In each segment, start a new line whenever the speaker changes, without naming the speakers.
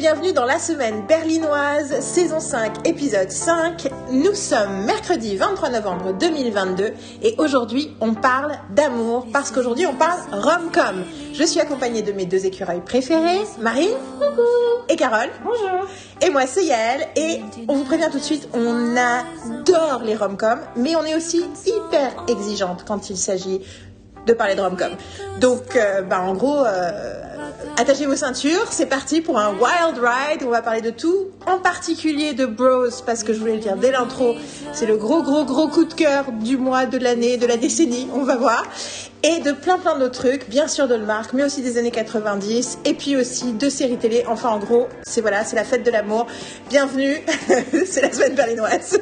bienvenue dans la semaine berlinoise, saison 5, épisode 5. Nous sommes mercredi 23 novembre 2022 et aujourd'hui on parle d'amour parce qu'aujourd'hui on parle rom-com. Je suis accompagnée de mes deux écureuils préférés, Marine et Carole.
Bonjour.
Et moi c'est Yael et on vous prévient tout de suite, on adore les rom-com mais on est aussi hyper exigeante quand il s'agit de parler de rom-com. Donc euh, bah, en gros... euh, Attachez vos ceintures, c'est parti pour un wild ride. On va parler de tout, en particulier de Bros, parce que je voulais le dire dès l'intro, c'est le gros, gros, gros coup de cœur du mois, de l'année, de la décennie, on va voir. Et de plein, plein d'autres trucs, bien sûr de le marque, mais aussi des années 90, et puis aussi de séries télé. Enfin, en gros, c'est voilà, c'est la fête de l'amour. Bienvenue, c'est la semaine berlinoise.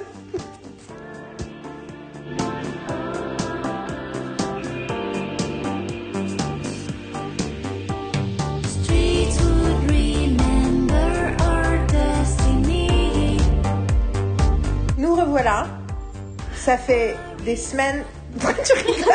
Revoilà. Ça fait des semaines. tu rigoles.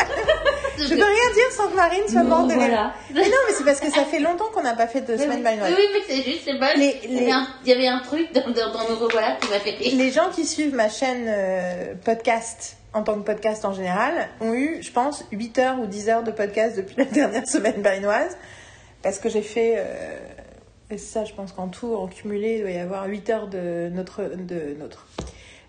Je peux rien dire sans que Marine soit
Nous
morte de
revoilà.
Mais non, mais c'est parce que ça fait longtemps qu'on n'a pas fait de semaine
oui,
berlinoise.
oui, mais c'est juste, c'est pas.
Les-
il, y avait un, il y avait un truc dans, dans, dans nos revoilà qui m'a fait rire.
Les gens qui suivent ma chaîne euh, podcast en tant que podcast en général ont eu, je pense, 8 heures ou 10 heures de podcast depuis la dernière semaine berlinoise. Parce que j'ai fait, euh, et ça je pense qu'en tout, en cumulé, il doit y avoir 8 heures de notre, de notre,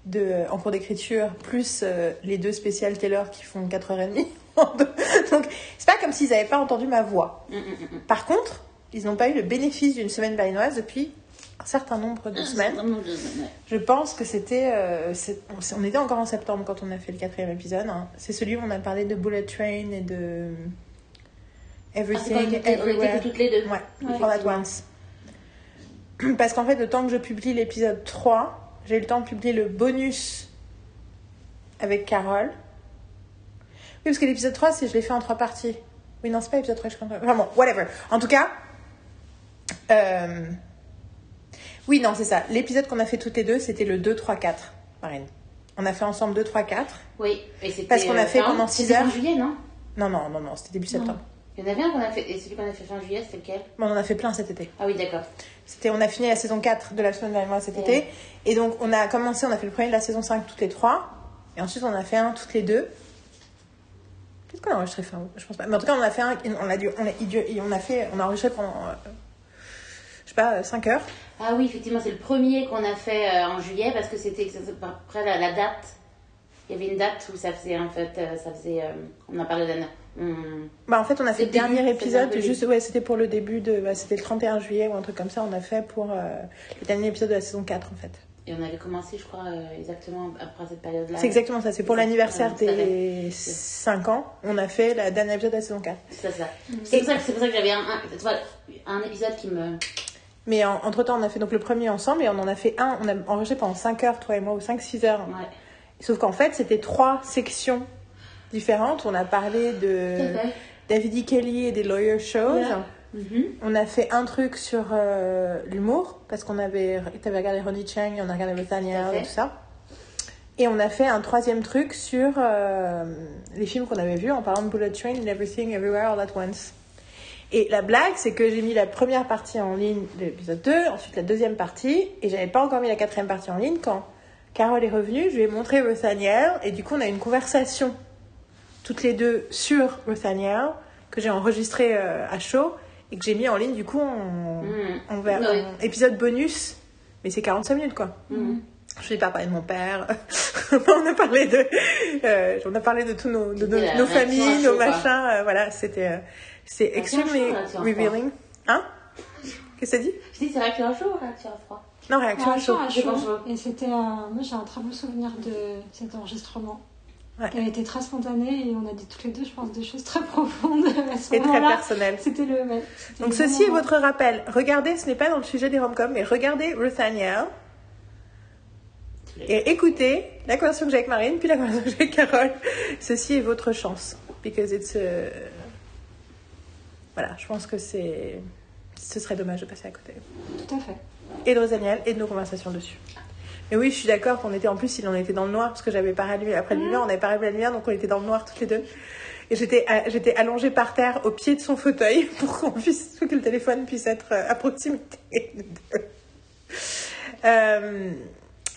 de, en cours d'écriture, plus euh, les deux spéciales Taylor qui font 4h30. Donc c'est pas comme s'ils n'avaient pas entendu ma voix.
Mm, mm, mm.
Par contre, ils n'ont pas eu le bénéfice d'une semaine berlinoise depuis un certain nombre de semaines.
Je-
pense que c'était. euh, on était encore en septembre quand on a fait le quatrième épisode. hein. C'est celui où on a parlé de Bullet Train et de.
Ah,
Everything,
on
Everywhere.
toutes les deux.
Ouais,
Ouais,
All at. Once. Parce qu'en fait, le temps que je publie l'épisode 3, j'ai eu le temps de publier le bonus avec Carole. Oui, parce que l'épisode 3, c'est je l'ai fait en trois parties. Oui, non, c'est pas l'épisode 3, je comprends. Enfin bon, whatever. En tout cas. euh, Oui, non, c'est ça. L'épisode qu'on a fait toutes les deux, c'était le 2, 3, 4, Marine. On a fait ensemble 2, 3, 4.
Oui, et c'était.
Parce qu'on a
euh,
fait pendant six
c'était fin
heures.
juillet, non?
Non, non, non, non, c'était début septembre.
Il y en avait un qu'on a fait. Et celui qu'on a fait fin juillet, c'est lequel?
Bon, on en a fait plein cet été.
Ah oui, d'accord.
C'était, on a fini la saison 4 de la semaine dernière cet
Ouais.
été. Et donc, on a commencé, on a fait le premier de la saison 5 toutes les trois. Et ensuite, on a fait un toutes les deux. Peut-être qu'on a enregistré fin je pense pas. Mais en tout cas, on a fait un, on a dû, on a, on fait, on a enregistré pendant, euh, je sais pas, 5 heures.
Ah oui, effectivement, c'est le premier qu'on a fait euh, en juillet parce que c'était c'était après la, la date. Il y avait une date où ça faisait en fait, euh, ça faisait. euh, on a parlé d'un. on-
Bah, en fait, on a fait
Le
dernier
début,
épisode, juste, ouais, c'était pour le début de, bah, c'était le 31 juillet ou un truc comme ça, on a fait pour euh, le dernier épisode de la saison 4, en fait.
Et on avait commencé, je crois, euh, exactement après cette période-là.
C'est exactement ça, c'est pour l'anniversaire des 5 ans, on a fait la dernière épisode de la saison 4.
C'est ça. C'est pour ça que, c'est pour ça que j'avais un, un, tu vois, un épisode qui me.
Mais en- entre-temps, on a fait donc le premier ensemble et on en a fait un, on a enregistré pendant 5 heures, toi et moi, ou 5-6 heures.
Ouais.
Sauf qu'en fait, c'était trois sections différentes. On a parlé de. David E. Kelly et des Lawyer Shows.
Mhm.
On a fait un truc sur euh, l'humour, parce qu'on avait, regardé Ronnie Chang, et on a regardé
fait.
et tout ça. Et on a fait un troisième truc sur euh, les films qu'on avait vus en parlant de Bullet Train and Everything Everywhere All at Once. Et la blague, c'est que j'ai mis la première partie en ligne de l'épisode 2, ensuite la deuxième partie, et j'avais pas encore mis la quatrième partie en ligne quand Carole est revenue, je lui ai montré Nathaniel, et du coup on a eu une conversation toutes les deux sur Nathaniel, que j'ai enregistré euh, à chaud, et que j'ai mis en ligne du coup en, en, ver-
Oui.
en épisode bonus, mais c'est 45 minutes quoi.
Mhm.
Je vais pas parler de mon père. on a parlé de, euh, on a parlé de tous nos, de familles, nos machins. euh, voilà, c'était, euh, c'est extremely revealing. Hein? Qu'est-ce que ça dit?
Je dis, c'est réaction à chaud ou réaction à froid
Non, réaction à chaud.
à
J'ai
chaud.
pas chaud.
Et c'était un... Moi, j'ai un très beau souvenir de cet enregistrement.
Ouais.
Elle a été très spontanée et on a dit toutes les deux, je pense, des choses très profondes à ce
Et très
moment-là.
personnel.
C'était le. ouais,
Donc ceci est votre rappel. Regardez, ce n'est pas dans le sujet des rom-coms, mais regardez Nathaniel et écoutez la conversation que j'ai avec Marine, puis la conversation que j'ai avec Carole. Ceci est votre chance. Because it's... euh, Voilà, je pense que c'est... Ce serait dommage de passer à côté.
Tout à fait.
Et de Nathaniel et de nos conversations dessus. Mais oui, je suis d'accord qu'on était en plus, il en était dans le noir, parce que j'avais pas rallumé, après le lumière, on n'avait pas rallumé la lumière, donc on était dans le noir toutes les deux. Et j'étais à- j'étais allongée par terre au pied de son fauteuil pour qu'on puisse que le téléphone puisse être euh, à proximité. Euh,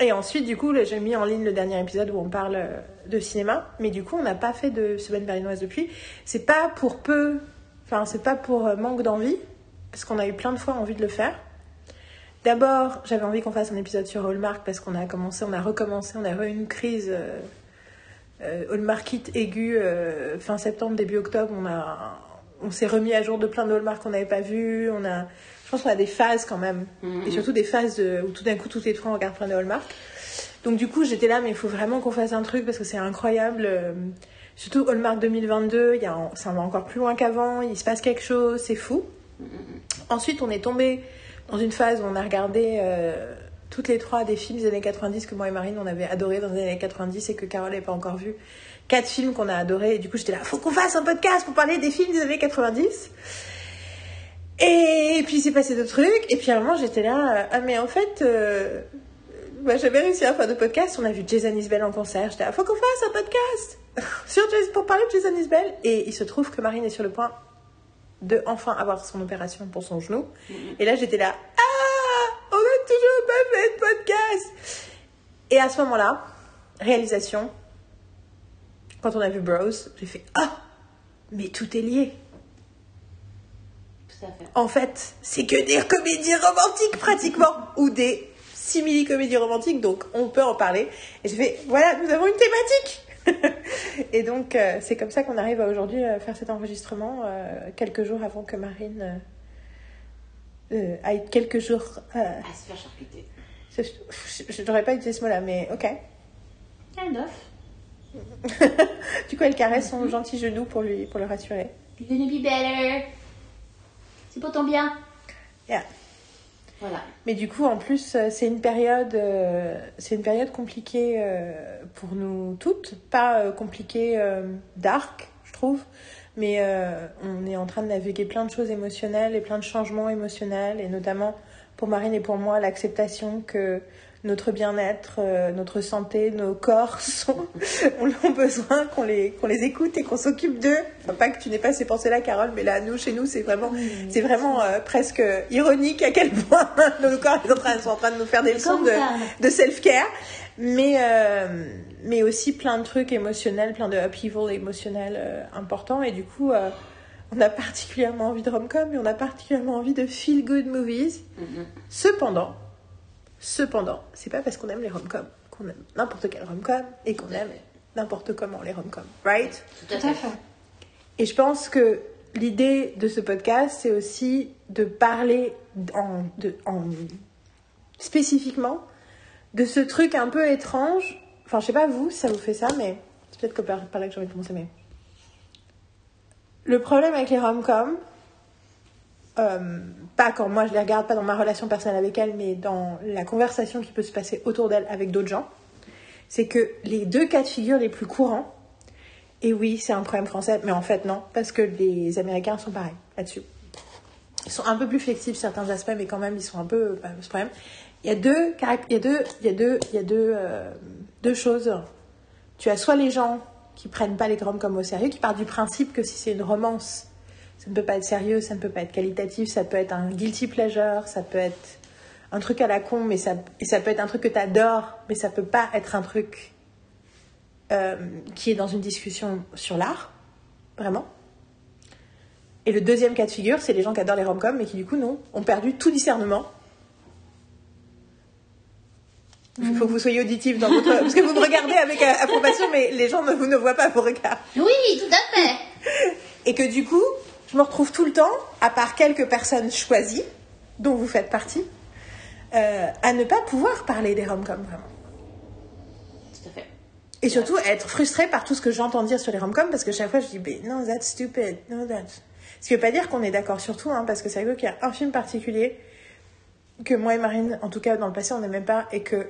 et ensuite, du coup, j'ai mis en ligne le dernier épisode où on parle euh, de cinéma. Mais du coup, on n'a pas fait de semaine berlinoise depuis. C'est pas pour peu, enfin, c'est pas pour euh, manque d'envie, parce qu'on a eu plein de fois envie de le faire. D'abord, j'avais envie qu'on fasse un épisode sur Hallmark parce qu'on a commencé, on a recommencé, on a eu une crise euh, euh, Hallmarkite aiguë euh, fin septembre, début octobre. On a, on s'est remis à jour de plein de Hallmark qu'on n'avait pas vu. On a, je pense qu'on a des phases quand même,
Mhm.
et surtout des phases de- où tout d'un coup tout est frais, on regarde plein de Hallmark. Donc du coup, j'étais là, mais il faut vraiment qu'on fasse un truc parce que c'est incroyable. euh, surtout Hallmark 2022, il y a, ça va encore plus loin qu'avant. Il se passe quelque chose, c'est fou. Ensuite, on est tombé dans une phase où on a regardé euh, toutes les trois des films des années 90 que moi et Marine on avait adoré dans les années 90 et que Carole n'avait pas encore vu. Quatre films qu'on a adorés et du coup j'étais là, faut qu'on fasse un podcast pour parler des films des années 90. Et puis il s'est passé d'autres trucs et puis à un moment j'étais là, euh, ah mais en fait, euh, moi j'avais réussi à faire de podcast, on a vu Jason Isbell en concert, j'étais là, faut qu'on fasse un podcast sur pour parler de Jason Isbell et il se trouve que Marine est sur le point de enfin avoir son opération pour son genou. Et là, j'étais là, ah, on a toujours pas fait de podcast. Et à ce moment-là, réalisation, quand on a vu Bros, j'ai fait, ah, mais tout est lié.
Tout à fait.
En fait, c'est que des comédies romantiques pratiquement, ou des simili-comédies romantiques, donc on peut en parler. Et j'ai fait, voilà, nous avons une thématique. et donc, euh, c'est comme ça qu'on arrive à aujourd'hui euh, faire cet enregistrement, euh, quelques jours avant que Marine euh, aille quelques jours.
À se faire charcuter.
je je n'aurais pas utilisé ce mot-là, mais ok.
Kind of.
Du coup, elle caresse son gentil genou pour, lui, pour le rassurer.
You're gonna be better. C'est pour ton bien.
Yeah. Mais du coup, en plus, euh, c'est une période, euh, c'est une période compliquée euh, pour nous toutes, pas compliquée dark, je trouve, mais on est en train de naviguer plein de choses émotionnelles et plein de changements émotionnels, et notamment pour Marine et pour moi, l'acceptation que notre bien-être, euh, notre santé, nos corps sont, ont besoin qu'on les, qu'on les écoute et qu'on s'occupe d'eux. Enfin, pas que tu n'aies pas ces pensées-là, Carole, mais là, nous, chez nous, c'est vraiment, c'est vraiment euh, presque ironique à quel point nos corps sont en train, sont en train de nous faire des leçons de, self-care. Mais, euh, mais aussi plein de trucs émotionnels, plein de upheaval émotionnel euh, importants. Et du coup, on a particulièrement envie de rom-com et on a particulièrement envie de feel-good movies.
Mhm.
Cependant, cependant, c'est pas parce qu'on aime les rom-com qu'on aime n'importe quel rom-com et qu'on aime n'importe comment les rom-com, right?
Tout à fait.
Et je pense que l'idée de ce podcast, c'est aussi de parler en, de, en- spécifiquement de ce truc un peu étrange. Enfin, je sais pas vous si ça vous fait ça, mais c'est peut-être que par, par là que j'ai envie de commencer. Mais le problème avec les rom-com, euh, pas quand moi je les regarde, pas dans ma relation personnelle avec elles, mais dans la conversation qui peut se passer autour d'elles avec d'autres gens, c'est que les deux cas de figure les plus courants, et oui, c'est un problème français, mais en fait non, parce que les Américains sont pareils là-dessus. Ils sont un peu plus flexibles certains aspects, mais quand même ils sont un peu bah, ce problème. Il y a deux, il y a deux, il y a deux, il y a deux, deux choses. Tu as soit les gens qui prennent pas les rom comme au sérieux, qui partent du principe que si c'est une romance, ça ne peut pas être sérieux, ça ne peut pas être qualitatif, ça peut être un guilty pleasure, ça peut être un truc à la con, mais ça, et ça peut être un truc que tu adores, mais ça peut pas être un truc euh, qui est dans une discussion sur l'art, vraiment. Et le deuxième cas de figure, c'est les gens qui adorent les rom-coms, mais qui du coup, non, ont perdu tout discernement. Il faut que vous soyez auditif dans votre... Parce que vous me regardez avec approbation, mais les gens ne vous ne voient pas vos regards.
Oui, tout à fait.
Et que du coup, je me retrouve tout le temps, à part quelques personnes choisies, dont vous faites partie, euh, à ne pas pouvoir parler des rom-coms, vraiment.
Tout à fait.
Et surtout être frustrée par tout ce que j'entends dire sur les rom-coms parce que chaque fois je dis mais non that's stupid no that's ce qui veut pas dire qu'on est d'accord sur tout hein, parce que c'est rigolo qu'il y a un film particulier que moi et Marine en tout cas dans le passé on n'aimait pas et que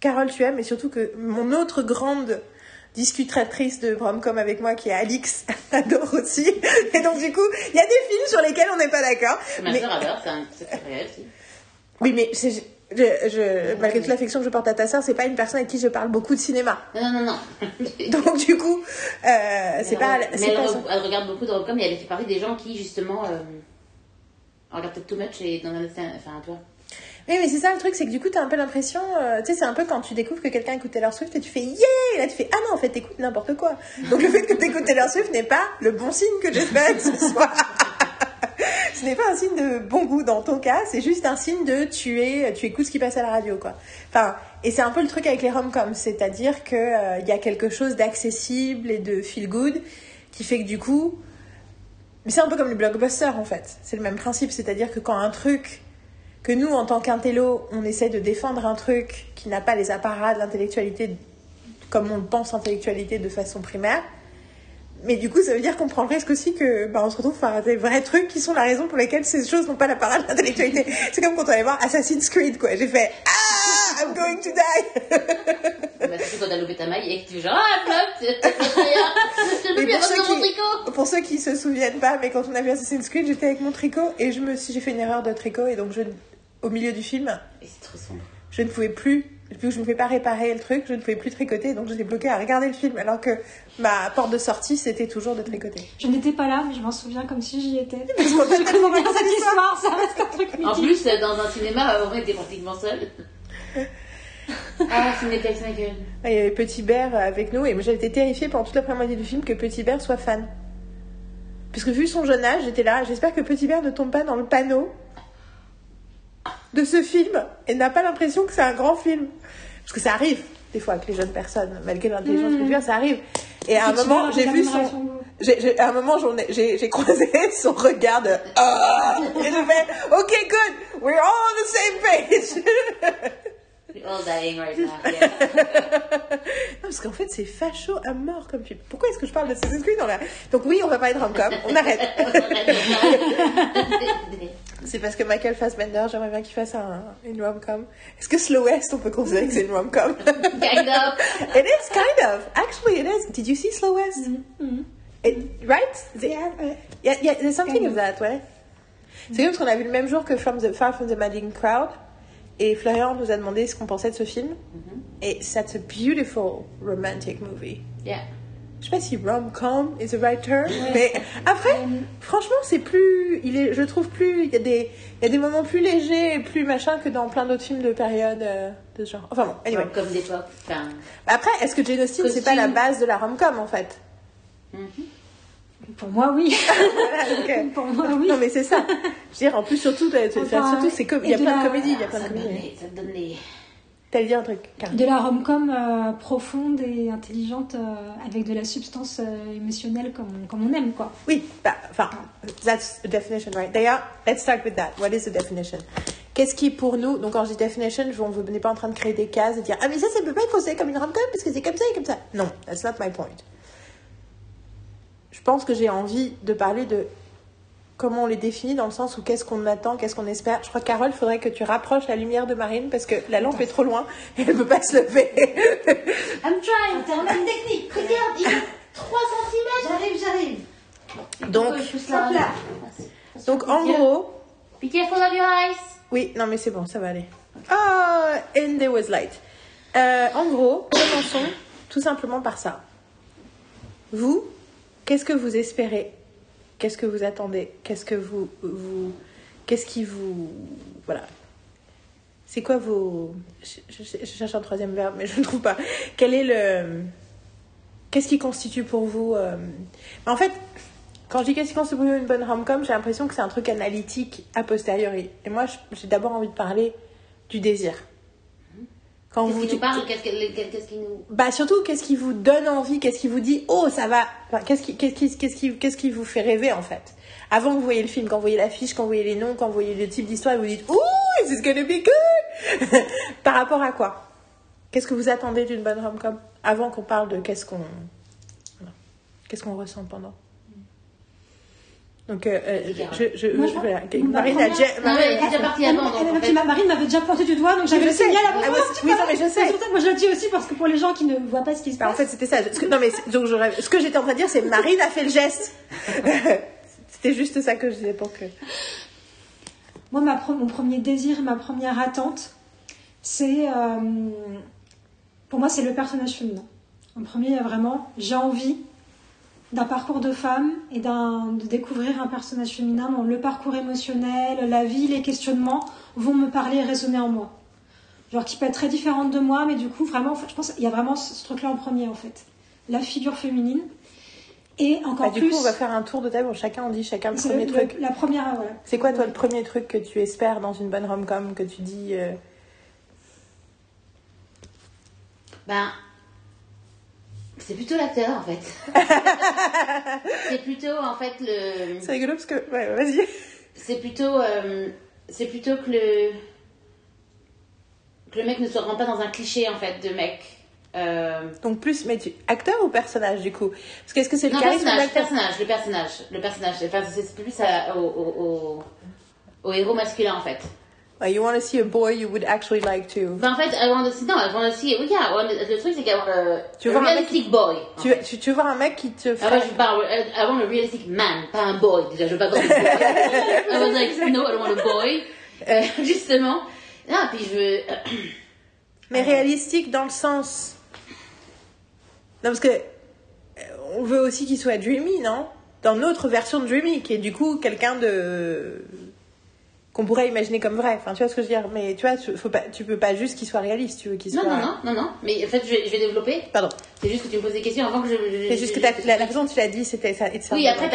Carole tu aimes et surtout que mon autre grande discutatrice de rom-com avec moi qui est Alix adore aussi et donc du coup il y a des films sur lesquels on n'est pas d'accord
Ma
mais
adore, c'est réel
oui, mais c'est- je, je- malgré toute l'affection que je porte à ta sœur, c'est pas une personne avec qui je parle beaucoup de cinéma.
Non, non, non.
Donc du coup, euh, c'est
Mais
pas,
elle, mais
pas
elle, re- elle regarde beaucoup de rom-com et elle fait partie des gens qui, justement, euh, regardent peut-être too much et dans un Enfin, tu vois.
Oui, mais c'est ça le truc, c'est que du coup, t'as un peu l'impression, euh, tu sais, c'est un peu quand tu découvres que quelqu'un écoute Taylor Swift et tu fais yeah, là tu fais ah non, en fait, t'écoutes n'importe quoi. Donc le fait que t'écoutes Taylor Swift n'est pas le bon signe que j'espérais que ce soit. ce n'est pas un signe de bon goût dans ton cas, c'est juste un signe de tu es, tu écoutes ce qui passe à la radio, quoi. Enfin, et c'est un peu le truc avec les rom-coms, c'est-à-dire que euh, il y a quelque chose d'accessible et de feel good qui fait que du coup, mais c'est un peu comme les blockbusters en fait. C'est le même principe, c'est-à-dire que quand un truc que nous, en tant qu'intello, on essaie de défendre un truc qui n'a pas les apparats de l'intellectualité comme on le pense intellectualité de façon primaire. Mais du coup, ça veut dire qu'on prend le risque aussi que bah, on se retrouve par des vrais trucs qui sont la raison pour laquelle ces choses n'ont pas l'apparat de l'intellectualité. C'est comme quand on allait voir Assassin's Creed, quoi. J'ai fait Ah, I'm going to die
Bah, c'est quand t'as loupé ta maille et que tu fais genre, ah, tricot.
pour ceux qui se souviennent pas, mais quand on a vu Assassin's Creed, j'étais avec mon tricot et je me suis, j'ai fait une erreur de tricot et donc je, au milieu du film,
Et c'est trop sombre.
je ne pouvais plus, vu que je ne pouvais pas réparer le truc, je ne pouvais plus tricoter, donc j'étais bloquée à regarder le film, alors que ma porte de sortie, c'était toujours de tricoter.
Je n'étais pas là, mais je m'en souviens comme si j'y étais.
Qu'on
Je connais bien cette histoire, ça reste un truc
En
mythique.
plus, dans un cinéma, euh, on était pratiquement seul. Ah, Cinéplex, ma gueule.
Il y avait Petit Bear avec nous et moi j'étais terrifiée pendant toute la première moitié du film que Petit Bear soit fan. Parce que vu son jeune âge, j'étais là, j'espère que Petit Bear ne tombe pas dans le panneau de ce film et n'a pas l'impression que c'est un grand film. Parce que ça arrive, des fois, avec les jeunes personnes, malgré l'intelligence que tu as, ça arrive. Et à un moment, j'ai vu son. j'ai- j'ai- à un moment, j'ai j'ai croisé son regard de Ah Et je fais Ok, good, we're all on the same page
Dying right now. Yeah.
Non, parce qu'en fait, c'est facho à mort comme film. Pourquoi est-ce que je parle de Assassin's Creed dans la... Donc oui, on va parler de rom-com, on arrête. c'est parce que Michael Fassbender, j'aimerais bien qu'il fasse un, une rom-com. Est-ce que Slow West, on peut considérer que c'est une rom-com?
Kind of.
It is kind of. Actually, it is. Did you see Slow West? It- right? The- yeah, yeah, there's something of that, ouais. C'est comme parce qu'on a vu le même jour que From the, Far From the Madding Crowd. Et Florian nous a demandé ce qu'on pensait de ce film. Et that's a beautiful romantic movie.
Yeah.
Je sais pas si rom-com is the right term, mais après, franchement, c'est plus, il est, je trouve plus, il y a des, il y a des moments plus légers et plus machin que dans plein d'autres films de période euh, de ce genre. Enfin bon, anyway.
Comme d'époque. Enfin,
Après, est-ce que Jane Austen, c'est pas la base de la rom-com en fait?
Pour moi, oui.
Voilà, donc, euh,
Pour moi, oui.
Non mais c'est ça. Je veux dire, en plus surtout, c'est-
Enfin,
surtout c'est comme, il y a
de
plein de comédies, il y a plein
ça
de
te donne
comédies.
les- ça te donne les.
T'as dit un truc, Karine.
De la rom-com euh, profonde et intelligente euh, avec de la substance euh, émotionnelle comme, comme on aime, quoi.
Oui, bah, enfin, that's the definition, right? D'ailleurs, let's start with that. What is the definition? Qu'est-ce qui, pour nous, donc quand je dis definition, je- on n'est pas en train de créer des cases et dire Ah, mais ça, ça peut pas être considéré comme une rom-com parce que c'est comme ça et comme ça. Non, that's not my point. Je pense que j'ai envie de parler de comment on les définit dans le sens où qu'est-ce qu'on attend, qu'est-ce qu'on espère. Je crois que Carole, faudrait que tu rapproches la lumière de Marine parce que la lampe est trop loin et elle peut pas se lever.
I'm trying, c'est une technique. Regarde, il a 3 cm.
J'arrive, j'arrive.
donc,
là.
donc en gros,
Be careful of your eyes.
Oui, non mais c'est bon, ça va aller. Ah, and there was light. Euh, en gros, commençons tout simplement par ça. Vous, qu'est-ce que vous espérez? Qu'est-ce que vous attendez? Qu'est-ce que vous, vous qu'est-ce qui vous, voilà. C'est quoi vos je, cherche un troisième verbe, mais je ne trouve pas. Quel est le Qu'est-ce qui constitue pour vous euh, En fait, quand je dis qu'est-ce qui constitue pour vous une bonne rom-com, j'ai l'impression que c'est un truc analytique a posteriori. Et moi, j'ai d'abord envie de parler du désir. Quand
Qu'est-ce
vous
qui nous parle? Qu'est-ce que- qu'est-ce qui nous.
bah surtout, qu'est-ce qui vous donne envie? Qu'est-ce qui vous dit oh ça va Enfin, Qu'est-ce qui, qu'est-ce qui, qu'est-ce qui, qu'est-ce qui vous fait rêver en fait? Avant que vous voyez le film, quand vous voyez l'affiche, quand vous voyez les noms, quand vous voyez le type d'histoire, vous dites ouh this is gonna be good. Par rapport à quoi? Qu'est-ce que vous attendez d'une bonne rom-com? Avant qu'on parle de qu'est-ce qu'on, qu'est-ce qu'on ressent pendant. Donc euh, euh, je, je,
Moi, je-
voilà.
ma
Marine a déjà-
elle est partie avant. en
m'avait déjà pointé du doigt, donc j'avais le signal avant.
Ah ouais, oui, non, mais je sais.
Moi le dis aussi parce que pour les gens qui ne voient pas ce qui se
Bah, en
passe.
fait, c'était ça. Ce que- non, mais donc, ce que j'étais en train de dire, c'est Marine a fait le geste. c'était juste ça que je disais pour que.
Moi, ma mon premier désir, ma première attente, c'est. euh, pour moi, c'est le personnage féminin. En premier, vraiment, j'ai envie d'un parcours de femme et d'un, de découvrir un personnage féminin dont le parcours émotionnel, la vie, les questionnements vont me parler et résonner en moi. Genre qui peut être très différente de moi, mais du coup, vraiment, je pense qu'il y a vraiment ce, ce truc-là en premier, en fait. La figure féminine. Et encore
Bah, du
plus.
coup, on va faire un tour de table où chacun on dit chacun le
c'est
premier
le-
truc.
La première, voilà.
C'est quoi, toi, le premier truc que tu espères dans une bonne rom-com que tu dis euh,
Ben, c'est plutôt l'acteur en fait. c'est plutôt en fait le.
C'est rigolo parce que. Ouais, vas-y.
C'est plutôt, euh, c'est plutôt que le que le mec ne se rend pas dans un cliché en fait de mec. Euh,
Donc, plus, mais tu. Acteur ou personnage, du coup? Parce que est-ce que c'est le
non,
charisme
personnage, personnage, le personnage, le personnage. Enfin, c'est plus à- au, au, au, au héros masculin en fait.
Ouais, You want to see a boy you would actually like to.
Ben, en fait, I want to see, non, I want to see, oui, yeah, mais le truc c'est euh,
Tu
a
veux voir un mec
realistic boy. en
Tu, tu, tu veux un mec qui te
Ah
ferait.
ouais, je parle, euh, I want a realistic man, pas un boy. Déjà, je veux pas boy. I was like, no, I don't want a boy. Euh, justement. Non, puis je veux.
Mais réalistique dans le sens. Non, parce que. euh, On veut aussi qu'il soit dreamy, non? Dans notre version de dreamy, qui est du coup quelqu'un de. Qu'on pourrait imaginer comme vrai. Enfin, tu vois ce que je veux dire Mais tu vois, tu, faut pas, tu peux pas juste qu'il soit réaliste, tu veux qu'il
Non,
soit.
non, non, non, non. Mais en fait, je vais, je vais développer.
Pardon.
C'est juste que tu me poses des questions avant que je. je-
C'est juste
je-
que la, la façon dont tu l'as dit, c'était ça.
Oui, après,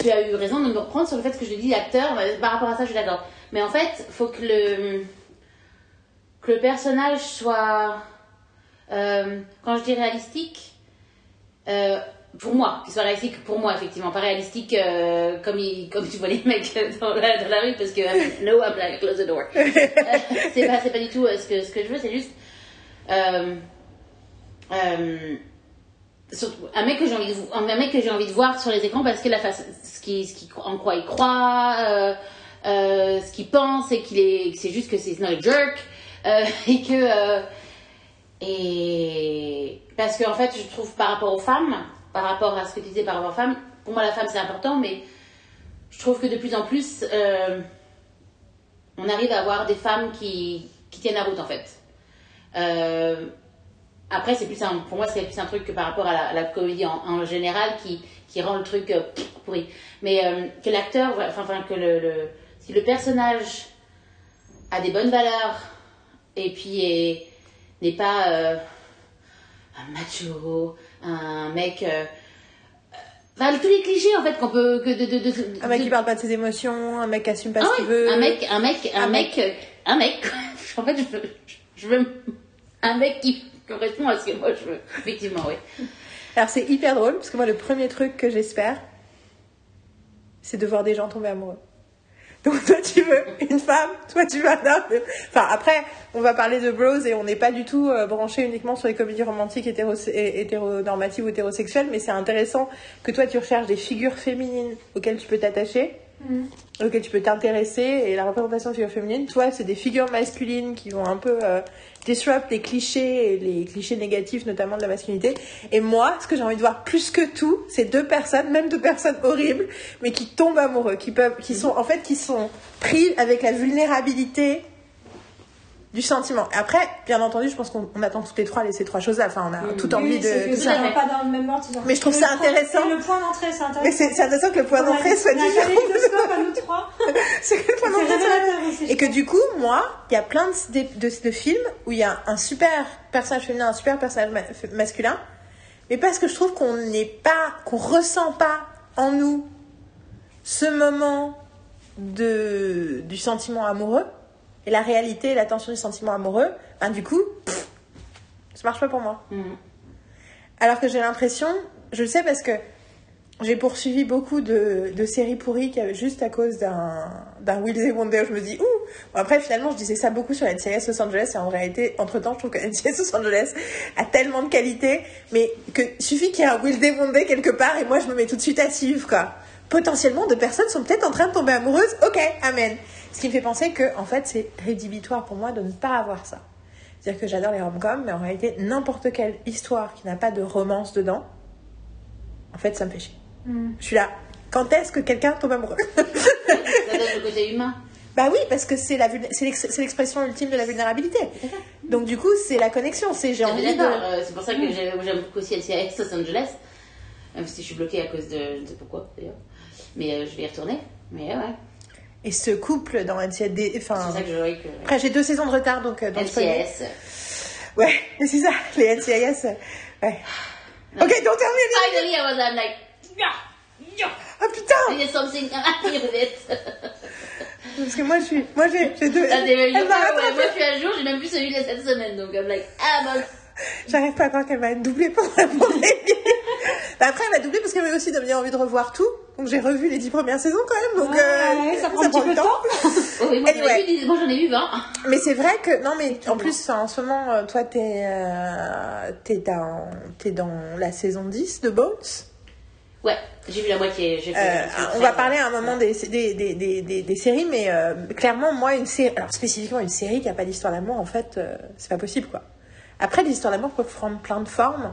tu as eu raison de me reprendre sur le fait que je dis acteur. mais Par rapport à ça, je suis d'accord. Mais en fait, faut que le que le personnage soit, euh, quand je dis réalistique, euh, pour moi, qu'il soit réalistique pour moi, effectivement, pas réalistique euh, comme il, comme tu vois les mecs dans la, dans la rue, parce que euh, no, I'm like close the door. Euh, c'est pas, pas du tout euh, ce que ce que je veux, c'est juste. Surtout un mec que j'ai envie de vo- un mec que j'ai envie de voir sur les écrans parce que la face ce qui, ce qui en quoi il croit ce qu'il pense et qu'il est c'est juste que c'est not a jerk et que et parce que en fait je trouve par rapport aux femmes par rapport à ce que tu disais par rapport aux femmes pour moi la femme c'est important mais je trouve que de plus en plus euh, on arrive à avoir des femmes qui qui tiennent la route en fait euh, après, c'est plus un, pour moi, c'est plus un truc que par rapport à la, comédie en, général qui, qui rend le truc euh, pourri. Mais que l'acteur, enfin, enfin, que le, si le personnage a des bonnes valeurs et puis est- n'est pas un macho, un mec. euh, Enfin, tous les clichés en fait qu'on peut. Que de, de, de-
Un mec qui parle pas de ses émotions, un mec qui assume pas
ah
ce qu'il
ouais,
veut.
un mec, un mec, un,
Un
mec, euh, un mec. en fait, je veux, je veux un mec qui correspond à ce que moi je veux. Effectivement, oui.
Alors c'est hyper drôle parce que moi le premier truc que j'espère, c'est de voir des gens tomber amoureux. Donc toi tu veux une femme, toi tu veux un homme. Enfin après on va parler de bros et on n'est pas du tout euh, branché uniquement sur les comédies romantiques hétéro hétéronormatives ou hétérosexuelles, mais c'est intéressant que toi tu recherches des figures féminines auxquelles tu peux t'attacher, auxquelles tu peux t'intéresser et la représentation de figures féminines. Toi c'est des figures masculines qui vont un peu euh, disrupt les clichés les clichés négatifs notamment de la masculinité. Et moi, ce que j'ai envie de voir plus que tout, c'est deux personnes, même deux personnes horribles, mais qui tombent amoureux, qui peuvent, qui sont en fait, qui sont pris avec la vulnérabilité du sentiment. Après, bien entendu, je pense qu'on on attend toutes les trois les ces trois choses-là. Enfin, on a toute envie
Oui,
de tout
ça pas dans le même ordre.
Mais je trouve ça
point-
intéressant.
Le point d'entrée, c'est intéressant.
Mais c'est intéressant que le point d'entrée soit différent. C'est que le point d'entrée soit Et que du coup, moi, il y a plein de, de, de- de films où il y a un super personnage féminin, un super personnage ma- masculin, mais parce que je trouve qu'on n'est pas, qu'on ressent pas en nous ce moment de, du sentiment amoureux et la réalité, la tension du sentiment amoureux, ben du coup, pff, ça marche pas pour moi.
Mhm.
Alors que j'ai l'impression, je le sais parce que j'ai poursuivi beaucoup de, de séries pourries juste à cause d'un d'un Will They Wonder. Je me dis, ouh Bon, Après, finalement, je disais ça beaucoup sur NCIS Los Angeles et en réalité, entre-temps, je trouve que NCIS Los Angeles a tellement de qualité, mais que suffit qu'il y ait un Will They Wonder quelque part et moi, je me mets tout de suite à suivre, quoi. Potentiellement, deux personnes sont peut-être en train de tomber amoureuses. Ok, amen. Ce qui me fait penser que, en fait, c'est rédhibitoire pour moi de ne pas avoir ça. C'est-à-dire que j'adore les rom-coms, mais en réalité, n'importe quelle histoire qui n'a pas de romance dedans, en fait, ça me fait chier.
Mm.
Je suis là. Quand est-ce que quelqu'un tombe amoureux?
Ça donne le côté humain.
Bah oui, parce que c'est la vulné- c'est l'ex- c'est l'expression ultime de la vulnérabilité. Donc du coup, c'est la connexion. C'est j'ai
Ah,
envie de.
euh, c'est pour ça que j'ai- j'aime beaucoup aussi LCIS Los Angeles. Même si je suis bloquée à cause de. Je ne sais pourquoi d'ailleurs. Mais euh, je vais y retourner. Mais ouais,
Et ce couple dans NCIS. Enfin.
c'est ça que je que.
Après, j'ai deux saisons de retard, donc euh, dans.
LCIS.
Ouais, c'est ça, les NCIS. Ouais. Ok, donc termine.
Finally, I was I'm like. Yeah, yeah.
Oh putain
did something happy with it.
Parce que moi, je suis. Moi, j'ai deux.
Ah,
Elle m'a rattrapé.
moi je suis à jour, j'ai même plus celui de cette semaine. Donc I'm like, ah bon.
J'arrive pas à croire qu'elle m'a doublé pour pour les- Bah, Après, elle m'a doublé parce qu'elle m'a aussi donné envie de revoir tout. Donc j'ai revu les dix premières saisons quand même. Donc, euh,
Ouais, ça prend un petit peu de temps.
Oui, moi, j'en ai
Anyway.
vu des- moi, j'en ai vu 20.
Mais c'est vrai que non, mais en plus, en ce moment, euh, toi, t'es euh, t'es dans t'es dans la saison 10 de Bones.
Ouais, j'ai vu la moitié. Fait-
Euh, on va parler à un moment des, des, des, des, des, des séries, mais euh, clairement, moi, une série, alors spécifiquement une série qui a pas d'histoire d'amour, en fait, euh, c'est pas possible, quoi. Après, les histoires d'amour peuvent prendre plein de formes,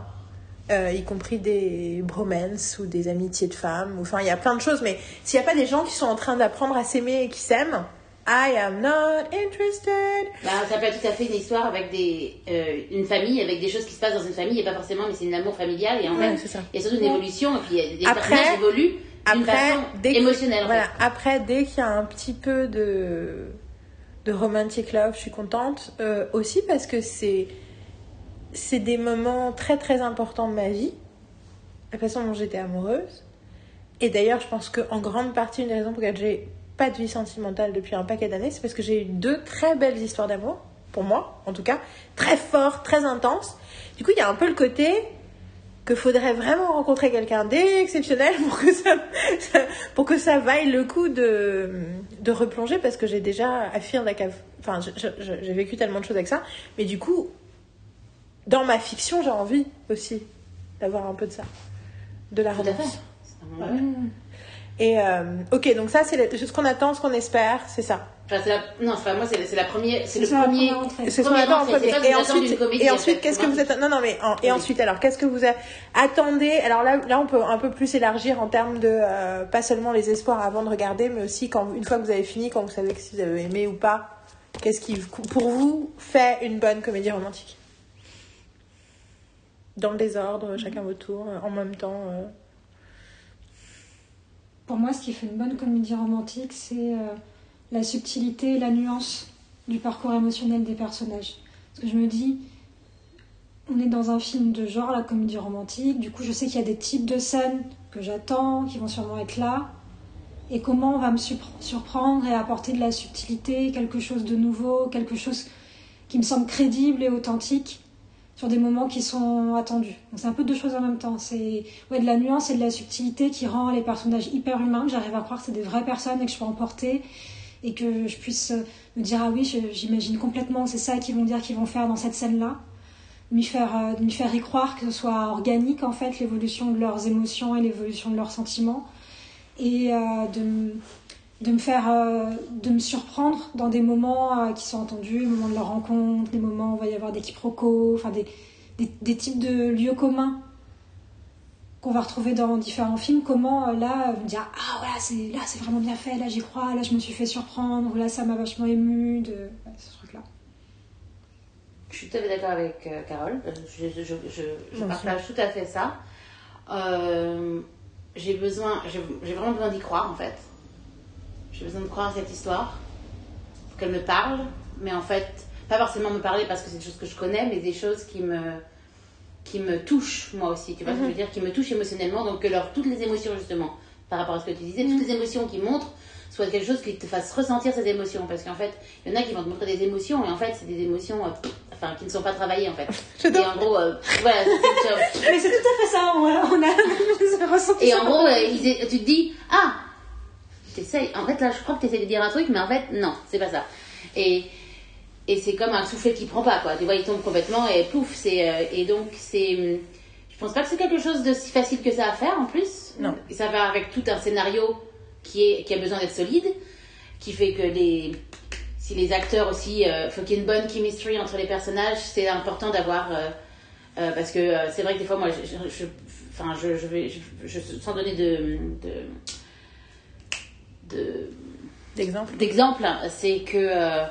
euh, y compris des bromances ou des amitiés de femmes, enfin, il y a plein de choses, mais s'il n'y a pas des gens qui sont en train d'apprendre à s'aimer et qui s'aiment, I am not interested.
Bah, ça peut être tout à fait une histoire avec des, euh, une famille, avec des choses qui se passent dans une famille, et pas forcément, mais c'est un amour familial, et en
Ouais,
fait, il y a surtout une évolution, et puis il y a des
Après-
personnages évoluent d'une
Après,
façon
dès
émotionnelle, en
voilà,
fait.
après, dès qu'il y a un petit peu de, de romantic love, je suis contente. Euh, aussi parce que c'est, c'est des moments très très importants de ma vie. La façon dont j'étais amoureuse. Et d'ailleurs, je pense qu'en grande partie, une des raisons pour lesquelles j'ai pas de vie sentimentale depuis un paquet d'années, c'est parce que j'ai eu deux très belles histoires d'amour, pour moi en tout cas, très fortes, très intenses. Du coup, il y a un peu le côté que faudrait vraiment rencontrer quelqu'un d'exceptionnel pour que ça, pour que ça vaille le coup de, de replonger parce que j'ai déjà à fuir la cave. Enfin, j'ai vécu tellement de choses avec ça. Mais du coup, dans ma fiction, j'ai envie aussi d'avoir un peu de ça. De la romance. Et euh, ok, donc ça, c'est ce qu'on attend, ce qu'on espère, c'est ça.
Enfin, la... Non, enfin, moi, c'est c'est la première, c'est le premier.
C'est ce qu'on attend en premier. Et
attendez
ensuite, et
en
ensuite qu'est-ce que vous êtes... Non, non, mais en- et
Oui.
ensuite, alors, qu'est-ce que vous a- attendez Alors là, là, on peut un peu plus élargir en termes de euh, pas seulement les espoirs avant de regarder, mais aussi quand une fois que vous avez fini, quand vous savez que si vous avez aimé ou pas, qu'est-ce qui, pour vous, fait une bonne comédie romantique Dans le désordre, chacun votre tour, euh, en même temps. euh.
Pour moi, ce qui fait une bonne comédie romantique, c'est euh, la subtilité et la nuance du parcours émotionnel des personnages. Parce que je me dis, on est dans un film de genre, la comédie romantique, du coup je sais qu'il y a des types de scènes que j'attends, qui vont sûrement être là, et comment on va me surpre- surprendre et apporter de la subtilité, quelque chose de nouveau, quelque chose qui me semble crédible et authentique sur des moments qui sont attendus. Donc c'est un peu deux choses en même temps. C'est ouais, de la nuance et de la subtilité qui rend les personnages hyper humains, que j'arrive à croire que c'est des vraies personnes et que je peux emporter et que je puisse euh, me dire ah oui, j'imagine complètement c'est ça qu'ils vont dire qu'ils vont faire dans cette scène-là. M'y faire, euh, faire y croire que ce soit organique en fait, l'évolution de leurs émotions et l'évolution de leurs sentiments. Et euh, de me faire euh, de me surprendre dans des moments euh, qui sont attendus, les moments de leur rencontre, des moments où il va y avoir des quiproquos, enfin des, des, des types de lieux communs qu'on va retrouver dans différents films. Comment euh, là euh, me dire ah voilà c'est là c'est vraiment bien fait, là j'y crois, là je me suis fait surprendre, là ça m'a vachement ému de ouais, ce truc là.
Je suis tout à fait d'accord avec euh, Carole. Je, je, je, je, partage tout à fait ça. Euh, j'ai besoin, j'ai j'ai vraiment besoin d'y croire en fait. J'ai besoin de croire à cette histoire. Qu'elle me parle, mais en fait, pas forcément me parler parce que c'est des choses que je connais, mais des choses qui me qui me touchent moi aussi. Tu vois ce que je veux dire Qui me touchent émotionnellement. Donc que leur, toutes les émotions justement, par rapport à ce que tu disais, toutes les émotions qui montrent soit quelque chose qui te fasse ressentir ces émotions. Parce qu'en fait, il y en a qui vont te montrer des émotions et en fait, c'est des émotions euh, enfin, qui ne sont pas travaillées en fait. Et en gros, euh, voilà,
Mais c'est tout à fait ça, on a, on a ressenti
Et en gros, euh, tu te dis, ah, t'essayes. En fait, là, je crois que t'essayes de dire un truc, mais en fait, non, c'est pas ça. Et, et c'est comme un soufflet qui prend pas, quoi. Tu vois, il tombe complètement et pouf, c'est. euh, et donc, c'est. Je pense pas que c'est quelque chose de si facile que ça à faire en plus.
Non.
Et ça va avec tout un scénario qui, est, qui a besoin d'être solide, qui fait que les. Si les acteurs aussi, il faut qu'il y ait une bonne chemistry entre les personnages, c'est important d'avoir. euh, euh, parce que euh, c'est vrai que des fois, moi, je, je- je- enfin, je, je vais, je, je- sans donner de, de, de-
D'exemple.
d'exemple, hein, c'est que euh,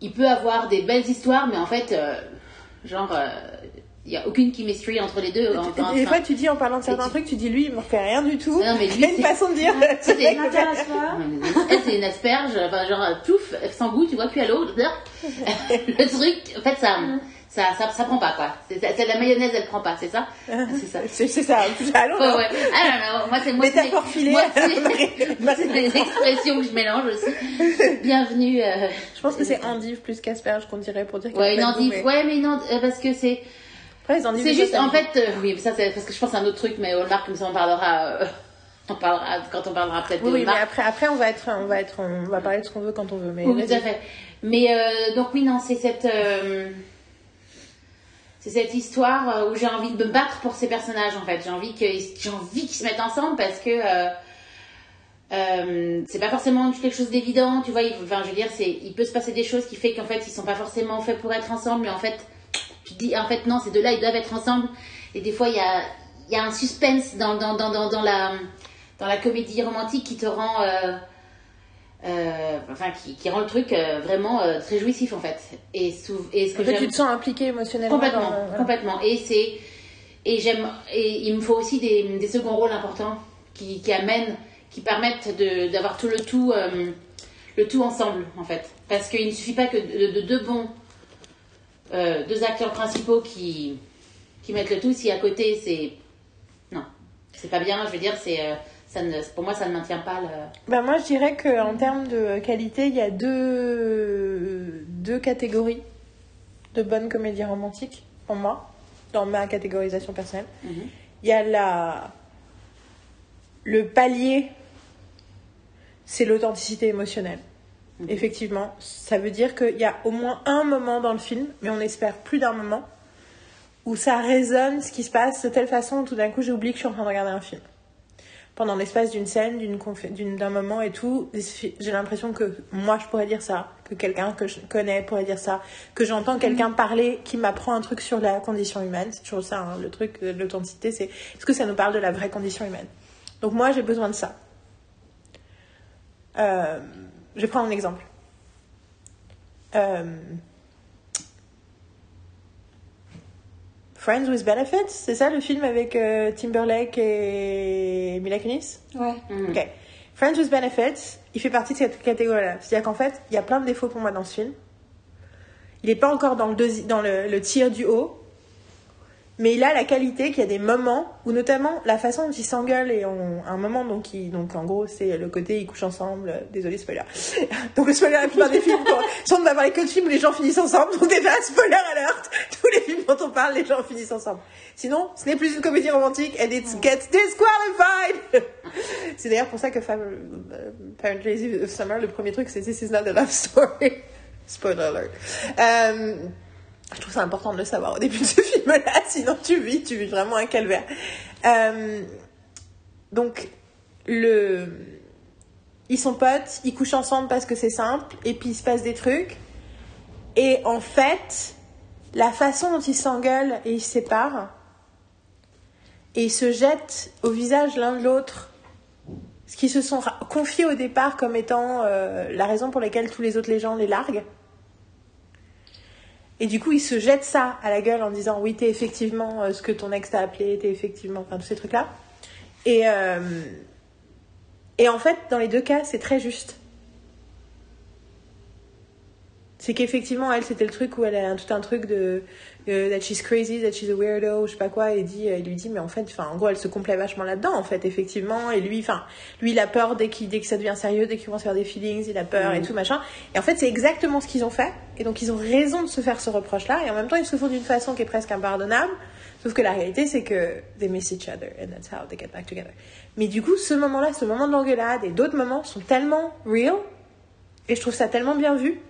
il peut avoir des belles histoires, mais en fait, euh, genre, euh, il n'y a aucune chemistry entre les deux. Enfin,
Et des fois, tu dis en parlant de certains
tu-
trucs, tu dis lui, il me refait rien du tout.
Non, mais
Il
lui,
y a une
c'est-
façon de dire.
c'est. Elle, c'est une asperge, enfin, genre, pouf, sans goût, tu vois, puis à l'eau, le truc, en fait, ça, ça, ça, ça prend pas, quoi. C'est c'est la mayonnaise, elle prend pas, c'est ça? C'est ça.
C'est ça. Allons,
Ouais, ouais. Ah non, non, moi, c'est moi, c'est-
Métaphore filée.
moi, c'est- des expressions que je mélange aussi. Bienvenue. euh,
Je pense que c'est endive plus qu'asperge qu'on dirait pour dire. qu'il
Ouais,
y a
une endive.
mais-
Ouais, mais non, euh, parce que c'est.
Après, les endives,
C'est juste, en fait, euh, oui, ça, c'est parce que je pense à un autre truc, mais Hallmark, comme ça, on parlera, euh, on parlera quand on parlera peut-être de
Oui, oui, mais après, après, on va être, on va être, on va parler de ce qu'on veut quand on veut. Mais
Oui, tout à fait. Mais euh, donc oui, non, c'est cette, euh, c'est cette histoire euh, où j'ai envie de me battre pour ces personnages en fait. J'ai envie qu'ils se mettent ensemble parce que euh, euh, c'est pas forcément quelque chose d'évident, tu vois. Enfin, je veux dire, il peut se passer des choses qui fait qu'en fait, ils sont pas forcément faits pour être ensemble, mais en fait, tu te dis, en fait, non, ces deux-là, ils doivent être ensemble. Et des fois, il y a, y a un suspense dans, dans, dans, dans, dans la, dans la comédie romantique qui te rend, euh, euh, enfin, qui, qui rend le truc euh, vraiment euh, très jouissif en fait. Et, ce que
En fait,
j'aime
tu te sens impliqué émotionnellement.
complètement,
dans-
complètement. Et c'est, et j'aime, et il me faut aussi des, des seconds rôles importants qui, qui amènent, qui permettent d'avoir tout le tout, le tout ensemble en fait. Parce qu'il ne suffit pas que de, de deux bons, deux acteurs principaux qui, qui mettent le tout. Si à côté c'est, non, c'est pas bien. Je veux dire, c'est, ça ne, pour moi, ça ne maintient pas le.
Ben, moi, je dirais qu'en termes de qualité, il y a deux, deux catégories de bonnes comédies romantiques, pour moi, dans ma catégorisation personnelle.
Mhm.
Il y a la... le palier, c'est l'authenticité émotionnelle. Effectivement, ça veut dire qu'il y a au moins un moment dans le film, mais on espère plus d'un moment, où ça résonne ce qui se passe de telle façon où tout d'un coup j'ai oublié que je suis en train de regarder un film pendant l'espace d'une scène, d'une d'un moment et tout, j'ai l'impression que moi je pourrais dire ça, que quelqu'un que je connais pourrait dire ça, que j'entends quelqu'un parler qui m'apprend un truc sur la condition humaine. C'est toujours ça, hein, le truc de l'authenticité, c'est est-ce que ça nous parle de la vraie condition humaine? Donc moi j'ai besoin de ça. Euh, je vais prendre un exemple. Euh, Friends with Benefits, c'est ça le film avec euh, Timberlake et Mila Kunis?
Ouais.
Mhm.
Ok. Friends with Benefits, il fait partie de cette catégorie-là. C'est-à-dire qu'en fait, il y a plein de défauts pour moi dans ce film. Il n'est pas encore dans le, dans le, le tir du haut, mais il a la qualité qu'il y a des moments où, notamment, la façon dont ils s'engueulent et on, un moment, donc, il- donc en gros, c'est le côté ils couchent ensemble. euh, Désolé, spoiler. donc, le spoiler, la plupart des films, si on ne va parler que de films où les gens finissent ensemble, donc déjà, spoiler alert, tous les films dont on parle, les gens finissent ensemble. Sinon, ce n'est plus une comédie romantique and it gets disqualified. c'est d'ailleurs pour ça que Fam- euh, Parent Lazy of Summer, le premier truc, c'est This is not a love story. Spoiler alert. Euh, je trouve ça important de le savoir au début de ce film-là, sinon tu vis, tu vis vraiment un calvaire. Euh, donc, le... ils sont potes, ils couchent ensemble parce que c'est simple, et puis il se passe des trucs. Et en fait, la façon dont ils s'engueulent et ils se séparent, et ils se jettent au visage l'un de l'autre, ce qui se sont confiés au départ comme étant euh, la raison pour laquelle tous les autres les gens les larguent. Et du coup, ils se jettent ça à la gueule en disant oui, t'es effectivement euh, ce que ton ex t'a appelé, t'es effectivement, enfin tous ces trucs-là. Et, euh, et en fait, dans les deux cas, c'est très juste. C'est qu'effectivement, elle, c'était le truc où elle a tout un truc de euh, that she's crazy, that she's a weirdo, je sais pas quoi, et dit, il lui dit, mais en fait, enfin, en gros, elle se complaît vachement là-dedans, en fait, effectivement, et lui, enfin, lui, il a peur dès, qu'il dès que ça devient sérieux, dès qu'il commence à faire des feelings, il a peur et tout, machin. Et en fait, c'est exactement ce qu'ils ont fait, et donc ils ont raison de se faire ce reproche-là, et en même temps, ils se font d'une façon qui est presque impardonnable, sauf que la réalité, c'est que they miss each other, and that's how they get back together. Mais du coup, ce moment-là, ce moment de l'engueulade, et d'autres moments sont tellement real, et je trouve ça tellement bien vu,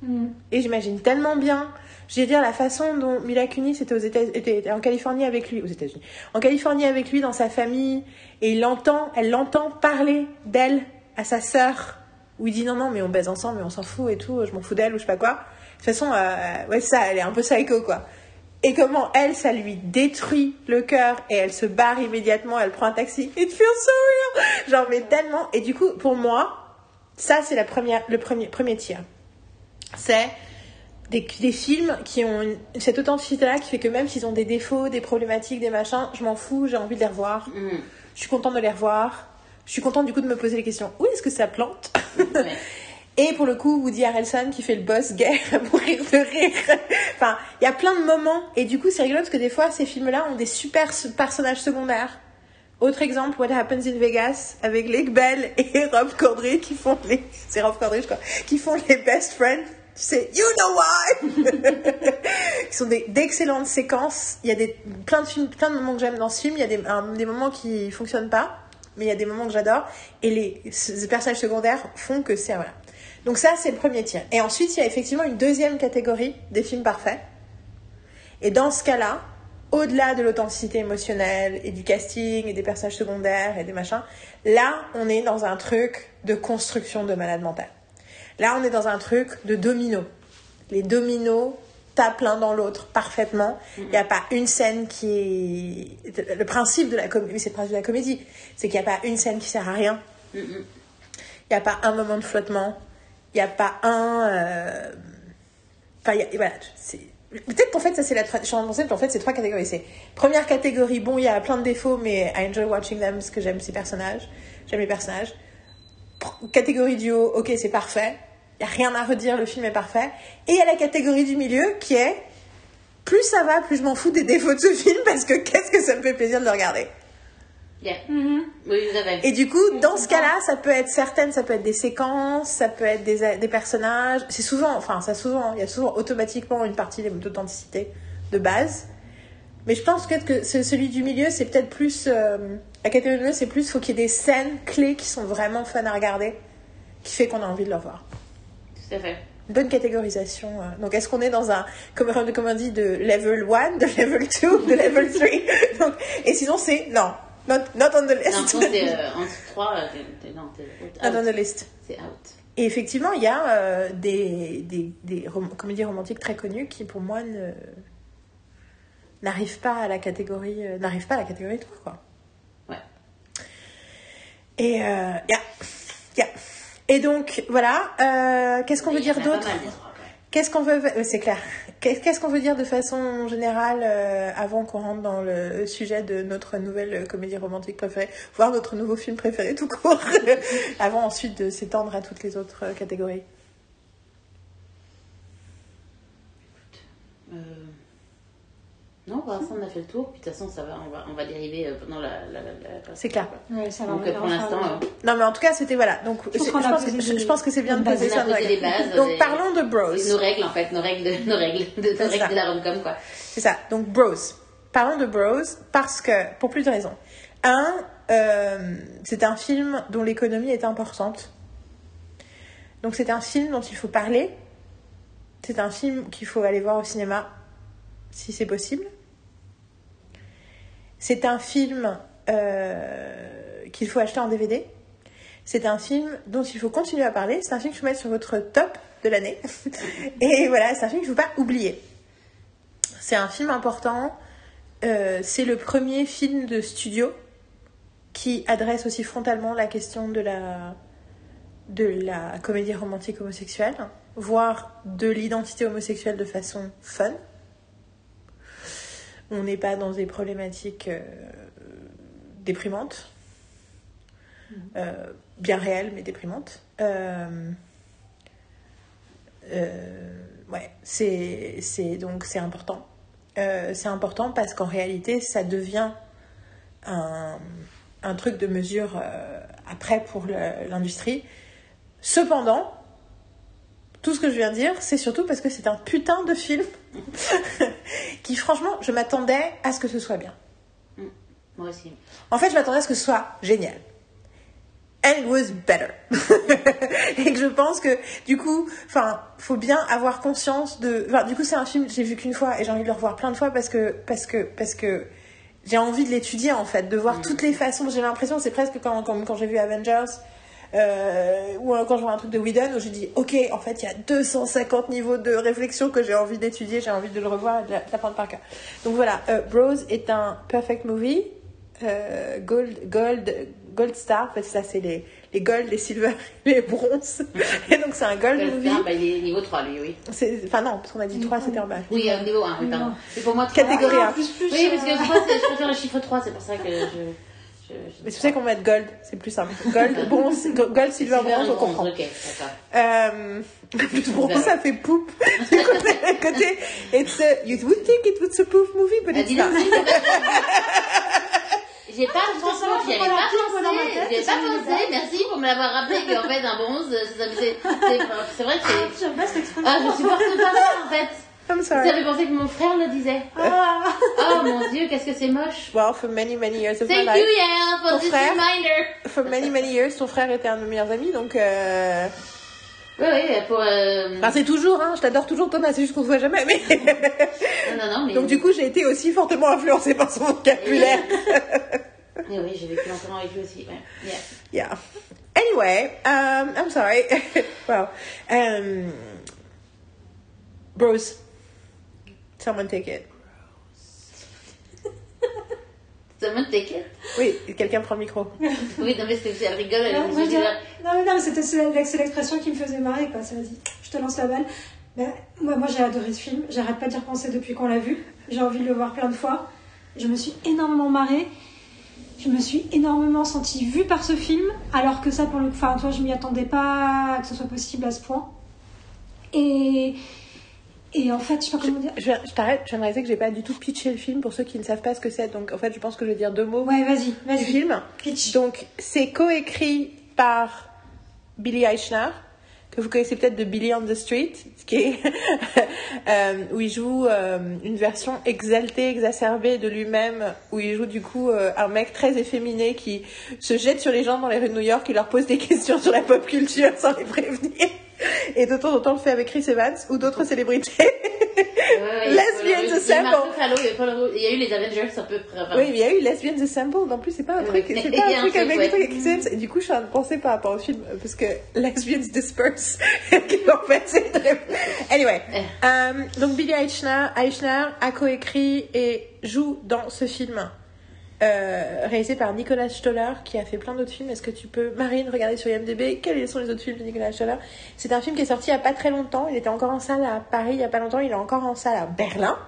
Mm.
et j'imagine tellement bien, je veux dire, la façon dont Mila Kunis était, aux États, était, en Californie avec lui, aux États-Unis, en Californie avec lui dans sa famille, et il l'entend, elle l'entend parler d'elle à sa sœur, où il dit non, non, mais on baise ensemble, mais on s'en fout et tout, je m'en fous d'elle ou je sais pas quoi. De toute façon, euh, ouais, ça, elle est un peu psycho, quoi. Et comment elle, ça lui détruit le cœur et elle se barre immédiatement, elle prend un taxi. It feels so real! Genre, mais tellement. Et du coup, pour moi, Ça, c'est la première, le premier, premier tiers. C'est des, des films qui ont une- cette authenticité-là qui fait que même s'ils ont des défauts, des problématiques, des machins, je m'en fous, j'ai envie de les revoir.
Mhm.
Je suis contente de les revoir. Je suis contente du coup de me poser les questions. Où est-ce que ça plante
Ouais.
Et pour le coup, Woody Harrelson qui fait le boss gay à mourir de rire. enfin, il y a plein de moments. Et du coup, c'est rigolo parce que des fois, ces films-là ont des super personnages secondaires. Autre exemple, What Happens in Vegas, avec Lake Bell et Rob Corddry qui font les... C'est Rob Corddry, je crois. Qui font les best friends. Sais, you know why? Qui sont d'excellentes séquences. Il y a des, plein de films, plein de moments que j'aime dans ce film. Il y a des, des moments qui fonctionnent pas. Mais il y a des moments que j'adore. Et les, ces personnages secondaires font que c'est... Voilà. Donc ça, c'est le premier tiers. Et ensuite, il y a effectivement une deuxième catégorie des films parfaits. Et dans ce cas-là, au-delà de l'authenticité émotionnelle et du casting et des personnages secondaires et des machins, là, on est dans un truc de construction de malade mental. Là, on est dans un truc de domino. Les dominos tapent l'un dans l'autre parfaitement. Il n'y a pas une scène qui est... Le principe de la comédie, c'est le principe de la comédie, c'est qu'il n'y a pas une scène qui sert à rien.
Mhm.
Il n'y a pas un moment de flottement. Il n'y a pas un. euh, Enfin, y a- voilà. c'est- Peut-être qu'en fait, ça c'est la. suis en fait, c'est trois catégories. C'est première catégorie, bon, il y a plein de défauts, mais I enjoy watching them parce que j'aime ces personnages. J'aime les personnages. Catégorie duo, ok, c'est parfait. Il n'y a rien à redire, le film est parfait. Et il y a la catégorie du milieu qui est plus ça va, plus je m'en fous des défauts de ce film parce que qu'est-ce que ça me fait plaisir de le regarder?
Yeah. À fait.
Et du coup, dans ce cas-là, ça peut être certaines, ça peut être des séquences, ça peut être des, des personnages. C'est souvent, enfin, ça souvent, il y a souvent automatiquement une partie d'authenticité de base. Mais je pense peut-être que ce- celui du milieu, c'est peut-être plus. euh, la catégorie du milieu, c'est plus, faut qu'il y ait des scènes clés qui sont vraiment fun à regarder, qui fait qu'on a envie de le revoir.
Fait.
Une bonne catégorisation. euh. Donc, est-ce qu'on est dans un, comme, comme on dit, de level 1, de level 2, de level 3 Donc, Et sinon, c'est non, not, not on the list.
Non, sinon, c'est euh, en dessous de 3, euh, t'es- t'es- non, t'es out.
not on the list.
C'est out.
Et effectivement, il y a euh, des, des, des rom- comédies romantiques très connues qui, pour moi, ne n'arrivent pas à la catégorie, euh, n'arrivent pas à la catégorie 3, quoi.
Ouais.
Et euh, yeah. Yeah. Et donc voilà, euh, qu'est-ce qu'on veut dire d'autre. Qu'est-ce qu'on veut, c'est clair. Qu'est- Qu'est-ce qu'on veut dire de façon générale euh, avant qu'on rentre dans le sujet de notre nouvelle euh, comédie romantique préférée, voire notre nouveau film préféré tout court, avant ensuite de s'étendre à toutes les autres catégories?
Non, pour l'instant, on a fait le tour. Puis de toute façon, ça va, on va, on va dériver euh, pendant la. la, la, la-
C'est clair.
Ouais, ça va.
Donc,
on
euh, pour l'instant, euh,
Non, mais en tout cas, c'était voilà. Donc,
Je
je pense, que,
posé
je,
des-
je pense que c'est bien de poser ça.
posé les bases,
Donc,
des-
parlons de Bros.
nos règles, en fait, nos règles de, nos règles de, nos
C'est
règles
ça.
de la rom-com, quoi.
C'est ça. Donc, Bros. Parlons de Bros parce que, pour plusieurs raisons. Un, euh, c'est un film dont l'économie est importante. Donc, c'est un film dont il faut parler. C'est un film qu'il faut aller voir au cinéma, si c'est possible. C'est un film euh, qu'il faut acheter en DVD. C'est un film dont il faut continuer à parler. C'est un film qu'il faut mettre sur votre top de l'année. Et voilà, c'est un film qu'il ne faut pas oublier. C'est un film important. Euh, c'est le premier film de studio qui adresse aussi frontalement la question de la, de la comédie romantique homosexuelle, voire de l'identité homosexuelle de façon fun. On n'est pas dans des problématiques euh, déprimantes, Euh, bien réelles mais déprimantes. Euh, ouais, c'est c'est- donc c'est important. C'est important parce qu'en réalité, ça devient un, un truc de mesure après pour l'industrie. Cependant, tout ce que je viens de dire, c'est surtout parce que c'est un putain de film qui, franchement, je m'attendais à ce que ce soit bien.
Moi aussi.
En fait, je m'attendais à ce que ce soit génial. And it was better. et que je pense que, du coup, enfin, faut bien avoir conscience de. Enfin, du coup, c'est un film que j'ai vu qu'une fois et j'ai envie de le revoir plein de fois parce que, parce que, parce que j'ai envie de l'étudier en fait, de voir toutes les façons. J'ai l'impression, c'est presque quand, quand, quand j'ai vu Avengers. Euh, ou quand je vois un truc de Whedon où j'ai dit ok en fait il y a 250 niveaux de réflexion que j'ai envie d'étudier j'ai envie de le revoir et de la- de l'apprendre par cœur donc voilà euh, Bros est un perfect movie euh, Gold, Gold, Gold Star, en fait, ça, c'est les, les gold, les silver, les bronzes. Et donc c'est un gold
Euh,
movie.
ah, bah, il est niveau 3, lui, oui.
C'est- Enfin non, parce qu'on a dit 3, c'était en bas.
Oui, euh, niveau 1, oui, pardon. C'est pour moi 3.
Catégorie
Ah,
un.
plus, plus,
Oui,
euh,
parce que 3, c'est- je préfère le chiffre 3, c'est pour ça que je. Je, je
Mais c'est pour ça qu'on va mettre gold, c'est plus simple. Gold, bronze, gold, silver,
Silver
bronze, on comprend.
Ok, d'accord.
Euh, plus bronze, ça fait poop. Du côté, côté, it's a, you would think it was a poof movie, but
Elle
it's not.
J'ai pas, franchement, j'y avais pas pensé. J'y pas pensé. Merci pour me l'avoir rappelé qu'en fait, un bronze, c'est vrai que c'est.
J'aime pas cette expression.
Ah, je supporte pas ça en fait.
I'm
Ça
sorry.
fait penser que mon frère le disait.
Ah.
Oh mon dieu, qu'est-ce que c'est moche.
Well, for many, many years of my
Thank
life.
you, Yael, for
Ton
this
frère?
reminder.
For many, many years, ton frère était un de mes meilleurs amis, donc euh...
Oui, oui, pour. Euh...
Enfin, c'est toujours, hein, je t'adore toujours Thomas, c'est juste qu'on se voit jamais, mais...
Non, non, non, mais.
donc du coup, j'ai été aussi fortement influencée par son vocabulaire.
Oui, oui, j'ai vécu longtemps avec lui aussi. Ouais. Yeah.
Yeah. Anyway, um, I'm sorry. well, um, bros, someone take it.
Someone take it?
Oui, quelqu'un prend le micro.
Oui, non, mais c'est- elle rigole, elle
Non,
dit.
non, mais non, mais c'était c'est l'expression qui me faisait marrer, quoi. Ça, vas-y, je te lance la balle. Ben, moi, moi j'ai adoré ce film. J'arrête pas d'y repenser depuis qu'on l'a vu. J'ai envie de le voir plein de fois. Je me suis énormément marrée. Je me suis énormément sentie vue par ce film, alors que ça, pour le coup, enfin, toi, je m'y attendais pas que ce soit possible à ce point. Et, et en fait, je sais pas comment dire.
Je, je t'arrête, je viens de réaliser que j'ai pas du tout pitché le film pour ceux qui ne savent pas ce que c'est. Donc en fait, je pense que je vais dire deux mots
Ouais, vas-y, vas-y.
film.
Pitch.
Donc c'est coécrit par Billy Eichner, que vous connaissez peut-être de Billy on the Street, qui est euh, où il joue euh, une version exaltée, exacerbée de lui-même, où il joue du coup euh, un mec très efféminé qui se jette sur les gens dans les rues de New York, qui leur pose des questions sur la pop culture sans les prévenir. Et de temps en temps, on le fait avec Chris Evans ou d'autres célébrités.
Ouais,
Assemble.
Mark Ruffalo, il y a eu les Avengers à peu près.
Oui, mais il y a eu Lesbians Assemble. En plus, c'est pas un truc,
Ouais.
c'est pas un
un
truc
truc,
avec
ouais.
Chris Evans. Et du coup, je suis en train de penser par rapport au film, euh, parce que Lesbians Disperse, en fait, c'est très... Anyway, euh, donc Billy Eichner, Eichner a coécrit et joue dans ce film. Euh, réalisé par Nicolas Stoller qui a fait plein d'autres films. Est-ce que tu peux, Marine, regarder sur IMDb quels sont les autres films de Nicolas Stoller? C'est un film qui est sorti il n'y a pas très longtemps. Il était encore en salle à Paris il n'y a pas longtemps. Il est encore en salle à Berlin.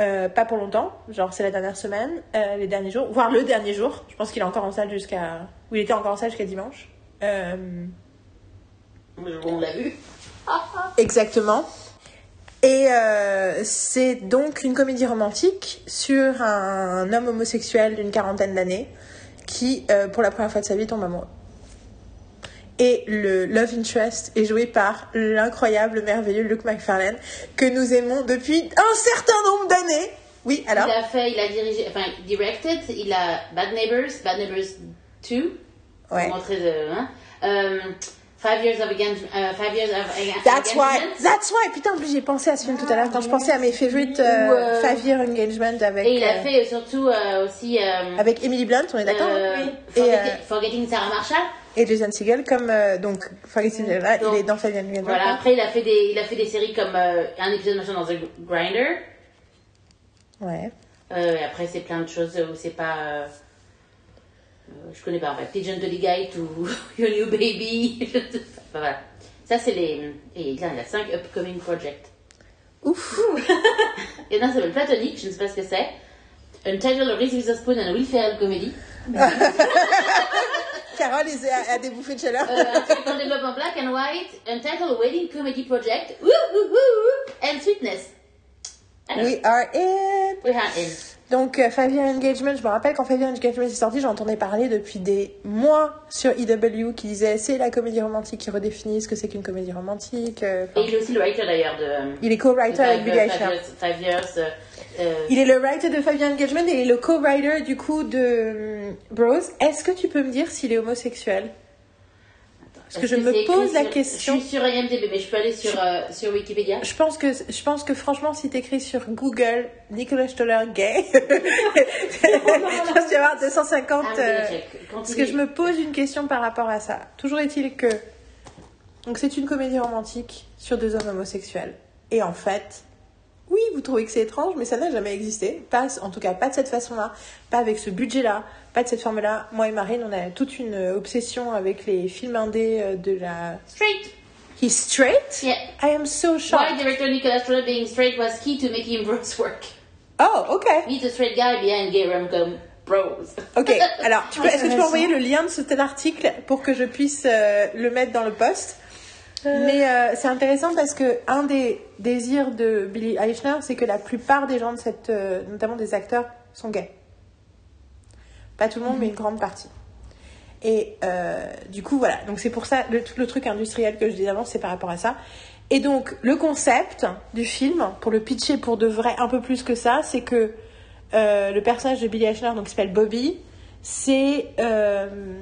Euh, pas pour longtemps, genre c'est la dernière semaine, euh, les derniers jours, voire le dernier jour. Je pense qu'il est encore en salle jusqu'à. Ou il était encore en salle jusqu'à dimanche. Euh,
On l'a vu.
Exactement. Et euh, c'est donc une comédie romantique sur un homme homosexuel d'une quarantaine d'années qui, euh, pour la première fois de sa vie, tombe amoureux. Et le love interest est joué par l'incroyable, merveilleux Luke McFarlane que nous aimons depuis un certain nombre d'années. Oui, alors
Il a fait, il a dirigé, enfin, directed, il a Bad Neighbors, Bad Neighbors 2.
Ouais.
Pour montrer de, hein. Euh, Five Years of Again, euh, Five Years of Again.
That's why, that's why. Putain, en plus j'ai pensé à ce film tout à l'heure quand je pensais à mes favorite euh,
Ou, euh,
Five Year Engagement avec
Et il a
euh,
fait surtout euh, aussi euh,
avec Emily Blunt, on est d'accord
euh,
Oui.
Forgetting,
Et, euh,
Forgetting Sarah Marshall.
et Jason Segel comme euh, donc Forgetting là, il
Donc,
est dans Five Year Engagement.
Voilà, après il a fait des, il a fait des séries comme euh, un épisode machin dans The Grinder.
Ouais.
Euh, et après c'est plein de choses où c'est pas. Euh, je connais pas en fait. Pigeon Dolligate ou Your New Baby. Enfin, voilà. Ça c'est les. Et là il a 5 upcoming projects.
Ouf.
Et là ça s'appelle Platonic, je ne sais pas ce que c'est. Untitled Reese Witherspoon and Will Ferrell Comedy.
Carole a, a des bouffées de chaleur.
Euh, un truc en développement black and white. Untitled Wedding Comedy Project. Woo, woo, woo, and Sweetness.
We are in.
we are in.
Donc euh, Year Engagement, je me rappelle quand Year Engagement est sorti, j'en entendais parler depuis des mois sur EW qui disait c'est la comédie romantique qui redéfinit ce que c'est qu'une comédie romantique. euh, enfin,
Et il est aussi le writer d'ailleurs de.
il est co-writer avec Billy Eichner.
Euh,
Il est le writer de Five Year Engagement et il est le co-writer du coup de hum, Bros. Est-ce que tu peux me dire s'il est homosexuel? Parce que je me pose la
sur-
question.
Je suis sur IMDb, mais je peux aller sur, euh, sur Wikipédia.
Je pense que je pense que franchement si t'écris sur Google Nicolas Stoller gay, je pense qu'il y avoir 250.
Ah,
euh. Parce que je me pose une question par rapport à ça. Toujours est-il que donc c'est une comédie romantique sur deux hommes homosexuels. Et en fait, oui, vous trouvez que c'est étrange, mais ça n'a jamais existé. Pas, en tout cas, pas de cette façon-là, pas avec ce budget-là, pas de cette forme-là. Moi et Marine, on a toute une obsession avec les films indés euh, de la.
Straight.
He's straight?
Yeah.
I am so
Why
shocked.
director Nicolas Roeg being straight was key to making bros work.
Oh, ok.
He's a straight guy behind gay rom-com bros.
Ok, alors, tu peux- est-ce que tu peux envoyer le lien de cet article pour que je puisse euh, le mettre dans le post? Mais euh, c'est intéressant parce que un des désirs de Billie Eichner, c'est que la plupart des gens de cette, euh, notamment des acteurs, sont gays. Pas tout le monde, mais une grande partie. Et euh, du coup, voilà. Donc c'est pour ça, le, tout le truc industriel que je disais avant, c'est par rapport à ça. Et donc, le concept du film, pour le pitcher pour de vrai un peu plus que ça, c'est que euh, le personnage de Billy Eichner, donc qui s'appelle Bobby, c'est euh,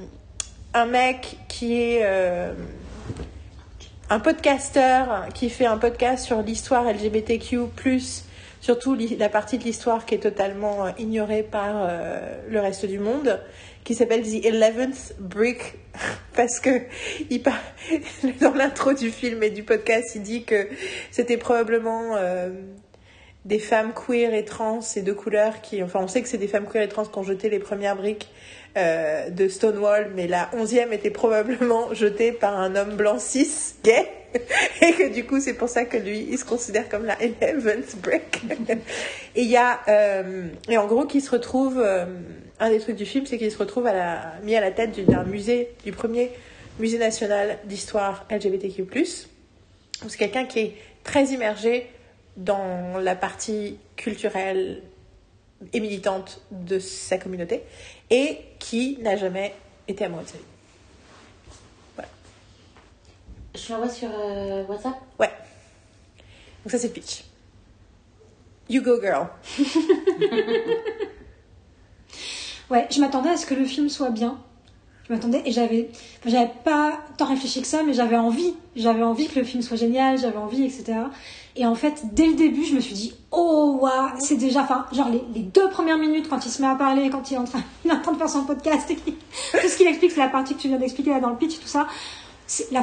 un mec qui est un podcasteur qui fait un podcast sur l'histoire LGBTQ+, surtout la partie de l'histoire qui est totalement euh, ignorée par euh, le reste du monde, qui s'appelle The Eleventh Brick, parce que il dans l'intro du film et du podcast, il dit que c'était probablement euh, des femmes queer et trans et de couleur qui, enfin, on sait que c'est des femmes queer et trans qui ont jeté les premières briques euh, de Stonewall, mais la onzième était probablement jetée par un homme blanc cis gay. Et que du coup, c'est pour ça que lui, il se considère comme la 11th brick. et il y a, euh, et en gros, qui se retrouve, euh, un des trucs du film, c'est qu'il se retrouve à la, mis à la tête du- d'un musée, du premier musée national d'histoire LGBTQ+. C'est quelqu'un qui est très immergé dans la partie culturelle et militante de sa communauté et qui n'a jamais été amoureux de sa vie.
Je l'envoie sur euh, WhatsApp.
Ouais. Donc ça c'est le pitch. You go girl.
Ouais, je m'attendais à ce que le film soit bien. Je m'attendais et j'avais, enfin, j'avais pas tant réfléchi que ça, mais j'avais envie. J'avais envie que le film soit génial, j'avais envie, etc. Et en fait, dès le début, je me suis dit, oh waouh, c'est déjà, enfin, genre les, les deux premières minutes quand il se met à parler, quand il est en train, il est en train de faire son podcast, et tout ce qu'il explique, c'est la partie que tu viens d'expliquer là dans le pitch, tout ça.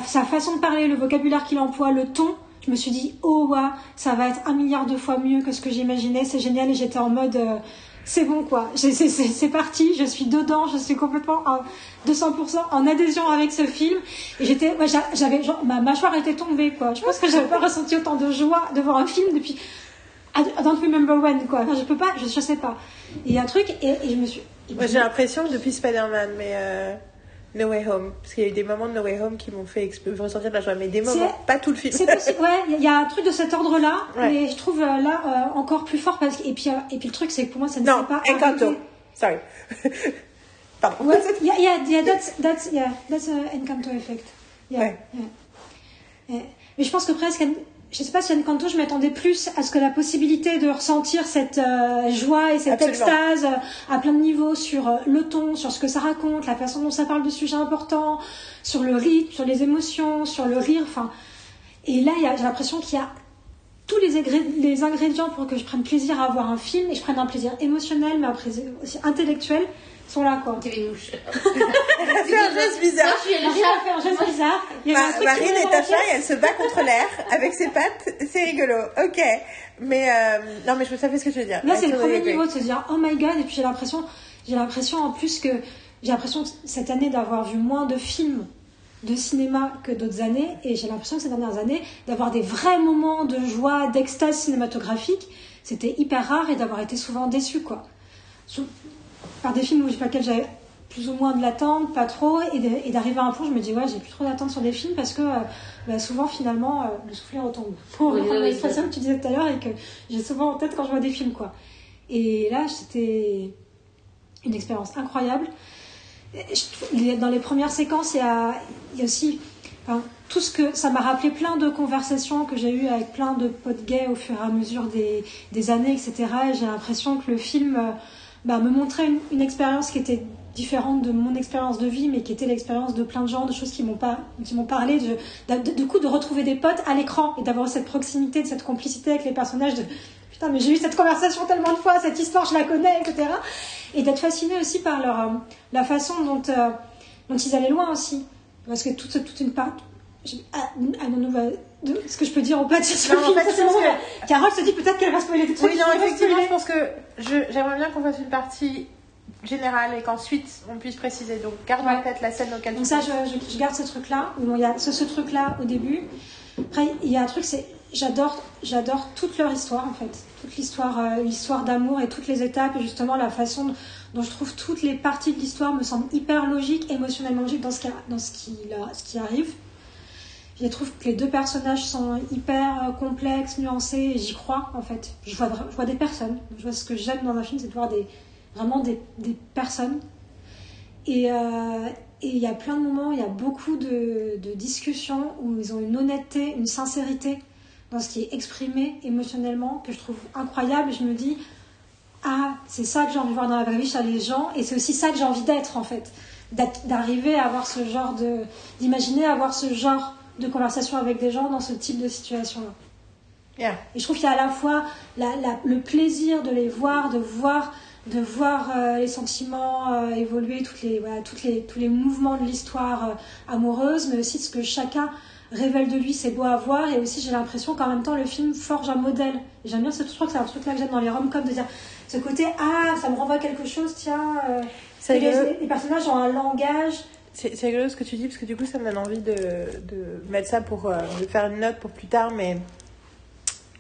Sa façon de parler, le vocabulaire qu'il emploie, le ton. Je me suis dit, oh waouh, ça va être un milliard de fois mieux que ce que j'imaginais, c'est génial. Et j'étais en mode, euh, c'est bon quoi, c'est- parti, je suis dedans, je suis complètement à 200% en adhésion avec ce film. Et j'étais, j'avais, ma mâchoire était tombée quoi. Je pense que j'avais pas ressenti autant de joie de voir un film depuis. I don't remember when quoi. Je peux pas, je, je sais pas. Il y a un truc et, je me suis.
Moi j'ai l'impression que depuis Spider-Man, mais euh, No Way Home, parce qu'il y a eu des moments de No Way Home qui m'ont fait ressentir de la joie, mais des moments, pas tout le film.
C'est possible, ouais, il y a un truc de cet ordre-là,
Ouais.
mais je trouve euh, là euh, encore plus fort parce que et puis euh, et puis le truc c'est que pour moi ça ne s'est pas
Encanto.
arrêté.
Sorry. Pardon.
Ouais, yeah, yeah, yeah, that's that's yeah, that's a Encanto effect. Yeah,
Ouais.
Yeah. Mais je pense que presque, je sais pas si Encanto, je m'attendais plus à ce que la possibilité de ressentir cette euh, joie et cette
Absolument.
extase euh, à plein de niveaux sur euh, le ton, sur ce que ça raconte, la façon dont ça parle de sujets importants, sur le rythme, sur les émotions, sur le rire, enfin. Et là, j'ai l'impression qu'il y a tous les, ingré- les ingrédients pour que je prenne plaisir à voir un film et je prenne un plaisir émotionnel, mais un plaisir aussi intellectuel, sont là, quoi.
C'est une mouche.
Elle fait un geste bizarre.
Moi, je suis
Marie a fait un geste bizarre. Il y avait un
Ma-
truc qui
Marine est à et elle se bat contre l'air avec ses pattes. C'est rigolo. Ok. Mais euh, non, mais je savais ce que je veux dire.
Là, c'est le premier niveau de se dire oh my god. Et puis j'ai l'impression, j'ai l'impression en plus que j'ai l'impression cette année d'avoir vu moins de films de cinéma que d'autres années. Et j'ai l'impression que ces dernières années d'avoir des vrais moments de joie, d'extase cinématographique. C'était hyper rare et d'avoir été souvent déçu, quoi. Par des films pour lesquels j'avais plus ou moins de l'attente, pas trop, et d'arriver à un point, je me dis, ouais, j'ai plus trop d'attente sur des films parce que euh, bah, souvent, finalement, euh, le soufflet retombe. Pour
Oui,
l'expression que tu disais tout à l'heure et que j'ai souvent en tête quand je vois des films, quoi. Et là, c'était une expérience incroyable. Dans les premières séquences, il y a, il y a aussi enfin, tout ce que ça m'a rappelé plein de conversations que j'ai eues avec plein de potes gays au fur et à mesure des, des années, etc. Et j'ai l'impression que le film euh, bah, me montrait une, une expérience qui était différente de mon expérience de vie, mais qui était l'expérience de plein de gens, de choses qui m'ont pas, qui m'ont parlé, de, de, de coup de retrouver des potes à l'écran et d'avoir cette proximité, de cette complicité avec les personnages. De putain, mais j'ai eu cette conversation tellement de fois, cette histoire, je la connais, etc. Et d'être fasciné aussi par leur, euh, la façon dont, euh, dont ils allaient loin aussi, parce que toute, toute une part. non, bah, de- ce que je peux dire ou pas dire sur
Non,
le
en
film,
fait,
ça,
que-
Carole se dit peut-être qu'elle va spoiler des trucs.
Oui, non, effectivement, je pense que je- j'aimerais bien qu'on fasse une partie général et qu'ensuite on puisse préciser. Donc garde en
Ouais.
tête la scène auquel
Donc
tu
ça, je, je- je garde ce truc-là. Bon, il y a ce, ce truc-là au début. Après, il y a un truc, c'est j'adore, j'adore toute leur histoire en fait, toute l'histoire, euh, l'histoire d'amour et toutes les étapes et justement la façon dont je trouve toutes les parties de l'histoire me semblent hyper logiques, émotionnellement logiques dans ce qui, dans ce qui, là- ce qui arrive. Je trouve que les deux personnages sont hyper euh, complexes, nuancés, et j'y crois en fait. Je vois, des personnes. Je vois ce que j'aime dans un film, c'est de voir des, vraiment des, des personnes. Et euh, il y a plein de moments, il y a beaucoup de, discussions où ils ont une honnêteté, une sincérité dans ce qui est exprimé émotionnellement que je trouve incroyable. Et je me dis, ah, c'est ça que j'ai envie de voir dans la vraie vie chez les gens, et c'est aussi ça que j'ai envie d'être en fait, d'arriver à avoir ce genre de, d'imaginer avoir ce genre de conversation avec des gens dans ce type de situation-là.
Yeah.
Et je trouve qu'il y a à la fois la- la- le plaisir de les voir, de voir, de voir euh, les sentiments euh, évoluer, toutes les, voilà, toutes les, tous les mouvements de l'histoire euh, amoureuse, mais aussi ce que chacun révèle de lui, c'est beau à voir. Et aussi, j'ai l'impression qu'en même temps, le film forge un modèle. J'aime bien ce je crois que c'est un truc là que j'aime dans les rom-coms, de dire ce côté, ah, ça me renvoie à quelque chose, tiens. les personnages ont un langage.
C'est rigolo ce que tu dis parce que du coup ça me donne envie de, de mettre ça pour euh, de faire une note pour plus tard, mais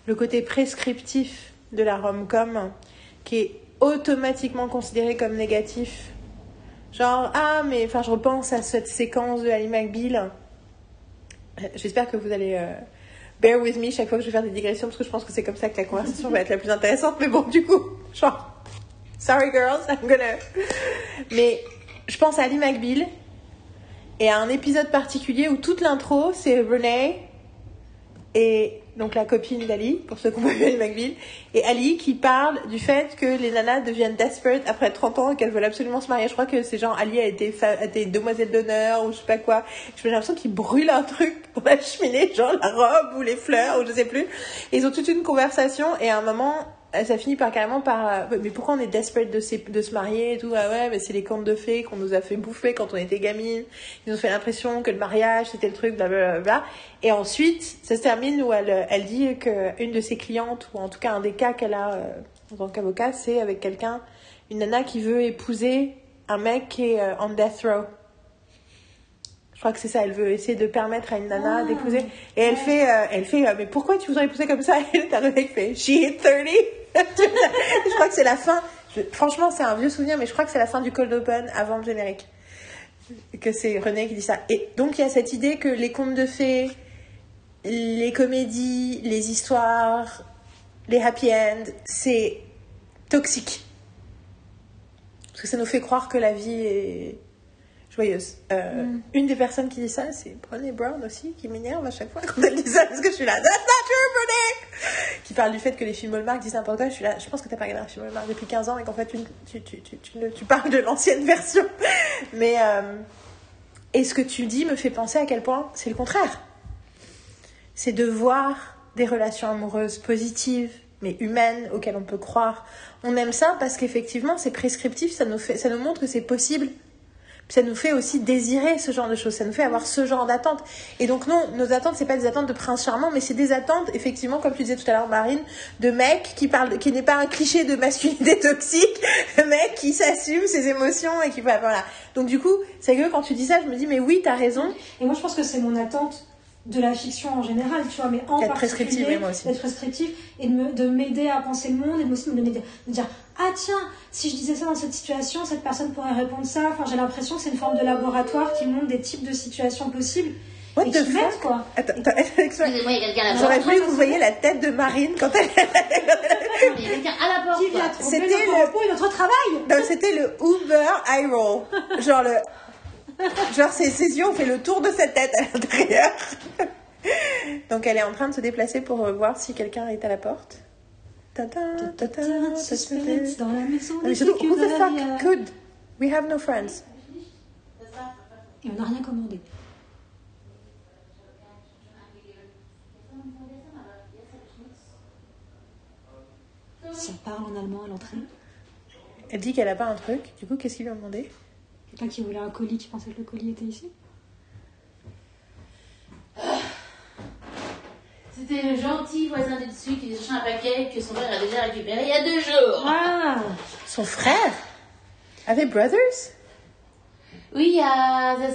le côté prescriptif de la rom-com qui est automatiquement considéré comme négatif. Genre ah mais enfin je repense à cette séquence de Ali McBeal. J'espère que vous allez euh, bear with me chaque fois que je vais faire des digressions parce que je pense que c'est comme ça que la conversation va être la plus intéressante. Mais bon du coup genre sorry girls I'm gonna mais je pense à Ali McBeal et à un épisode particulier où toute l'intro, c'est Renee et donc la copine d'Ali, pour ceux qui ont pas vu et Ali qui parle du fait que les nanas deviennent desperate après 30 ans et qu'elles veulent absolument se marier. Je crois que c'est genre Ali a été, a été demoiselle d'honneur ou je sais pas quoi. J'ai l'impression qu'ils brûlent un truc pour la cheminée, genre la robe ou les fleurs ou je sais plus. Ils ont toute une conversation et à un moment, ça finit par carrément par euh, mais pourquoi on est desperate de, se- de se marier et tout ah ouais mais c'est les contes de fées qu'on nous a fait bouffer quand on était gamine ils nous ont fait l'impression que le mariage c'était le truc blablabla et ensuite ça se termine où elle elle dit que une de ses clientes ou en tout cas un des cas qu'elle a euh, en tant qu'avocat c'est avec quelqu'un une nana qui veut épouser un mec qui est euh, on death row je crois que c'est ça, elle veut essayer de permettre à une nana
Ah.
d'épouser. Et elle fait, euh, elle fait, mais pourquoi tu voudrais épouser comme ça Et mec qui fait, she hit 30. Je crois que c'est la fin. franchement, c'est un vieux souvenir, mais je crois que c'est la fin du cold open avant le générique. Que c'est René qui dit ça. Et donc il y a cette idée que les contes de fées, les comédies, les histoires, les happy end, c'est toxique. Parce que ça nous fait croire que la vie est joyeuse. Euh, Une des personnes qui dit ça, c'est Brené Brown aussi, qui m'énerve à chaque fois quand elle dit ça, parce que je suis là, That's not true, Brené Qui parle du fait que les films Hallmark disent n'importe quoi. Je suis là, je pense que t'as pas regardé un film Hallmark depuis 15 ans et qu'en fait, tu, parles de l'ancienne version. Mais, euh, et ce que tu dis me fait penser à quel point c'est le contraire. C'est de voir des relations amoureuses positives, mais humaines, auxquelles on peut croire. On aime ça parce qu'effectivement, c'est prescriptif, ça nous, fait, ça nous montre que c'est possible. Ça nous fait aussi désirer ce genre de choses, ça nous fait avoir ce genre d'attentes. Et donc non, nos attentes, c'est pas des attentes de prince charmant, mais c'est des attentes, effectivement, comme tu disais tout à l'heure, Marine, de mec qui parle, qui n'est pas un cliché de masculinité toxique, mec qui s'assume ses émotions et qui voilà. Donc du coup, c'est que quand tu dis ça, je me dis mais oui, t'as raison.
Et moi, je pense que c'est mon attente de la fiction en général, tu vois, mais en
D'être
particulier,
prescriptive, oui, moi aussi.
d'être prescriptive et de m'aider à penser le monde et de me dire ah tiens si je disais ça dans cette situation cette personne pourrait répondre ça enfin j'ai l'impression que c'est une forme de laboratoire qui montre des types de situations possibles
What
et
the fuck
quoi
Attends, attends, excuse-moi.
Excusez-moi, il y a quelqu'un à la
J'aurais voulu que vous voyez la tête de Marine quand elle.
Il y a quelqu'un à la porte.
qui vient tromper notre
le-
repos et notre travail?
Non, c'était le Uber eye roll. Genre le. Genre ses, ses yeux ont fait le tour de sa tête à l'intérieur. Donc elle est en train de se déplacer pour euh, voir si quelqu'un est à la porte.
Suspense dans la maison des
surtout, who the fuck could? We have no friends?
et on n'a rien commandé ça parle en allemand à l'entrée
Elle dit qu'elle a pas un truc. Du coup, qu'est-ce qu'ils lui ont demandé?
Quelqu'un qui voulait un colis qui pensait que le colis était ici?
C'était le gentil voisin du dessus qui cherchait un paquet que son frère a déjà récupéré il y a deux jours.
ah
Son frère? Avec Brothers?
Oui, il y a The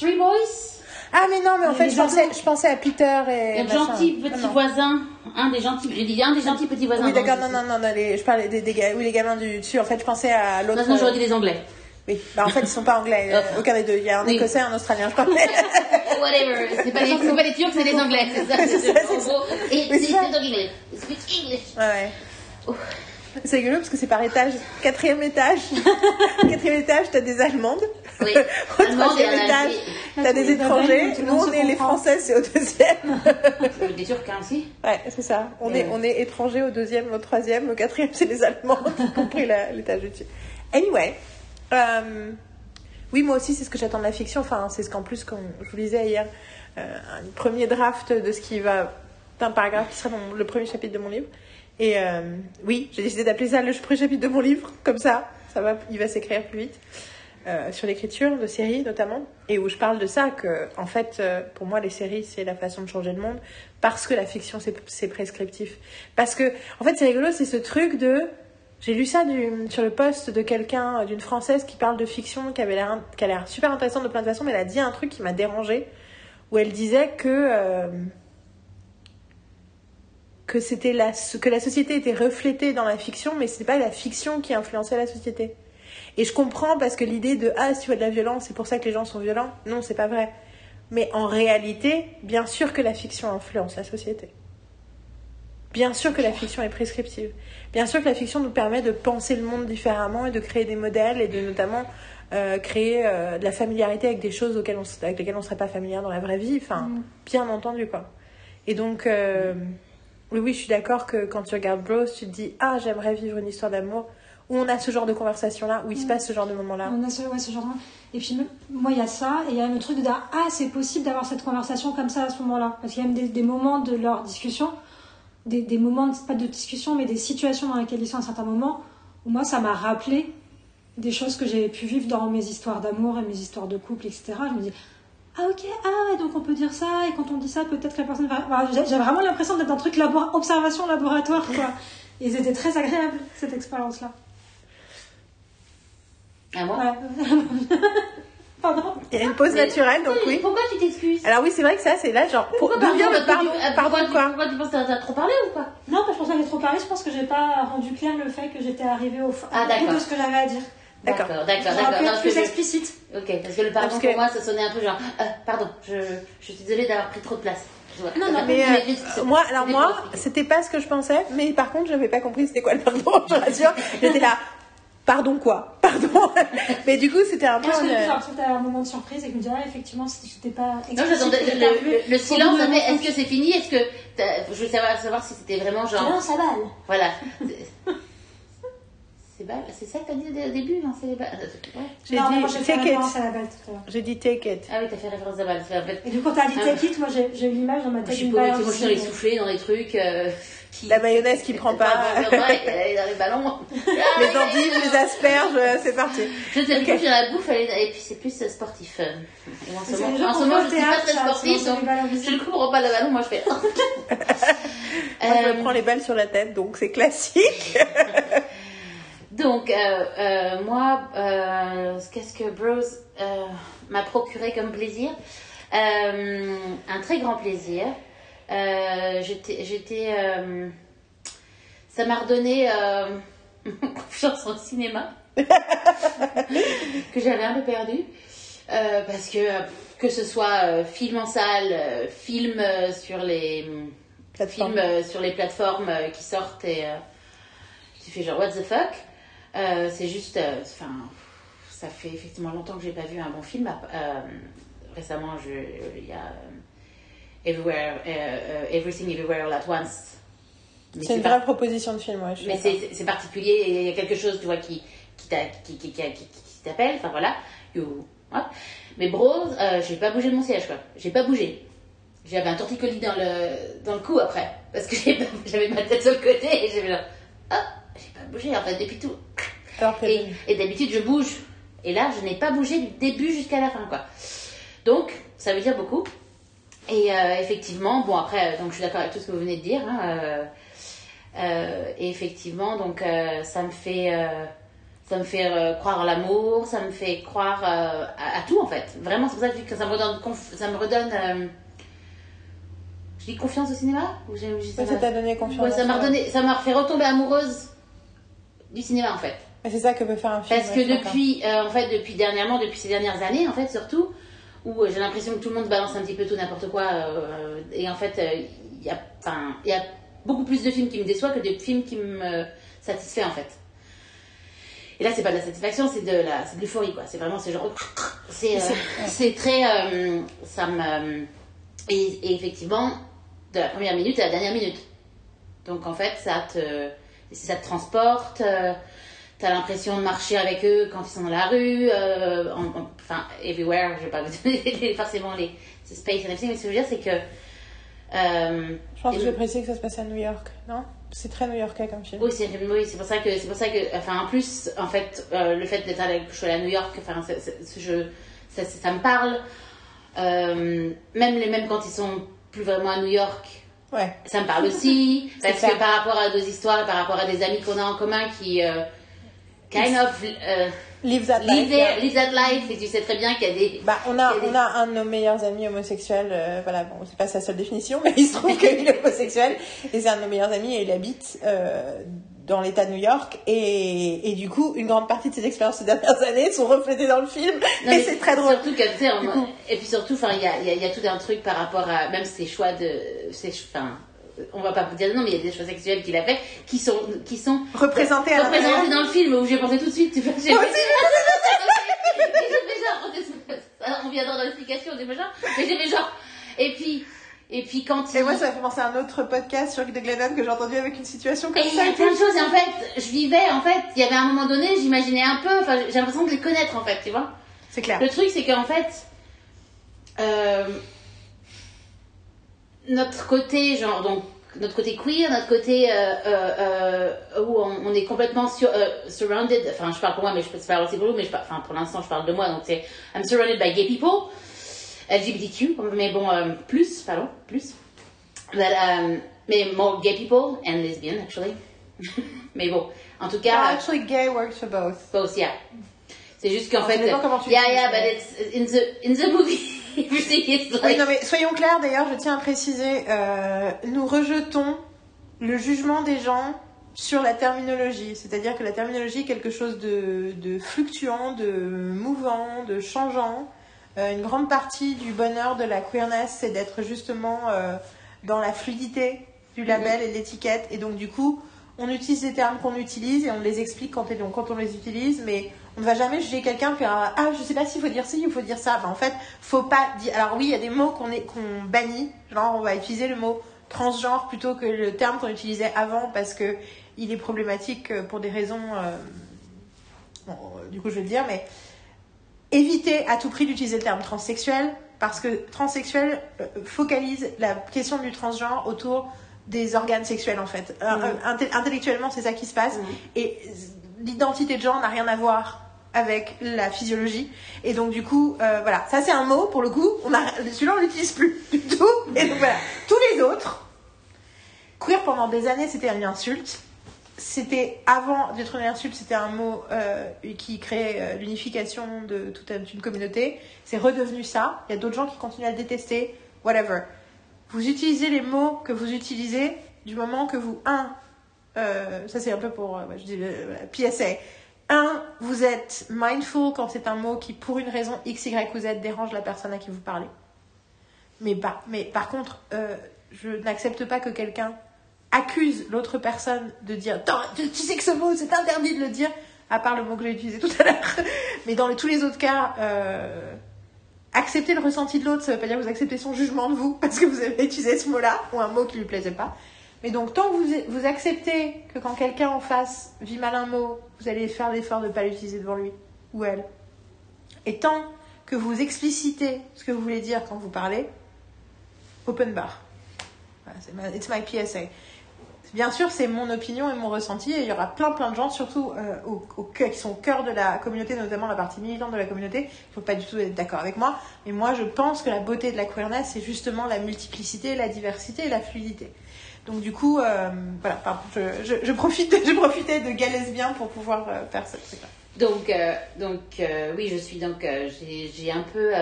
Three Boys.
Ah, mais non, mais en fait, je pensais, je pensais à Peter et.
Un
machin.
gentil
Ah,
petit
non.
voisin. Un des gentils. J'ai dit un des gentils petits voisins.
Oui, d'accord, non, non, non, non, je parlais des, des gars, oui, les gamins du dessus. En fait, je pensais à
De
l'autre.
toute façon, j'aurais dit les Anglais.
Oui, bah, en fait, ils sont pas anglais, euh, aucun des deux. Il y a un
Oui.
écossais et un australien, je crois. Mais-
Whatever. C'est pas, les- c'est pas les Turcs, c'est les Anglais. C'est ça.
C'est ça,
en gros. Et c'est
ça.
c'est English. Speak English.
Ouais, ouais.
Oh.
C'est rigolo parce que c'est par étage. Quatrième étage. Quatrième étage, t'as des Allemandes.
Oui.
Au troisième étage,
Algérie.
t'as des étrangers. Nous, on est les. Français, c'est au deuxième.
Des Turcs hein, aussi.
Ouais, c'est ça. On, est, on est étrangers au deuxième, au troisième, au quatrième, c'est les Allemands, y compris l'étage au-dessus. Anyway, euh, oui, moi aussi, c'est ce que j'attends de la fiction. Enfin, c'est ce qu'en plus, comme je vous disais hier, euh, un premier draft de ce qui va, d'un paragraphe qui sera le premier chapitre de mon livre. Et euh, oui, j'ai décidé d'appeler ça le premier chapitre de mon livre, comme ça, ça va, il va s'écrire plus vite. euh, sur l'écriture de séries notamment, et où je parle de ça, que en fait, euh, pour moi, les séries, c'est la façon de changer le monde, parce que la fiction, c'est prescriptif. Parce que, en fait, c'est rigolo, c'est ce truc de... J'ai lu ça du- sur le post de quelqu'un, d'une Française qui parle de fiction, qui avait l'air qui a l'air super intéressante de plein de façons, mais elle a dit un truc qui m'a dérangée, où elle disait que... euh, que c'était la que la société était reflétée dans la fiction mais c'est pas la fiction qui influençait la société. Et je comprends parce que l'idée de ah si tu vois de la violence c'est pour ça que les gens sont violents. Non c'est pas vrai. Mais en réalité bien sûr que la fiction influence la société bien sûr que la fiction est prescriptive bien sûr que la fiction nous permet de penser le monde différemment et de créer des modèles et de notamment euh, créer euh, de la familiarité avec des choses auxquelles on, avec lesquelles on serait pas familier dans la vraie vie enfin
Mm.
bien entendu quoi et donc euh, oui, oui, je suis d'accord que quand tu regardes Bros, tu te dis Ah, j'aimerais vivre une histoire d'amour où on a ce genre de conversation-là, où il se passe ce genre de moment-là.
On a ce, ouais, ce genre de- Et puis, même- moi, il y a ça, et il y a le truc de dire Ah, c'est possible d'avoir cette conversation comme ça à ce moment-là. Parce qu'il y a même des, des moments de leur discussion, des, des moments, pas de discussion, mais des situations dans lesquelles ils sont à un certain moment, où moi, ça m'a rappelé des choses que j'avais pu vivre dans mes histoires d'amour et mes histoires de couple, etc. Je me dis Ah, ok, ah, ouais, donc on peut dire ça, et quand on dit ça, peut-être que la personne va. J'ai- J'avais vraiment l'impression d'être un truc labo- observation laboratoire, quoi. Et c'était très agréable, cette expérience-là.
À moi?
Ouais. Pardon
Il y a une pause
Mais-
naturelle, donc oui.
Pourquoi tu t'excuses
Alors oui, c'est vrai que ça, c'est là, genre, pour, d'où vient
pardon
le pardon
euh,
Pardon quoi
Pourquoi tu penses que t'as trop parlé ou pas
Non, parce que je pensais que trop parlé, je pense que j'ai pas rendu clair le fait que j'étais arrivée au,
Ah,
bout de ce que j'avais à dire.
D'accord.
D'accord, d'accord,
plus
je-
explicite.
Ok, parce que le pardon
Parce que-
pour moi, ça sonnait un peu genre, euh, pardon, je, je suis désolée d'avoir pris trop de place.
Non, non,
Mais euh,
c'est-
moi, alors moi, c'était pas ce que je pensais, mais par contre, j'avais pas compris c'était quoi le pardon, je rassure. J'étais là, pardon quoi Pardon Mais du coup, c'était un peu.
J'ai l'impression que t'as un moment de surprise et que je me disais, ah, effectivement, si j'étais pas
Non, j'attendais le, le- silence, mais est-ce que c'est fini? Est-ce que. Je veux savoir, savoir si c'était vraiment genre.
Non, ça balle.
Voilà. C'est- balle, ça que t'as dit au début, non C'est les balles. Ouais.
J'ai dit take it.
la balle.
J'ai dit take it.
Ah oui, t'as fait référence à balle. En fait,
Et du coup, t'as dit
Ah.
take it, moi j'ai eu l'image dans ma
je
tête
suis
d'une
pas
balle.
moi je suis allée souffler dans des trucs. euh, qui...
La mayonnaise qui prend pas.
Elle est dans les ballons.
Les endives, les asperges, euh, c'est parti.
Je sais
Ok.
plus, j'ai la bouffe, elle est- et puis c'est plus euh, sportif. euh. Et en ce moment,
les
je suis pas très sportive, donc
les
je ne comprends pas le ballon, moi je fais.
Moi, je
Euh,
me prends les balles sur la tête, donc c'est classique.
Donc, euh, euh, moi, euh, qu'est-ce que Bros m'a procuré comme plaisir? Un très grand plaisir. J'étais, ça m'a redonné confiance en cinéma que j'avais un peu perdu. Euh, parce que que ce soit euh, film en salle, euh, film sur les films sur les plateformes qui sortent et tu fais genre what the fuck? Euh, c'est juste, euh, enfin, ça fait effectivement longtemps que j'ai pas vu un bon film. Euh, récemment, il y a euh, Everywhere, Everything Everywhere All at Once.
C'est une vraie proposition de film, ouais. je
mais c'est particulier et il y a quelque chose, tu vois, qui, qui t'a- qui, qui, qui, t'appelle. Enfin voilà. You- hop. Mais Bros, j'ai pas bougé de mon siège, quoi. J'ai pas bougé. J'avais un torticolis dans le, dans le cou après. Parce que j'avais ma tête sur le côté et j'avais genre, ah, j'ai pas bougé en fait depuis tout.
Alors que-
Et, et d'habitude, je bouge. Et là, je n'ai pas bougé du début jusqu'à la fin, quoi. Donc, ça veut dire beaucoup. Et euh, effectivement, bon, après, euh, donc je suis d'accord avec tout ce que vous venez de dire. hein, euh, euh, et effectivement, donc, ça me fait. Ça me fait croire en l'amour, ça me fait croire à, à tout en fait. Vraiment, c'est pour ça que ça me redonne, ça me redonne je dis confiance au cinéma ou j'ai,
ça t'a donné confiance.
Ouais, ça
en
m'a
toi.
redonné, ça m'a fait retomber amoureuse du cinéma en fait.
Mais c'est ça que peut faire un film.
Parce que depuis, euh, en fait, depuis dernièrement, depuis ces dernières années, en fait, surtout, où euh, j'ai l'impression que tout le monde balance un petit peu tout n'importe quoi, euh, et en fait, il y a, enfin, il y a beaucoup plus de films qui me déçoivent que de films qui me satisfait en fait. Et là, c'est pas de la satisfaction, c'est de la, c'est de l'euphorie quoi. C'est vraiment, c'est genre, c'est, euh, très, euh, ça me, et, et effectivement, de la première minute à la dernière minute. Donc en fait, ça te, ça te transporte. euh, T'as l'impression de marcher avec eux quand ils sont dans la rue, euh, en- en- enfin, everywhere, je vais pas vous donner forcément les space and everything, mais ce que je veux dire, c'est que. euh,
Je pense que vais préciser que ça se passe à New York, non? C'est très new-yorkais comme film.
oui, c'est oui, c'est pour ça que c'est pour ça que enfin en plus en fait euh, le fait d'être allée à New York enfin je ça, ça- ça me parle même les mêmes quand ils sont plus vraiment à New York
Ouais.
ça me parle aussi parce
clair.
que par rapport à deux histoires par rapport à des amis qu'on a en commun qui euh, kind of euh,
Live that
live,
life. yeah.
live that life et tu sais très bien qu'il y a des
Bah, on a,
Il y a des-
on a un de nos meilleurs amis homosexuels, euh, voilà, bon, c'est pas sa seule définition, mais il se trouve qu'il est homosexuel, et c'est un de nos meilleurs amis, et il habite euh, dans l'état de New York, et, et du coup, une grande partie de ses expériences ces dernières années sont reflétées dans le film,
Non,
et c'est très drôle.
Surtout tu
coup.
et puis surtout, il y a, y, a, y a tout un truc par rapport à même ses choix de, ses, enfin, on va pas vous dire non, mais il y a des choix sexuels qu'il a fait qui sont, qui sont
Représentés à
représentés dans le film où j'ai pensé tout de suite. Tu vois, j'ai on viendra dans l'explication, mais j'ai genre, et puis, et puis quand il,
Et moi, ça m'a fait penser à un autre podcast sur de Glennon que j'ai entendu avec une situation comme
et il y
ça.
a plein de choses, et en fait, je vivais, en fait, il y avait un moment donné, j'imaginais un peu, enfin, j'ai l'impression de les connaître, en fait, tu vois.
C'est clair.
Le truc, c'est qu'en fait, euh, notre côté, genre, donc, notre côté queer, notre côté euh, euh, où on, on est complètement sur, surrounded, enfin, je parle pour moi, mais je peux parler aussi pour vous, mais je, enfin, pour l'instant, je parle de moi, donc c'est I'm surrounded by gay people, LGBTQ, mais bon, euh, plus, pardon, plus. But, um, mais more gay people and lesbian, actually. mais bon, en tout cas.
Ah, actually, gay works for both.
Both, yeah. C'est juste qu'en fait,
ça dépend comment tu
yeah, yeah, but it's in the in the movie. is
Oui,
like,
non, mais soyons clairs, d'ailleurs, je tiens à préciser, euh, nous rejetons le jugement des gens sur la terminologie. C'est-à-dire que la terminologie est quelque chose de, de fluctuant, de mouvant, de changeant. Euh, une grande partie du bonheur de la queerness, c'est d'être justement euh, dans la fluidité du label et de l'étiquette. Et donc, du coup, on utilise les termes qu'on utilise et on les explique quand, on- les utilise, mais on ne va jamais juger quelqu'un faire ah je sais pas s'il faut dire ci ou il faut dire ça. Ben, en fait, faut pas dire. Alors oui, il y a des mots qu'on qu'on bannit. Genre on va utiliser le mot transgenre plutôt que le terme qu'on utilisait avant parce que il est problématique euh, pour des raisons. du coup, je vais le dire, mais éviter à tout prix d'utiliser le terme transsexuel parce que transsexuel euh, focalise la question du transgenre autour des organes sexuels en fait. Euh,
Mhm.
euh, intellectuellement, c'est ça qui se passe
Mhm.
et l'identité de genre n'a rien à voir avec la physiologie et donc du coup euh, voilà ça c'est un mot pour le coup on a celui-là on l'utilise plus du tout et donc voilà tous les autres queer pendant des années c'était une insulte c'était avant d'être une insulte, c'était un mot euh, qui créait euh, l'unification de toute une communauté. C'est redevenu ça. Il y a d'autres gens qui continuent à le détester. Whatever. Vous utilisez les mots que vous utilisez du moment que vous un, euh, ça c'est un peu pour je dis PSA. Un, vous êtes mindful quand c'est un mot qui pour une raison X, Y ou Z dérange la personne à qui vous parlez. Mais, pas, mais par contre, je n'accepte pas que quelqu'un accuse l'autre personne de dire tu sais que ce mot c'est interdit de le dire à part le mot que j'ai utilisé tout à l'heure. Mais dans tous les autres cas euh, accepter le ressenti de l'autre ça veut pas dire que vous acceptez son jugement de vous parce que vous avez utilisé ce mot là ou un mot qui lui plaisait pas. Mais donc tant que vous, vous acceptez que quand quelqu'un en face vit mal un mot vous allez faire l'effort de ne pas l'utiliser devant lui ou elle. Et tant que vous explicitez ce que vous voulez dire quand vous parlez open bar. It's my PSA Bien sûr, c'est mon opinion et mon ressenti, et il y aura plein plein de gens, surtout euh, au, au qui sont au cœur de la communauté, notamment la partie militante de la communauté, qui ne faut pas du tout être d'accord avec moi. Mais moi, je pense que la beauté de la queerness, c'est justement la multiplicité, la diversité et la fluidité. Donc du coup, euh, voilà, pardon, je, je, profite, je profitais de gars lesbiens pour pouvoir euh, faire ce truc-là.
Donc, donc oui, je suis donc, j'ai un peu,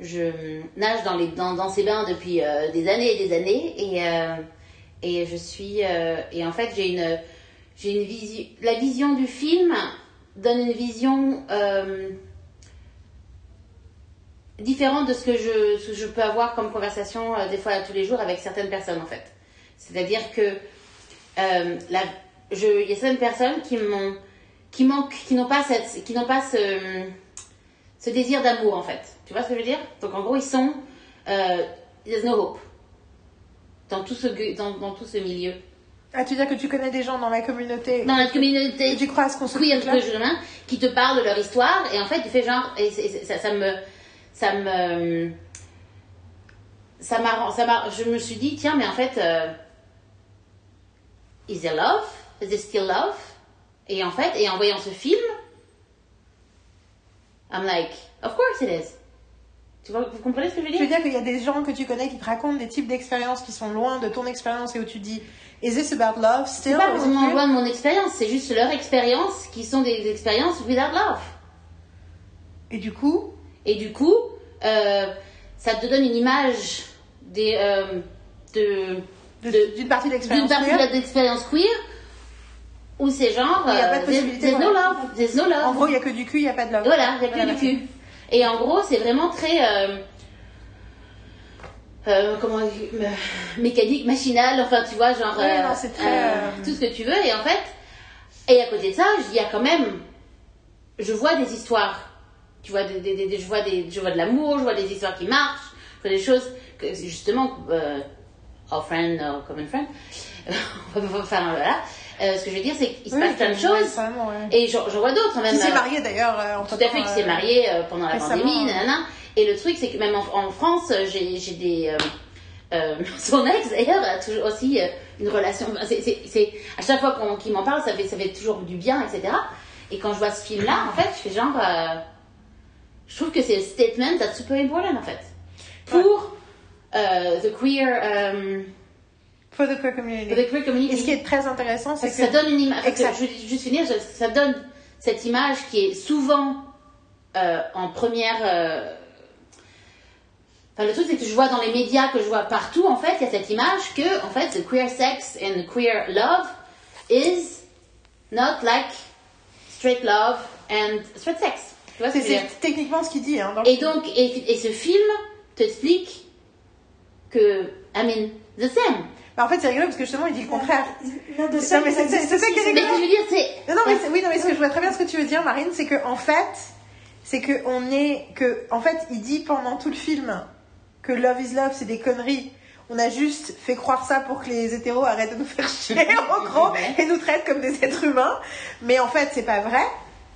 je nage dans les dans, ces bains depuis des années et des années et et je suis euh, et en fait j'ai une j'ai une vision, la vision du film donne une vision euh, différente de ce que je je peux avoir comme conversation euh, des fois tous les jours avec certaines personnes en fait. C'est-à-dire que la, je, il y a certaines personnes qui m'ont qui manquent, qui n'ont pas cette, qui n'ont pas ce, ce désir d'amour en fait. Tu vois ce que je veux dire? Donc en gros ils sont, euh, there's no hope dans tout ce dans, dans tout ce milieu.
Ah, tu veux dire que tu connais des gens dans la communauté
Dans notre communauté.
et tu crois à ce qu'on se
je main, qui te parlent de leur histoire et en fait tu fais genre et ça, ça me ça me ça m'a ça m'a je me suis dit tiens mais en fait euh, is there love? Is there still love? Et en fait et en voyant ce film I'm like of course it is tu vois vous comprenez ce que je veux
Tu veux
dire
dire qu'il y a des gens que tu connais qui te racontent des types d'expériences qui sont loin de ton expérience et où tu dis Is this about love still?
C'est pas vraiment loin de mon expérience c'est juste leur expérience qui sont des expériences without love
Et du coup,
Et du coup, euh, ça te donne une image des, euh, de,
de-
de-
d'une partie de
d'une
l'expérience
partie de
queer,
l'expérience queer où c'est genre.
Il y a pas de
euh, there's-
possibilité,
There's no love. There's no love.
en gros, il y a que du cul, il y a pas de love.
Voilà, il n'y a que
Voilà,
du cul. Et en gros, c'est vraiment très. euh, euh, comment euh, mécanique, machinal, enfin tu vois, genre
non, très,
tout ce que tu veux. Et en fait, et à côté de ça, il y a quand même, je vois des histoires, tu vois, des, des- des- des- je vois des, je vois de l'amour, je vois des histoires qui marchent, je vois des choses que justement, our friend, our common friend, enfin voilà. Euh, ce que je veux dire, c'est qu'il se
Oui,
passe plein de choses.
ouais.
Et j'en vois d'autres même.
Qui s'est
euh,
marié d'ailleurs euh, en
tout à fait, qui s'est marié pendant la
récemment,
pandémie, nanana. Et le truc, c'est que même en, en France, j'ai des. euh, son ex, d'ailleurs, a toujours aussi euh, une relation. c'est- à chaque fois qu'il m'en parle, ça fait, ça fait toujours du bien, etc. Et quand je vois ce film-là, en fait, je fais genre. euh, je trouve que c'est un statement that's super important, en fait. Pour the queer.
For the queer community.
for the queer community.
Et ce qui est très intéressant, c'est que
que ça donne une image. Je vais juste finir. Ça donne cette image qui est souvent euh, en première. euh, Enfin, le truc, c'est que je vois dans les médias, que je vois partout, en fait, il y a cette image que, en fait, the queer sex and queer love is not like straight love and straight sex. Tu vois ce
c'est
que
techniquement ce qu'il dit. Hein, dans
Et
film.
donc, et, et ce film t'explique que, I mean, the same.
Bah, en fait, c'est rigolo parce que justement, il dit le contraire.
De ça,
ça, mais c'est- ça qui est
Mais
rigolo.
ce que je veux dire, c'est.
Non, non, mais oui, non, mais ce que je vois très bien ce que tu veux dire, Marine, c'est que en fait, c'est que on est, que en fait, il dit pendant tout le film que Love is Love, c'est des conneries. On a juste fait croire ça pour que les hétéros arrêtent de nous faire chier, en gros, et nous traitent comme des êtres humains. Mais en fait, c'est pas vrai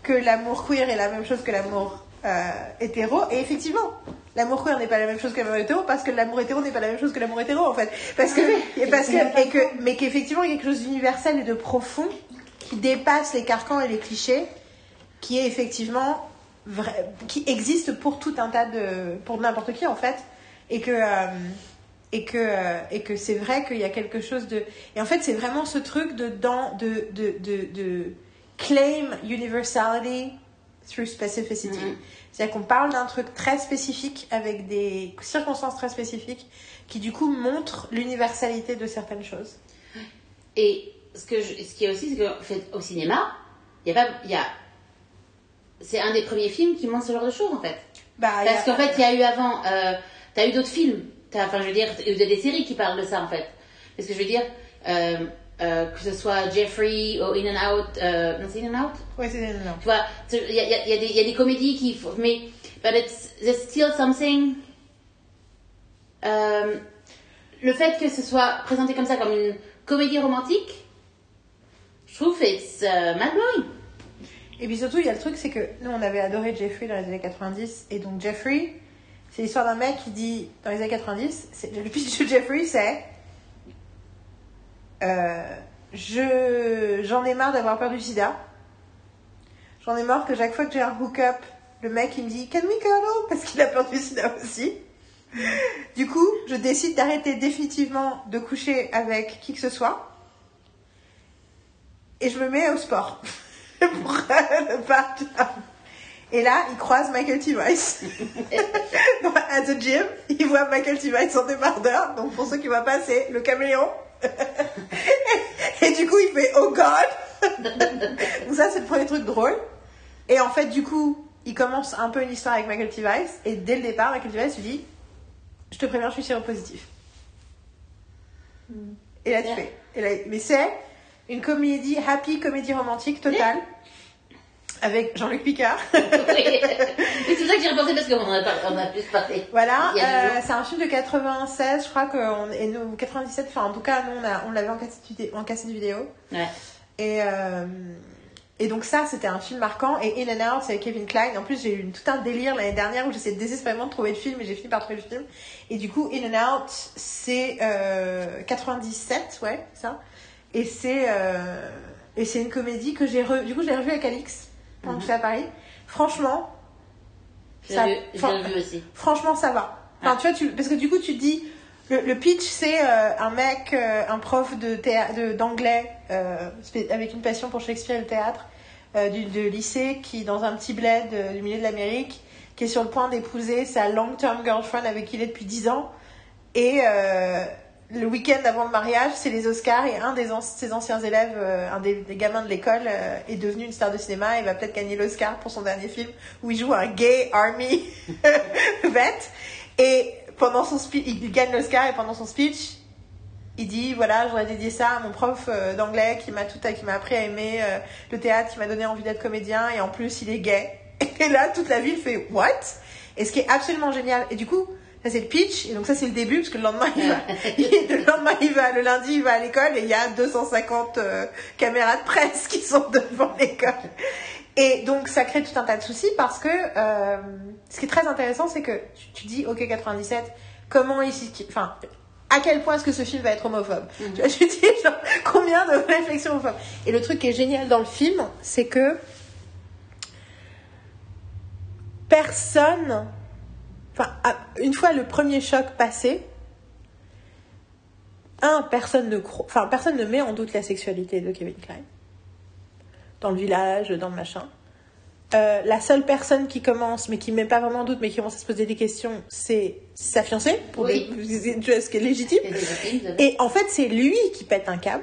que l'amour queer est la même chose que l'amour euh, hétéro. Et effectivement, l'amour queer n'est pas la même chose que l'amour hétéro parce que l'amour hétéro n'est pas la même chose que l'amour hétéro, en fait. Parce que, et parce que, et que, mais qu'effectivement, il y a quelque chose d'universel et de profond qui dépasse les carcans et les clichés, qui est effectivement vrai, qui existe pour tout un tas de, pour n'importe qui en fait, et que euh, et que euh, et que c'est vrai qu'il y a quelque chose de, et en fait c'est vraiment ce truc de dans de de de, de claim universality through specificity.
Mhm.
C'est-à-dire qu'on parle d'un truc très spécifique avec des circonstances très spécifiques qui du coup montrent l'universalité de certaines choses.
Et ce, que je- ce qui est aussi, c'est que en fait, au cinéma, il y a pas, il y a, c'est un des premiers films qui montre ce genre de choses en fait.
Bah, a-
Parce qu'en fait, il y a eu avant, euh, t'as eu d'autres films, enfin je veux dire, il y a eu des séries qui parlent de ça en fait. Parce que je veux dire, euh, euh, que ce soit Jeffrey ou In and Out, euh, non c'est In and Out,
Ouais, c'est non.
tu vois, tu- il y a, il y a- il y a des- il y a des comédies qui, mais, but it's, there's still something. Euh, le fait que ce soit présenté comme ça, comme une comédie romantique, je trouve it's uh, mind blowing.
Et puis surtout, il y a le truc, c'est que nous, on avait adoré Jeffrey dans les années 90. Et donc, Jeffrey, c'est l'histoire d'un mec qui dit, dans les années 90, c'est- le pitch de Jeffrey, c'est je J'en ai marre d'avoir peur du sida. J'en ai marre que chaque fois que j'ai un hook-up, le mec, il me dit Can we cuddle Parce qu'il a peur du sida aussi. Du coup, je décide d'arrêter définitivement de coucher avec qui que ce soit. Et je me mets au sport. pour euh, ne pas. Et là, il croise Michael T. Weiss. à the gym, il voit Michael T. Weiss en débardeur. Donc, pour ceux qui voient pas, c'est le caméléon. Et du coup, il fait Oh God! Donc, ça, c'est le premier truc drôle. Et en fait, du coup, il commence un peu une histoire avec Michael T. Weiss. Et dès le départ, Michael T. Weiss lui dit Je te préviens, je suis séropositif. Et là, tu fais. Et là, mais c'est une comédie, happy comédie romantique totale. Avec Jean-Luc Picard.
Oui. C'est ça que j'ai repensé parce qu'on en a, pas- on a plus parlé.
Voilà, euh, c'est un film de 96, je crois qu'on et nous 97, enfin en tout cas nous on, a- on l'avait en cassette, vidéo, en cassette vidéo.
Ouais.
Et, euh, et donc ça c'était un film marquant et In and Out c'est Kevin Klein. En plus j'ai eu tout un délire l'année dernière où j'essayais désespérément de trouver le film et j'ai fini par trouver le film. Et du coup In and Out c'est euh, 97, ouais ça. Et c'est euh, et c'est une comédie que j'ai re... du coup je l'ai revue avec Alix j'étais à Paris. Franchement, Ça-
vu, aussi.
Franchement, ça va. Enfin, tu vois, tu, parce que du coup, tu te dis, le, le pitch, c'est euh, un mec, euh, un prof de d'anglais, euh, avec une passion pour Shakespeare et le théâtre, du, de lycée, qui, dans un petit bled du milieu de l'Amérique, qui est sur le point d'épouser sa long-term girlfriend avec qui il est depuis 10 ans. Et le week-end avant le mariage, c'est les Oscars, et un des ses anciens élèves, euh, un des, gamins de l'école, euh, est devenu une star de cinéma et va peut-être gagner l'Oscar pour son dernier film, où il joue un gay army vet. Et pendant son speech, il gagne l'Oscar et pendant son speech, il dit voilà, je voudrais dédier ça à mon prof euh, d'anglais qui m'a tout, qui m'a appris à aimer le théâtre, qui m'a donné envie d'être comédien et en plus il est gay. Et là, toute la ville fait what? Et ce qui est absolument génial. Et du coup, ça c'est le pitch et donc ça c'est le début parce que le lendemain il va, le lendemain il va, le lundi il va à l'école et il y a 250 euh, caméras de presse qui sont devant l'école. Et donc ça crée tout un tas de soucis parce que euh, ce qui est très intéressant, c'est que tu, tu dis OK 97, comment ici, enfin à quel point est-ce que ce film va être homophobe? Tu vois, je dis genre, combien de réflexions homophobes? Et le truc qui est génial dans le film, c'est que personne, enfin une fois le premier choc passé, un personne ne cro- enfin personne ne met en doute la sexualité de Kevin Klein dans le village, dans le machin. Euh, la seule personne qui commence, mais qui met pas vraiment en doute, mais qui commence à se poser des questions, c'est sa fiancée, pour
Oui.
des, ce qui est légitime. Et en fait, c'est lui qui pète un câble.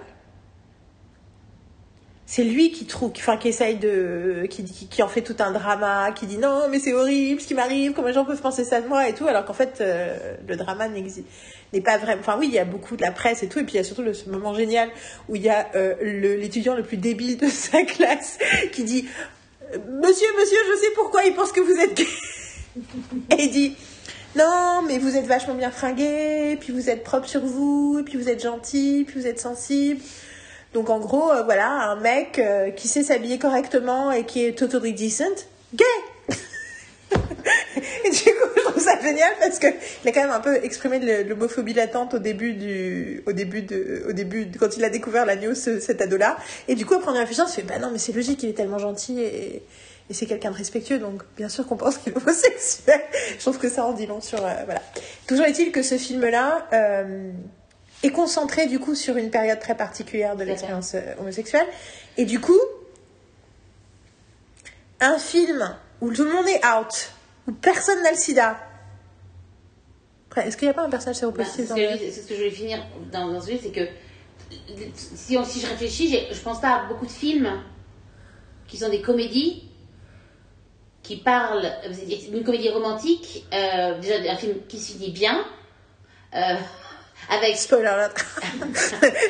C'est lui qui trouve, essaye de, qui, en fait tout un drama, qui dit non, mais c'est horrible ce qui m'arrive, comment les gens peuvent penser ça de moi et tout, alors qu'en fait, euh, le drama n'existe, n'est pas vraiment, enfin oui, il y a beaucoup de la presse et tout, et puis il y a surtout ce moment génial où il y a euh, l'étudiant le plus débile de sa classe qui dit, monsieur, monsieur, je sais pourquoi il pense que vous êtes gay. et il dit, non, mais vous êtes vachement bien fringué, puis vous êtes propre sur vous, puis vous êtes gentil, puis vous êtes sensible. Donc en gros, euh, voilà, un mec euh, qui sait s'habiller correctement et qui est totally decent, gay Et du coup, je trouve ça génial parce que il a quand même un peu exprimé l'homophobie latente au début du, au début de, au début de- quand il a découvert la news, ce- cet ado-là. Et du coup, après en y réfléchissant, se fait, bah non, mais c'est logique, il est tellement gentil et, et c'est quelqu'un de respectueux, donc bien sûr qu'on pense qu'il est homosexuel. Je trouve que ça en dit long sur, euh, voilà. Toujours est-il que ce film-là, est concentré du coup sur une période très particulière de l'expérience euh, homosexuelle. Et du coup, un film où tout le monde est out, où personne n'a le sida. Après, Est-ce qu'il n'y a pas un personnage
Bah,
séropositif
c'est ce que je- c'est ce que je voulais finir dans, dans ce livre, c'est que si, on- si je réfléchis, je pense pas à beaucoup de films qui sont des comédies qui parlent, une comédie romantique, euh, déjà un film qui se finit bien, euh, avec
Spoiler alert.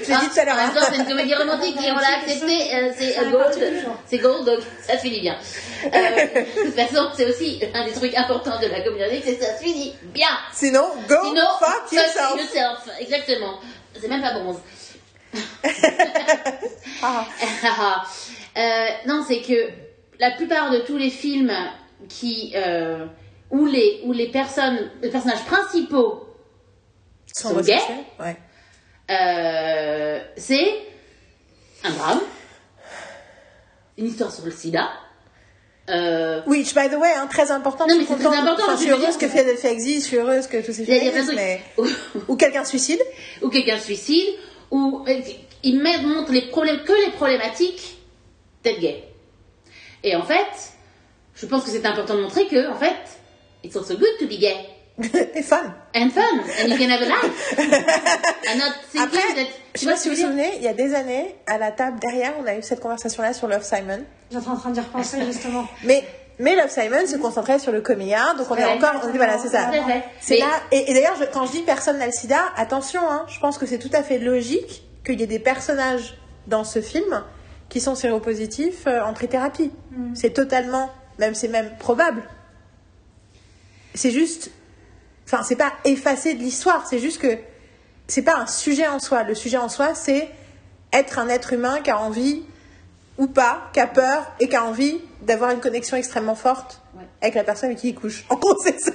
J'ai dit tout à l'heure.
En même temps,
hein.
c'est une comédie romantique et on l'a accepté. euh, c'est euh, Gold. C'est Gold, donc ça se finit bien. Euh, de toute façon, c'est aussi un des trucs importants de la comédie c'est que ça se finit bien.
Sinon, go
Sinon,
fuck yourself.
yourself. Exactement. C'est même pas bronze.
Ah.
Euh, non, c'est que la plupart de tous les films qui euh, où les où les personnes, les personnages principaux
Sont
Sont
homosexuels Ouais.
Euh, c'est un drame, une histoire sur le sida. Euh,
Which, by the way, hein, très important.
Non, mais c'est très important,
Enfin,
je
suis heureuse que Philadelphia existe, je suis heureuse que tous ces
trucs
mais... Ou quelqu'un se suicide.
où quelqu'un se suicide, où euh, il montre les problèmes, que les problématiques d'être gay. Et en fait, je pense que c'est important de montrer que, en fait, it's also good to be gay.
Et fun.
And fun. And you can have a life. And not thinking
Après,
that...
je sais pas si vous vous souvenez, il y a des années, à la table derrière, on a eu cette conversation-là sur Love Simon.
J'étais en train d'y repenser justement.
Mais, mais Love Simon se concentrait sur le coming out, donc on est encore, on dit voilà, c'est ça. C'est là, et, et d'ailleurs, quand je dis personne n'a le sida, attention, hein, je pense que c'est tout à fait logique qu'il y ait des personnages dans ce film qui sont séropositifs euh, en trithérapie. C'est totalement, même c'est même probable. C'est juste, enfin, c'est pas effacé de l'histoire, c'est juste que c'est pas un sujet en soi. Le sujet en soi, c'est être un être humain qui a envie ou pas, qui a peur et qui a envie d'avoir une connexion extrêmement forte
Ouais.
avec la personne avec qui il couche. En gros, c'est ça.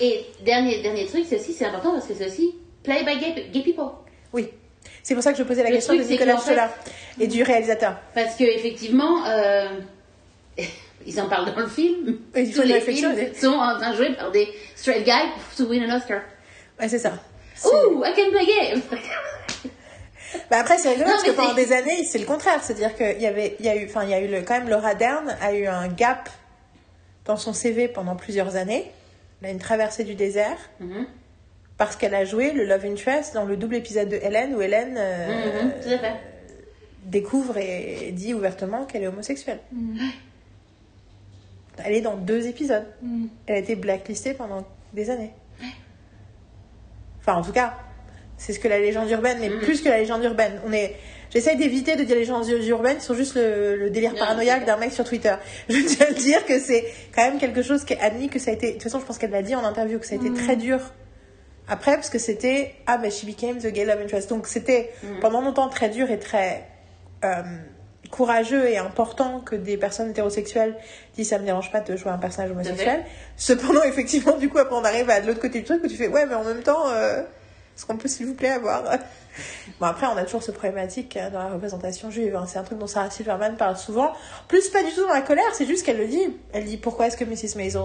Et dernier, dernier truc, c'est aussi, c'est important parce que c'est aussi play by gay, gay people.
Oui. C'est pour ça que je posais la
Le
question
truc,
de Nicolas
fait-
Stoller et du réalisateur.
Parce que effectivement, euh, ils en parlent dans le film.
Oui, il faut
Tous les films sont en train de jouer par des straight guys to win an Oscar.
Ouais, c'est ça.
Ouh, I can play gay.
Bah après, c'est rigolo
Non,
parce que pendant des années, c'est le contraire. C'est-à-dire qu'il y avait, il y a eu, enfin, il y a eu le, quand même Laura Dern a eu un gap dans son CV pendant plusieurs années. Elle a une traversée du désert
Mhm,
parce qu'elle a joué le Love Interest dans le double épisode de Hélène où Hélène euh,
mhm, fait.
découvre et dit ouvertement qu'elle est homosexuelle. Elle est dans deux épisodes.
Mm.
Elle a été blacklistée pendant des années. Enfin, en tout cas, c'est ce que la légende urbaine, mais
Mhm.
plus que la légende urbaine. On est. J'essaie d'éviter de dire les légendes urbaines, qui sont juste le, le délire
Non,
paranoïaque d'un mec sur Twitter. Je tiens à dire que c'est quand même quelque chose qui est admis que ça a été. De toute façon, je pense qu'elle l'a dit en interview que ça a été très dur après, parce que c'était ah ben she became the gay love interest. Donc c'était pendant longtemps très dur et très euh, courageux et important que des personnes hétérosexuelles disent ça me dérange pas de jouer un personnage homosexuel. Cependant, effectivement, du coup, après on arrive à l'autre côté du truc où tu fais ouais, mais en même temps, euh, est-ce qu'on peut s'il vous plaît avoir. bon, après, on a toujours ce problématique euh, dans la représentation juive. hein. C'est un truc dont Sarah Silverman parle souvent. Plus, pas du tout dans la colère, c'est juste qu'elle le dit. Elle dit pourquoi est-ce que Mrs. Maisel.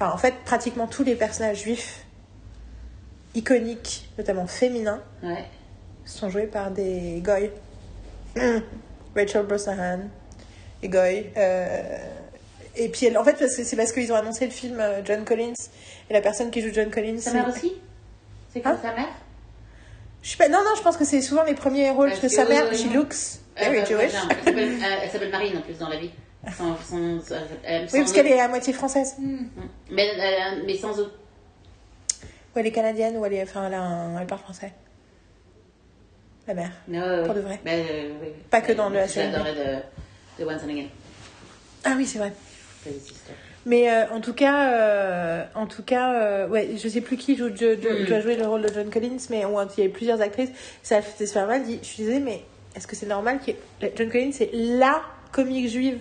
Enfin, en fait, pratiquement tous les personnages juifs iconiques, notamment féminins,
Ouais.
sont joués par des goy. Rachel Brosnahan et goy. Euh, et puis, elle- en fait, c'est parce qu'ils ont annoncé le film euh, John Collins et la personne qui joue John Collins.
Sa mère aussi? C'est quoi
Hein
sa mère?
Je sais pas, non, non, je pense que c'est souvent les premiers rôles parce que sa mère, she looks very
Euh,
Jewish.
Elle s'appelle- euh, elle s'appelle Marine en plus dans la vie. Sans, sans, sans- elle-
Oui, parce qu'elle est à moitié française.
Mais, euh, mais sans autre.
Ou elle est canadienne, ou elle, est, enfin, elle, a un- elle parle français. La mère.
Non,
Pour de vrai.
Mais, euh, oui.
Pas que dans le SND.
J'adorais de, de Once and Again.
Ah oui, c'est vrai. Mais euh, en tout cas, euh, en tout cas, euh, ouais, je sais plus qui joue, jo- jo-
Mm.
doit jouer le rôle de John Collins, mais il y a eu plusieurs actrices. Ça fait mal. Dit, je suis désolée, mais est-ce que c'est normal que John Collins c'est la comique juive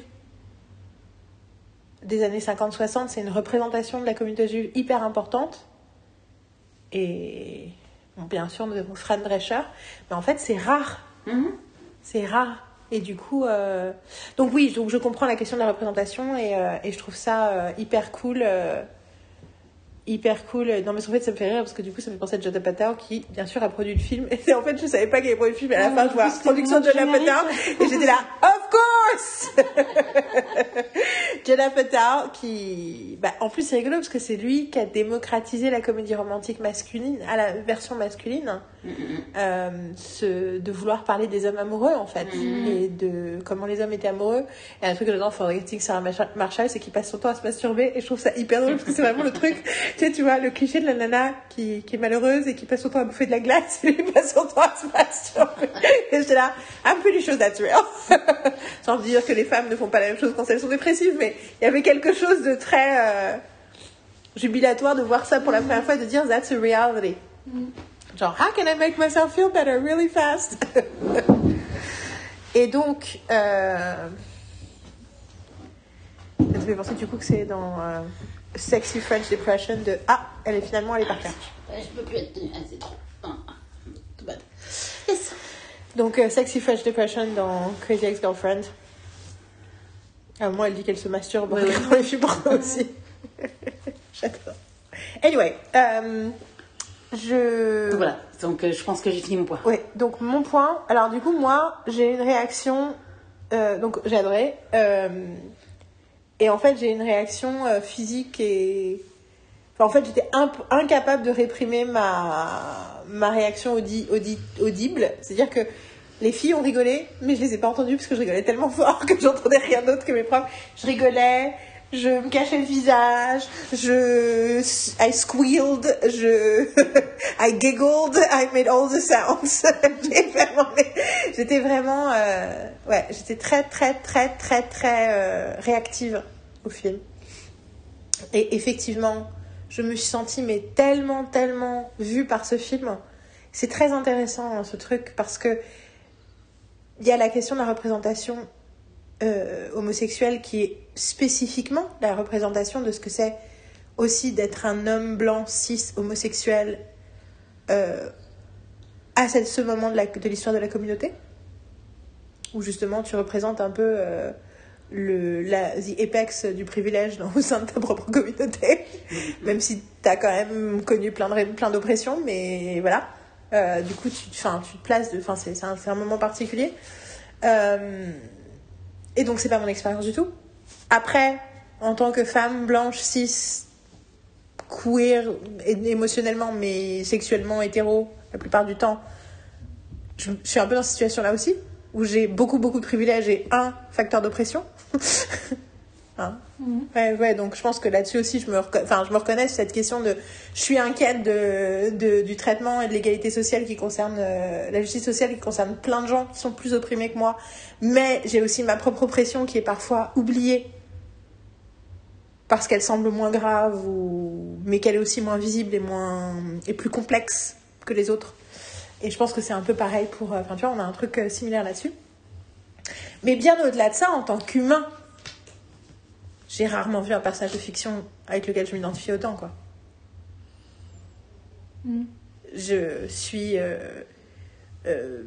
des années 50-60 C'est une représentation de la communauté juive hyper importante. Et bien sûr, nous avons Fran Drescher, mais en fait, c'est rare.
Mhm.
C'est rare. Et du coup, euh, donc oui, donc je comprends la question de la représentation et, euh, et je trouve ça euh, hyper cool. Hyper cool. Non, mais en fait, ça me fait rire parce que du coup, ça me fait penser à Judd Apatow qui, bien sûr, a produit le film. Et en fait, je savais pas qu'il avait produit le film. Et à la
Ouais,
fin, je vois production de Apatow.
générique.
Et j'étais là, of course Judd Apatow qui, bah, en plus, c'est rigolo parce que c'est lui qui a démocratisé la comédie romantique masculine à la version masculine euh, ce, de vouloir parler des hommes amoureux en fait et de comment les hommes étaient amoureux et un truc que j'adore Forgetting Sarah Marshall- c'est qu'il passe son temps à se masturber et je trouve ça hyper drôle parce que c'est vraiment le truc tu vois le cliché de la nana qui, qui est malheureuse et qui passe son temps à bouffer de la glace et lui passe son temps à se masturber. Et j'étais là I'm pretty sure that's real. Sans dire que les femmes ne font pas la même chose quand elles sont dépressives mais il y avait quelque chose de très euh, jubilatoire de voir ça pour la première fois et de dire that's a reality. Genre, how can I make myself feel better really fast? Et donc, euh... ça me fait penser du coup que c'est dans euh, Sexy French Depression de Ah, elle est finalement allée par terre.
Ouais, je peux plus être tenue. Ah, c'est trop. Ah, ah, too bad. Yes.
Donc, euh, Sexy French Depression dans Crazy Ex-Girlfriend. Ah, moi, elle dit qu'elle se masturbe en
Oui, oui.
regardant les films aussi. J'adore. Anyway, euh, je.
Donc voilà. Donc euh, je pense que j'ai fini mon point.
Oui, donc mon point. Alors du coup, moi, j'ai une réaction Euh, donc j'ai adoré. Et en fait, j'ai une réaction euh, physique et. En fait, j'étais incapable de réprimer ma, ma réaction audi- audi- audible. C'est-à-dire que les filles ont rigolé, mais je les ai pas entendues parce que je rigolais tellement fort que j'entendais rien d'autre que mes profs. Je rigolais, je me cachais le visage, je. I squealed, je. I giggled, I made all the sounds. J'étais vraiment. euh, ouais, j'étais très, très, très, très, très euh, réactive au film. Et effectivement, je me suis sentie mais tellement, tellement vue par ce film. C'est très intéressant hein, ce truc parce que il y a la question de la représentation euh, homosexuelle qui est spécifiquement la représentation de ce que c'est aussi d'être un homme blanc cis homosexuel euh, à cette- ce moment de la- de l'histoire de la communauté? Où justement tu représentes un peu euh, le la the apex du privilège dans, au sein de ta propre communauté? Même si tu as quand même connu plein de plein d'oppressions mais voilà. Euh, du coup tu enfin tu te places de c'est un, un moment particulier. Euh, et donc c'est pas mon expérience du tout. Après en tant que femme blanche cis queer émotionnellement mais sexuellement hétéro la plupart du temps je, suis un peu dans cette situation là aussi où j'ai beaucoup beaucoup de privilèges et un facteur d'oppression Hein ouais, ouais, donc je pense que là-dessus aussi, je me, enfin, je me reconnais sur cette question de. Je suis inquiète de, de- du traitement et de l'égalité sociale qui concerne. euh, la justice sociale qui concerne plein de gens qui sont plus opprimés que moi. Mais j'ai aussi ma propre oppression qui est parfois oubliée parce qu'elle semble moins grave, ou... mais qu'elle est aussi moins visible et, moins... et plus complexe que les autres. Et je pense que c'est un peu pareil pour. euh, Enfin, tu vois, on a un truc euh, similaire là-dessus. Mais bien au-delà de ça, en tant qu'humain, j'ai rarement vu un personnage de fiction avec lequel je m'identifie autant, quoi.
Mm.
Je suis. euh, euh,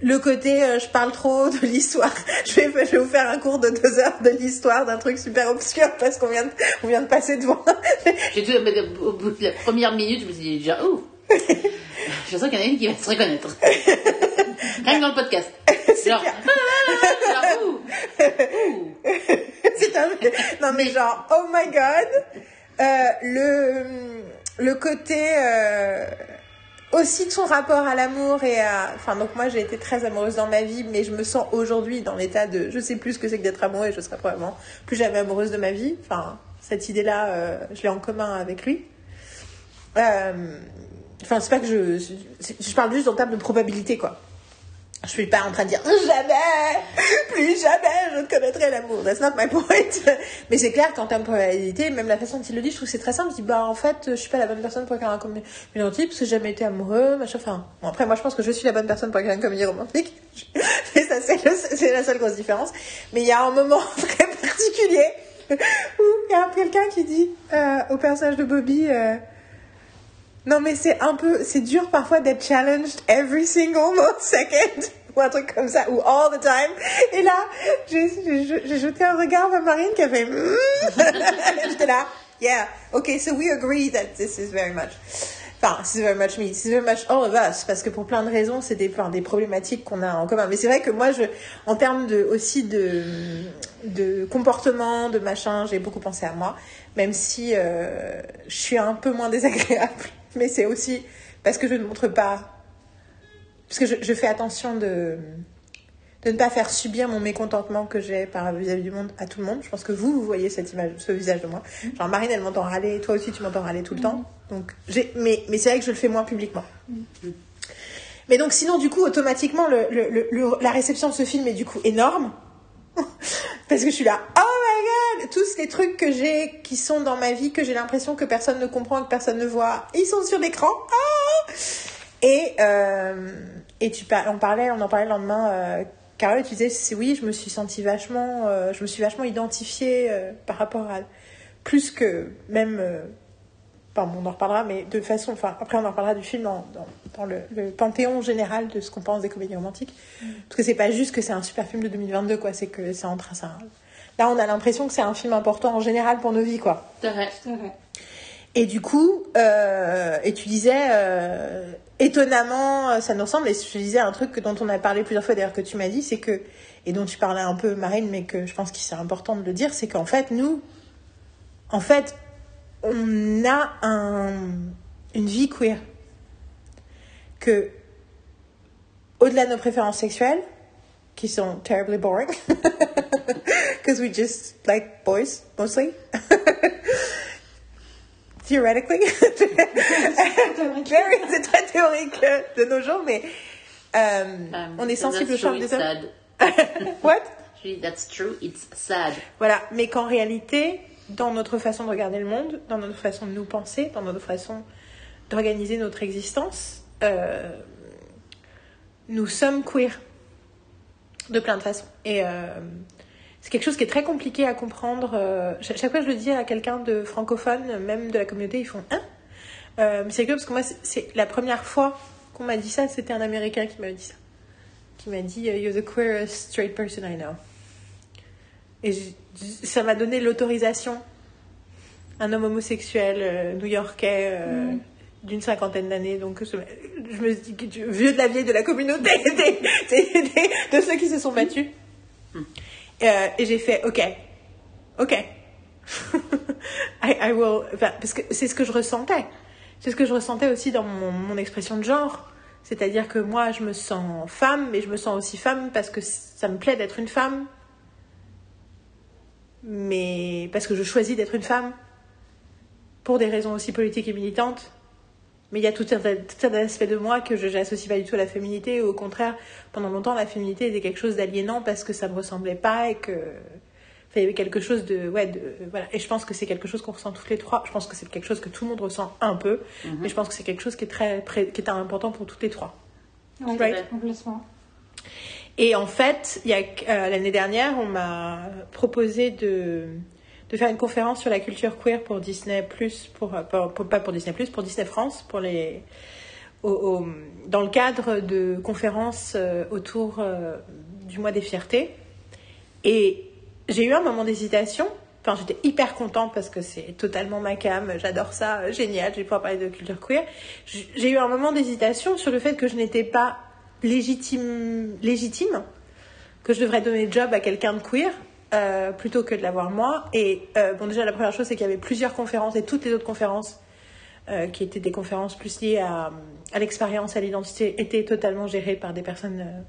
le côté euh, je parle trop de l'histoire. Je vais, je vais vous faire un cours de deux heures de l'histoire d'un truc super obscur parce qu'on vient, de, on vient de passer devant.
J'ai tout, mais au bout de la première minute, je me suis dit déjà, ouh Je sens qu'il y en a une qui va se reconnaître. Rien que dans le podcast. Ah, genre.
C'est un... Non mais genre, oh my god, Euh, le, le côté euh, aussi de son rapport à l'amour et à... Enfin donc moi j'ai été très amoureuse dans ma vie, mais je me sens aujourd'hui dans l'état de... Je sais plus ce que c'est que d'être amoureux et je serai probablement plus jamais amoureuse de ma vie. Enfin, cette idée-là, euh, je l'ai en commun avec lui. Euh, Enfin, c'est pas que je... Je parle juste en termes de probabilité, quoi. Je suis pas en train de dire jamais, plus jamais je ne connaîtrai l'amour. That's not my point. Mais c'est clair qu'en termes de probabilité, même la façon dont il le dit, je trouve que c'est très simple. Il dit bah en fait, je suis pas la bonne personne pour écrire un comédie romantique parce que j'ai jamais été amoureux, machin. Enfin, bon, après moi je pense que je suis la bonne personne pour écrire une comédie romantique. Et ça c'est la seule grosse différence. Mais il y a un moment très particulier où il y a quelqu'un qui dit euh, au personnage de Bobby. euh, non, mais c'est un peu, c'est dur parfois d'être challenged every single second, ou un truc comme ça, ou all the time. Et là, j'ai jeté un regard vers Marine qui a fait, Mm. j'étais là, yeah, okay, so we agree that this is very much. Enfin, this is very much me, this is very much all of us, parce que pour plein de raisons, c'est des, des problématiques qu'on a en commun. Mais c'est vrai que moi, je, en termes de, aussi de, de comportement, de machin, j'ai beaucoup pensé à moi, même si euh, je suis un peu moins désagréable. Mais c'est aussi parce que je ne montre pas, parce que je, je fais attention de, de ne pas faire subir mon mécontentement que j'ai par vis-à-vis du monde à tout le monde. Je pense que vous, vous voyez cette image, ce visage de moi. Genre Marine, elle m'entend râler, toi aussi tu m'entends râler tout le temps. Donc j'ai, mais, mais c'est vrai que je le fais moins publiquement. Mais donc sinon, du coup, automatiquement, le- le- la réception de ce film est du coup énorme. Parce que je suis là, oh my god, tous les trucs que j'ai, qui sont dans ma vie, que j'ai l'impression que personne ne comprend, que personne ne voit, ils sont sur l'écran. Ah et, euh, et tu par- on parlait, on en parlait le lendemain, euh, Carole, tu disais, c'est oui, je me suis sentie vachement, euh, je me suis vachement identifiée euh, par rapport à, plus que même, euh, enfin, on en reparlera, mais de façon, enfin, après on en reparlera du film dans, dans, dans le, le panthéon général de ce qu'on pense des comédies romantiques. Parce que c'est pas juste que c'est un super film de 2022, quoi, c'est que c'est en train, ça. Là, on a l'impression que c'est un film important en général pour nos vies, quoi.
C'est vrai.
À fait.
Et du coup, euh, et tu disais, euh, étonnamment, euh, ça nous ressemble, et je disais un truc dont on a parlé plusieurs fois, d'ailleurs, que tu m'as dit, c'est que, et dont tu parlais un peu, Marine, mais que je pense que c'est important de le dire, c'est qu'en fait, nous, en fait, on a un, une vie queer. Que, au-delà de nos préférences sexuelles, qui sont terribly boring, because we just like boys, mostly. Theoretically. C'est très théorique euh, de nos jours, mais euh,
Um,
on est sensible aux
true,
charmes des hommes. What?
That's true, it's sad.
Voilà, mais qu'en réalité, dans notre façon de regarder le monde, dans notre façon de nous penser, dans notre façon d'organiser notre existence, euh, nous sommes queer de plein de façons. Et euh, c'est quelque chose qui est très compliqué à comprendre. euh, cha- chaque fois que je le dis à quelqu'un de francophone, même de la communauté, ils font Hein? C'est rigolo parce que moi, c'est- la première fois qu'on m'a dit ça, c'était un Américain qui m'avait dit ça. Qui m'a dit You're the queerest straight person I know. Et ça m'a donné l'autorisation. Un homme homosexuel euh, new-yorkais euh, d'une cinquantaine d'années. Donc je, je me dis que tu- vieux de la vieille de la communauté, des- des- des- de ceux qui se sont battus. Euh, et j'ai fait OK. OK. I, I will. enfin, parce que c'est ce que je ressentais. C'est ce que je ressentais aussi dans mon, mon expression de genre. C'est-à-dire que moi, je me sens femme, mais je me sens aussi femme parce que ça me plaît d'être une femme mais parce que je choisis d'être une femme pour des raisons aussi politiques et militantes. Mais il y a tout un, tout un aspect de moi que je n'associe pas du tout à la féminité. Au contraire, pendant longtemps, la féminité était quelque chose d'aliénant parce que ça me ressemblait pas et que enfin, il y avait quelque chose de ouais de voilà. Et je pense que c'est quelque chose qu'on ressent toutes les trois. Je pense que c'est quelque chose que tout le monde ressent un peu, mais je pense que c'est quelque chose qui est très qui est important pour toutes les trois.
Ouais,
Right?
complètement.
Et en fait, il y a euh, l'année dernière, on m'a proposé de, faire une conférence sur la culture queer pour Disney euh, pour- pour- pas pour Disney pour Disney France, pour les au- dans le cadre de conférences euh, autour euh, du mois des fiertés. Et j'ai eu un moment d'hésitation. Enfin, j'étais hyper contente parce que c'est totalement ma cam, j'adore ça, euh, génial, je vais pouvoir parler de culture queer. J'ai eu un moment d'hésitation sur le fait que je n'étais pas légitime, légitime, que je devrais donner le job à quelqu'un de queer euh, plutôt que de l'avoir moi. Et euh, bon, déjà, la première chose, c'est qu'il y avait plusieurs conférences et toutes les autres conférences euh, qui étaient des conférences plus liées à, l'expérience, à l'identité, étaient totalement gérées par des personnes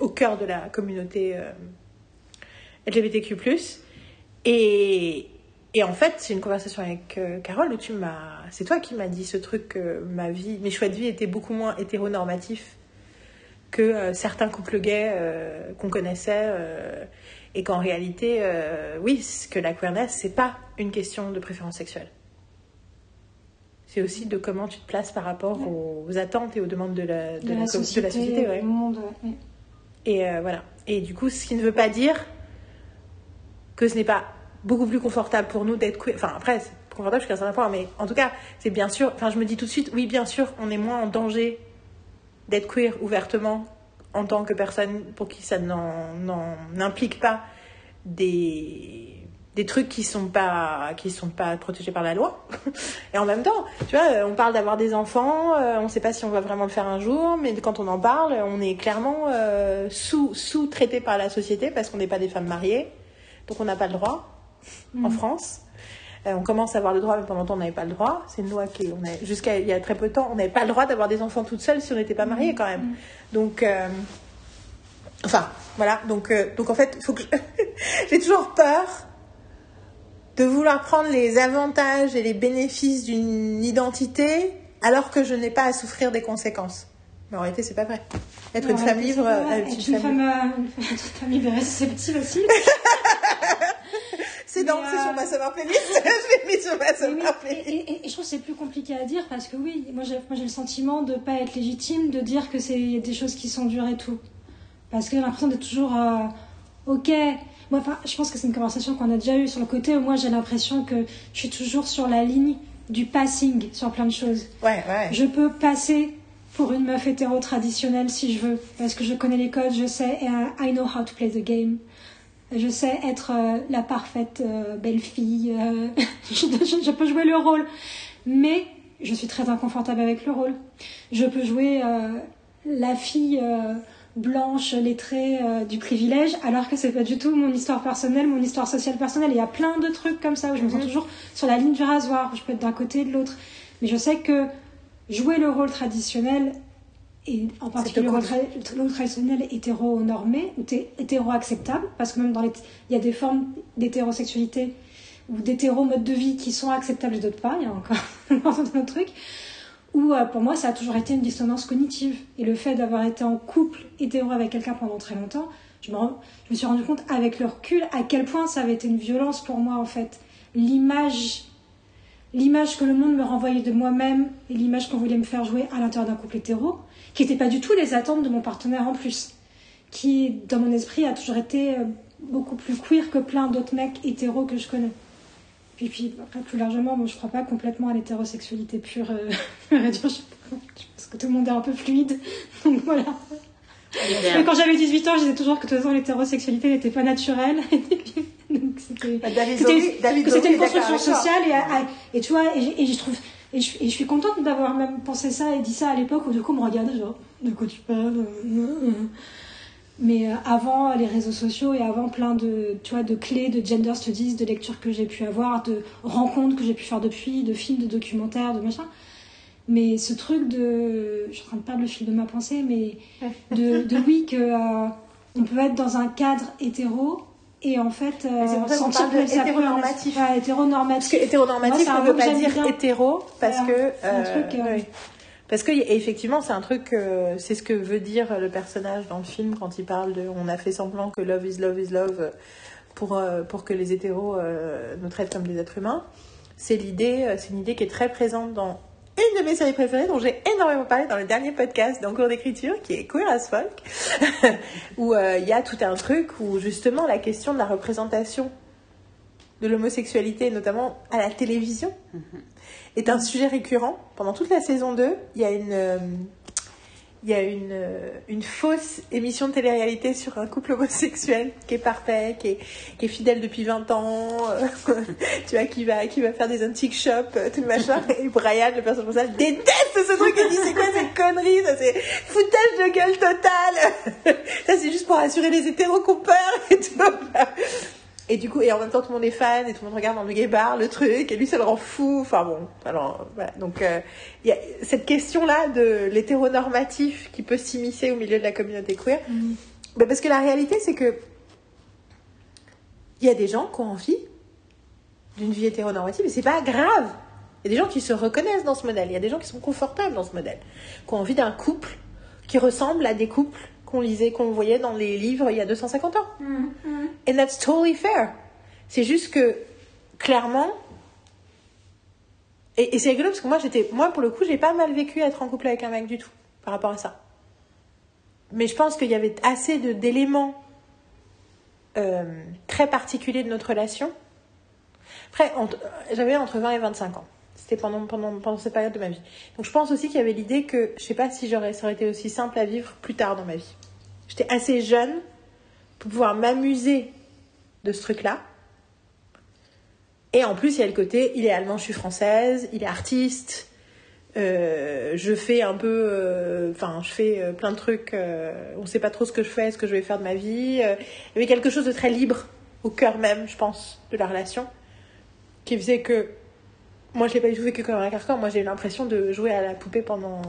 au cœur de la communauté LGBTQ+. Et, et en fait, c'est une conversation avec Carole où tu m'as... C'est toi qui m'as dit ce truc que ma vie, mes choix de vie étaient beaucoup moins hétéronormatifs que euh, certains couples gays euh, qu'on connaissait. euh, et qu'en réalité, euh, oui, que la queerness, c'est pas une question de préférence sexuelle. C'est aussi de comment tu te places par rapport aux, aux attentes et aux demandes de la, de
De,
la,
la
com- de
société,
la société. ouais.
du monde. ouais.
Et euh, voilà. Et du coup, ce qui ne veut pas dire que ce n'est pas beaucoup plus confortable pour nous d'être queer. Enfin, après, c'est confortable jusqu'à un certain point, mais en tout cas, c'est bien sûr. Enfin, je me dis tout de suite, oui, bien sûr, on est moins en danger d'être queer ouvertement en tant que personne pour qui ça n'implique pas des des trucs qui sont pas qui sont pas protégés par la loi. Et en même temps tu vois euh, on parle d'avoir des enfants euh, on sait pas si on va vraiment le faire un jour mais quand on en parle on est clairement euh, sous sous traité par la société parce qu'on n'est pas des femmes mariées donc on n'a pas le droit en France. Euh, on commence à avoir le droit, mais pendant longtemps on n'avait pas le droit. C'est une loi qui, on jusqu'à il y a très peu de temps, on n'avait pas le droit d'avoir des enfants toutes seules si on n'était pas mariés quand même. Donc, euh, enfin, voilà. Donc, euh, donc en fait, il faut que je- j'ai toujours peur de vouloir prendre les avantages et les bénéfices d'une identité alors que je n'ai pas à souffrir des conséquences. Mais en réalité, c'est pas vrai. Être une femme
c'est
libre, euh,
Être une
femme
femme, euh, une femme libre et réceptive aussi.
C'est dans, c'est sur
euh,
ma summer playlist. je l'ai mis sur ma summer playlist.
Et, et- et je trouve que c'est plus compliqué à dire parce que oui, moi j'ai, moi j'ai le sentiment de pas être légitime, de dire que c'est des choses qui sont dures et tout. Parce que j'ai l'impression d'être toujours euh, ok. Moi, enfin, je pense que c'est une conversation qu'on a déjà eue sur le côté où moi j'ai l'impression que je suis toujours sur la ligne du passing sur plein de choses.
Ouais, ouais.
Je peux passer pour une meuf hétéro traditionnelle si je veux, parce que je connais les codes, je sais, et euh, I know how to play the game. Je sais être euh, la parfaite euh, belle-fille. euh, je, je- je peux jouer le rôle. Mais je suis très inconfortable avec le rôle. Je peux jouer la fille blanche, lettrée euh, du privilège, alors que c'est pas du tout mon histoire personnelle, mon histoire sociale personnelle. Il y a plein de trucs comme ça où je me sens toujours sur la ligne du rasoir, où je peux être d'un côté et de l'autre. Mais je sais que jouer le rôle traditionnel, et en particulier le rôle, tra- le rôle traditionnel hétéro-normé, ou té- hétéro-acceptable, parce que même dans les... il y a des formes d'hétérosexualité ou d'hétéro-mode de vie qui sont acceptables et d'autres pas, il y a encore un autre truc, où euh, pour moi ça a toujours été une dissonance cognitive. Et le fait d'avoir été en couple hétéro avec quelqu'un pendant très longtemps, je me, je me suis rendu compte avec le recul à quel point ça avait été une violence pour moi en fait. L'image l'image que le monde me renvoyait de moi-même et l'image qu'on voulait me faire jouer à l'intérieur d'un couple hétéro, qui n'étaient pas du tout les attentes de mon partenaire en plus, qui dans mon esprit a toujours été euh, beaucoup plus queer que plein d'autres mecs hétéros que je connais. Puis, puis après, plus largement, moi, je crois pas complètement à l'hétérosexualité pure. euh, je, pense que tout le monde est un peu fluide. Donc voilà. Mais quand j'avais 18 ans, je disais toujours que de toute façon, l'hétérosexualité n'était pas naturelle. Donc c'était
Bah,
une construction sociale et, à- et tu vois et, et je trouve et je, et je suis contente d'avoir même pensé ça et dit ça à l'époque où du coup on me regardait genre de quoi tu parles euh, euh. mais euh, avant les réseaux sociaux et avant plein de tu vois de clés de gender studies de lectures que j'ai pu avoir de rencontres que j'ai pu faire depuis de films de documentaires de machin mais ce truc de je suis en train de perdre le fil de ma pensée mais de, de oui que euh, on peut être dans un cadre hétéro et en fait euh,
c'est pour ça qu'on
sentir
parle de hétéronormatif.
Ouais,
Parce
hétéronormatif
que hétéronormatif
Moi,
ne veut pas dire
bien.
hétéro parce que
C'est un truc, euh,
oui. parce que effectivement c'est un truc euh, c'est ce que veut dire le personnage dans le film quand il parle de on a fait semblant que love is love is love euh, pour euh, pour que les hétéros euh, nous traitent comme des êtres humains c'est l'idée euh, c'est une idée qui est très présente dans une de mes séries préférées dont j'ai énormément parlé dans le dernier podcast d'en cours d'écriture qui est Queer as Folk où euh, il y a tout un truc où justement la question de la représentation de l'homosexualité, notamment à la télévision, est un sujet récurrent. Pendant toute la saison 2, il y a une, euh, il y a une, euh, une fausse émission de télé-réalité sur un couple homosexuel qui est parfait, qui est, qui est fidèle depuis 20 ans, euh, tu vois, qui va, qui va faire des antique shops, euh, tout le machin. Et Brian, le personnage principal, déteste ce truc et dit c'est quoi ces conneries, ça c'est foutage de gueule total. ça c'est juste pour assurer les hétéros qu'on peur et tout. Et du coup, et en même temps, tout le monde est fan et tout le monde regarde dans le gay bar le truc et lui, ça le rend fou. Enfin bon, alors voilà. Donc, euh, il y a cette question-là de l'hétéronormatif qui peut s'immiscer au milieu de la communauté queer. Ben, parce que la réalité, c'est que il y a des gens qui ont envie d'une vie hétéronormative et c'est pas grave. Il y a des gens qui se reconnaissent dans ce modèle. Il y a des gens qui sont confortables dans ce modèle, qui ont envie d'un couple qui ressemble à des couples qu'on lisait, qu'on voyait dans les livres il y a 250 ans. And that's totally fair. C'est juste que, clairement, et, et c'est rigolo parce que moi, j'étais, moi, pour le coup, j'ai pas mal vécu être en couple avec un mec du tout, par rapport à ça. Mais je pense qu'il y avait assez d'éléments euh, très particuliers de notre relation. Après, j'avais entre 20 et 25 ans. C'était pendant, pendant, pendant cette période de ma vie. Donc je pense aussi qu'il y avait l'idée que, je sais pas si j'aurais, ça aurait été aussi simple à vivre plus tard dans ma vie. J'étais assez jeune pour pouvoir m'amuser de ce truc-là. Et en plus, il y a le côté, idéalement, je suis française, il est artiste, euh, je fais un peu, euh, enfin, je fais euh, plein de trucs, on sait pas trop ce que je fais, ce que je vais faire de ma vie. il avait quelque chose de très libre au cœur même, je pense, de la relation, qui faisait que, moi, je l'ai pas du tout vécu comme un carcan, moi, j'ai eu l'impression de jouer à la poupée pendant,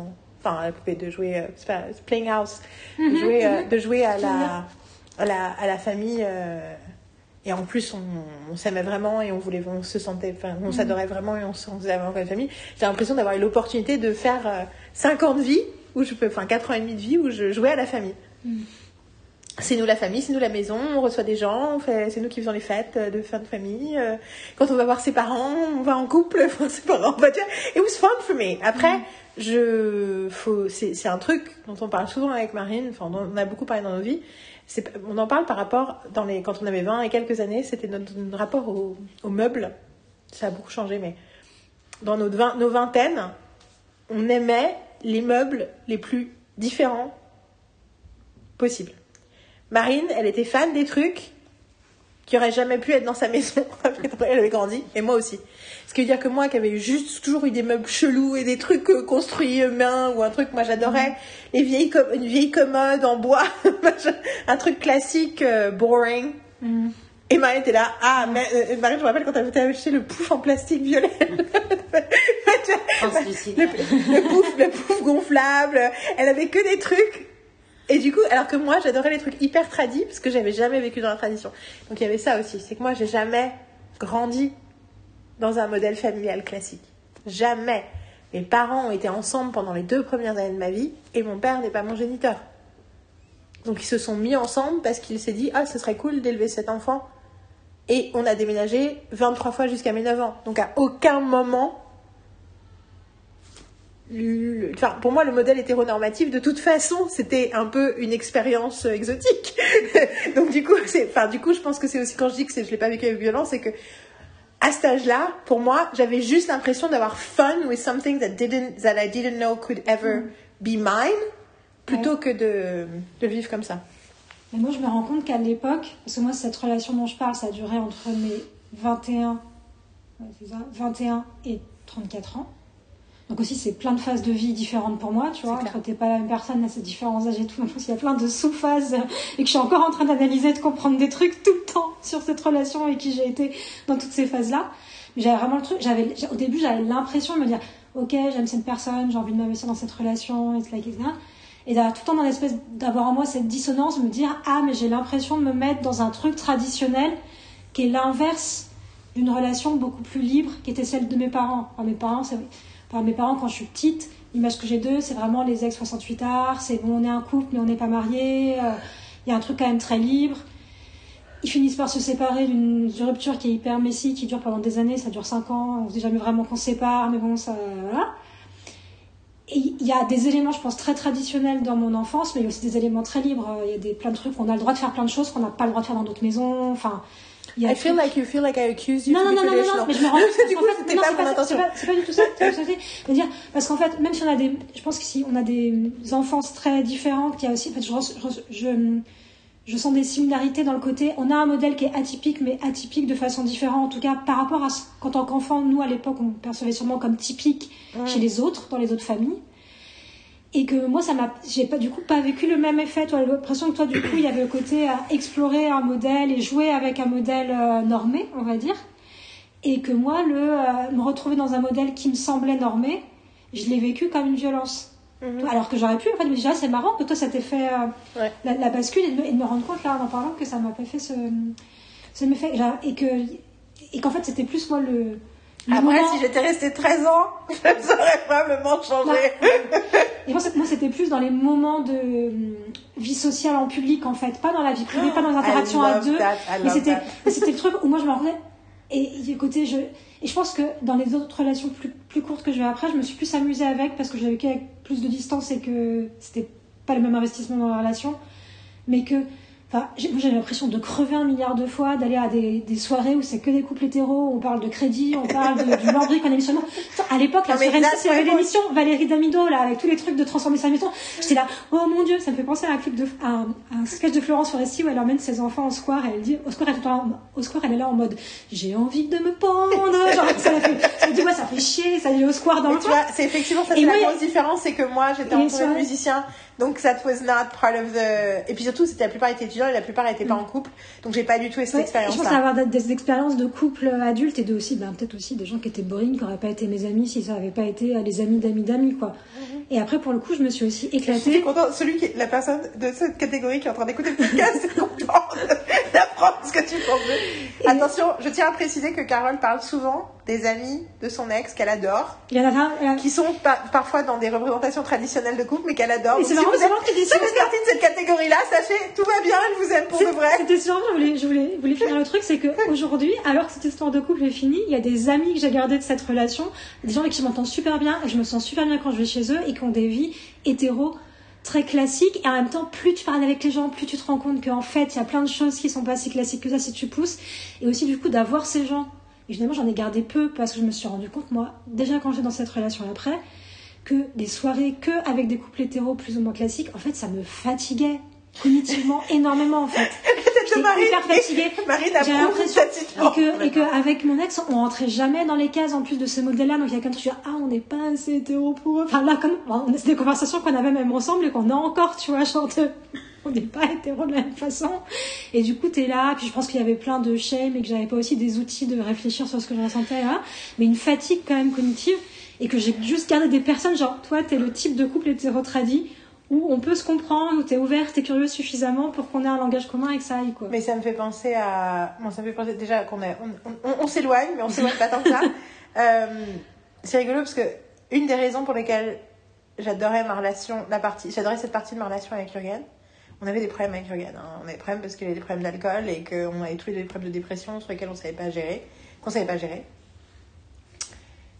enfin, à la poupée, de jouer, euh, c'est pas, playing house, de jouer, euh, de jouer à la, à la, à la famille. euh, et en plus, on, on s'aimait vraiment et on voulait, on se sentait, enfin, on s'adorait vraiment et on se sentait vraiment comme une famille. J'ai l'impression d'avoir eu l'opportunité de faire 5 ans de vie, où je peux, enfin 4 ans et demi de vie, où je jouais à la famille. C'est nous la famille, c'est nous la maison, on reçoit des gens, on c'est nous qui faisons les fêtes euh, de fin de famille. euh, quand on va voir ses parents, on va en couple, enfin ses parents, bah, tu vois, it was fun for me. Après, je, faut, c'est, un truc dont on parle souvent avec Marine, enfin, dont on a beaucoup parlé dans nos vies. On en parle par rapport, dans les, quand on avait 20 et quelques années, c'était notre, notre rapport au- aux meubles. Ça a beaucoup changé, mais dans nos, vingt- nos vingtaines, on aimait les meubles les plus différents possibles. Marine, elle était fan des trucs qui aurait jamais pu être dans sa maison après qu'elle avait grandi, et moi aussi. Ce qui veut dire que moi, qui avais juste toujours eu des meubles chelous et des trucs euh, construits euh, main ou un truc, moi j'adorais les vieilles com- une vieille commode en bois, un truc classique, euh, boring.
Mm.
Et Marie était là, ah, mais, euh, Marie, je me rappelle quand elle avait acheté le pouf en plastique violet. Le pouf, le pouf gonflable, elle avait que des trucs. Et du coup, alors que moi, j'adorais les trucs hyper tradis parce que j'avais jamais vécu dans la tradition. Donc il y avait ça aussi, c'est que moi, j'ai jamais grandi dans un modèle familial classique. Jamais. Mes parents ont été ensemble pendant les deux premières années de ma vie et mon père n'est pas mon géniteur. Donc ils se sont mis ensemble parce qu'il s'est dit ah ce serait cool d'élever cet enfant. Et on a déménagé 23 fois jusqu'à mes 9 ans. Donc à aucun moment pour moi, le modèle hétéronormatif, de toute façon, c'était un peu une expérience euh, exotique. Donc, du coup, enfin, du coup, je pense que c'est aussi quand je dis que je l'ai pas vécu avec violence, c'est que à cet âge-là, pour moi, j'avais juste l'impression d'avoir fun with something that didn't, that I didn't know could ever be mine, plutôt que de, de vivre comme ça.
Et moi, je me rends compte qu'à l'époque, parce que moi, cette relation dont je parle, ça duré entre mes 21, ouais, ça, 21 et 34 ans. Donc aussi, c'est plein de phases de vie différentes pour moi, tu vois. Entre t'es pas la même personne à ces différents âges et tout. En plus, il y a plein de sous-phases euh, et que je suis encore en train d'analyser, de comprendre des trucs tout le temps sur cette relation et qui j'ai été dans toutes ces phases-là. Mais j'avais vraiment le truc, j'avais, au début, j'avais l'impression de me dire, ok, j'aime cette personne, j'ai envie de m'investir dans cette relation, etc. etc. Et d'avoir tout le temps dans l'espèce d'avoir en moi cette dissonance, me dire ah mais j'ai l'impression de me mettre dans un truc traditionnel qui est l'inverse d'une relation beaucoup plus libre qui était celle de mes parents. Enfin, mes parents, c'est enfin, mes parents quand je suis petite, l'image que j'ai d'eux, c'est vraiment les ex 68 arts, c'est bon on est un couple mais on n'est pas mariés, euh, il y a un truc quand même très libre. Ils finissent par se séparer d'une rupture qui est hyper messy, qui dure pendant des années, ça dure 5 ans, on se dit jamais vraiment qu'on se sépare, mais bon ça voilà. Il y a des éléments, je pense, très traditionnels dans mon enfance, mais il y a aussi des éléments très libres. Il y a des, plein de trucs, on a le droit de faire plein de choses qu'on n'a pas le droit de faire dans d'autres maisons. Enfin, y a
I feel like you feel like I accuse you
non,
to
non,
be
non, non, non, non, mais je me rends compte.
du coup, c'était pas mon intention.
C'est pas, pas du tout ça. je dire. Parce qu'en fait, même si on a des. Je pense que si on a des enfances très différentes, qu'il y a aussi. En fait, je, je, je, je sens des similarités dans le côté. On a un modèle qui est atypique, mais atypique de façon différente. En tout cas, par rapport à ce qu'en tant qu'enfant, nous, à l'époque, on percevait sûrement comme typique chez les autres, dans les autres familles. Et que moi, ça m'a, j'ai pas, du coup, pas vécu le même effet. Toi, l'impression que toi, du coup, il y avait le côté à explorer un modèle et jouer avec un modèle euh, normé, on va dire. Et que moi, le, euh, me retrouver dans un modèle qui me semblait normé, je l'ai vécu comme une violence.
Mhm.
Alors que j'aurais pu, en fait, mais déjà, c'est marrant que toi, ça t'ait fait euh,
Ouais.
la, la bascule et de, me- et de me rendre compte, là, en en parlant, que ça m'a pas fait ce, ce méfait. Et que, et qu'en fait, c'était plus moi le. Le
Après,
moment-
si j'étais restée 13 ans, je saurais probablement changer.
Et moi, c'était plus dans les moments de hum, vie sociale en public, en fait. Pas dans la vie privée, pas dans les interactions à deux.
that,
Mais c'était, c'était le truc où moi, je me rendais. Et côté, je. Et je pense que dans les autres relations plus, plus courtes que je vais après, je me suis plus amusée avec parce que vécu avec plus de distance et que c'était pas le même investissement dans la relation. Mais que. Enfin, j'ai- moi j'avais l'impression de crever un milliard de fois, d'aller à des, des soirées où c'est que des couples hétéros, on parle de crédit, on parle de- du lambris qu'on a mis sur le nom. Putain, À l'époque, la
là,
il y avait l'émission Valérie Damido, là, avec tous les trucs de transformer sa maison. J'étais là, oh mon dieu, ça me fait penser à un clip de, à un, à un sketch de Florence Foresti où elle emmène ses enfants au square et elle dit, au square, elle en- au square, elle est là en mode, j'ai envie de me pendre. Genre, ça la fait, ça me dit, ouais, ça fait chier, ça dit au square dans le
tu vois, c'est effectivement ça, c'est la grosse différence, c'est que moi, j'étais entourée de
soirées.
musiciens, donc that was not part of the... Et puis surtout, c'était la plupart étaient étudiants et la plupart n'étaient pas en couple, donc j'ai pas du tout eu cette
Ouais, et je pense
expérience-là.
avoir des, expériences de couple adultes et de aussi, ben, peut-être aussi des gens qui étaient boring, qui n'auraient pas été mes amis si ça n'avait pas été euh, les amis d'amis d'amis, quoi. Et après, pour le coup, je me suis aussi
Je suis
éclatée.
content, celui qui, la personne de cette catégorie qui est en train d'écouter le podcast, est content d'apprendre ce que tu pensais.
Et-
Attention, je tiens à préciser que Carole parle souvent des amis de son ex qu'elle adore,
Il y en a
qui sont pa- parfois dans des représentations traditionnelles de couple, mais qu'elle adore.
Et c'est
si
marrant,
vous êtes, si vous êtes partie de cette catégorie-là, sachez, tout va bien, elle vous aime pour de vrai.
C'était sûr, je voulais, je voulais, je voulais finir le truc, c'est qu'aujourd'hui, alors que cette histoire de couple est finie, il y a des amis que j'ai gardés de cette relation, des gens avec qui je m'entends super bien et je me sens super bien quand je vais chez eux et qui ont des vies hétéro très classiques et en même temps plus tu parles avec les gens plus tu te rends compte qu'en fait il y a plein de choses qui sont pas si classiques que ça si tu pousses et aussi du coup d'avoir ces gens et finalement j'en ai gardé peu parce que je me suis rendu compte moi déjà quand j'étais dans cette relation après que des soirées que avec des couples hétéros plus ou moins classiques en fait ça me fatiguait cognitivement énormément en fait j'étais hyper fatiguée.
Marine
J'ai l'impression et que, et que avec mon ex, on rentrait jamais dans les cases en plus de ce modèle-là. Donc il y a comme tu dis, ah, on n'est pas assez hétéro pour eux. Enfin là, comme, bon, c'est des conversations qu'on avait même ensemble et qu'on a encore, tu vois, genre de- on n'est pas hétéro de la même façon. Et du coup, t'es là. Puis je pense qu'il y avait plein de shame et que j'avais pas aussi des outils de réfléchir sur ce que je ressentais là. Mais une fatigue quand même cognitive et que j'ai juste gardé des personnes, genre, toi, t'es le type de couple hétéro-tradit où on peut se comprendre, où t'es ouvert, t'es curieux suffisamment pour qu'on ait un langage commun et que ça aille, quoi.
Mais ça me fait penser à. Bon, ça me fait penser déjà qu'on est... on, on- on s'éloigne, mais on s'éloigne pas tant que ça. Euh, c'est rigolo parce que une des raisons pour lesquelles j'adorais ma relation, la partie, j'adorais cette partie de ma relation avec Jürgen. On avait des problèmes avec Jürgen. hein. On avait des problèmes parce qu'il avait des problèmes d'alcool et qu'on avait tous les deux des problèmes de dépression sur lesquels on savait pas gérer, qu'on savait pas gérer.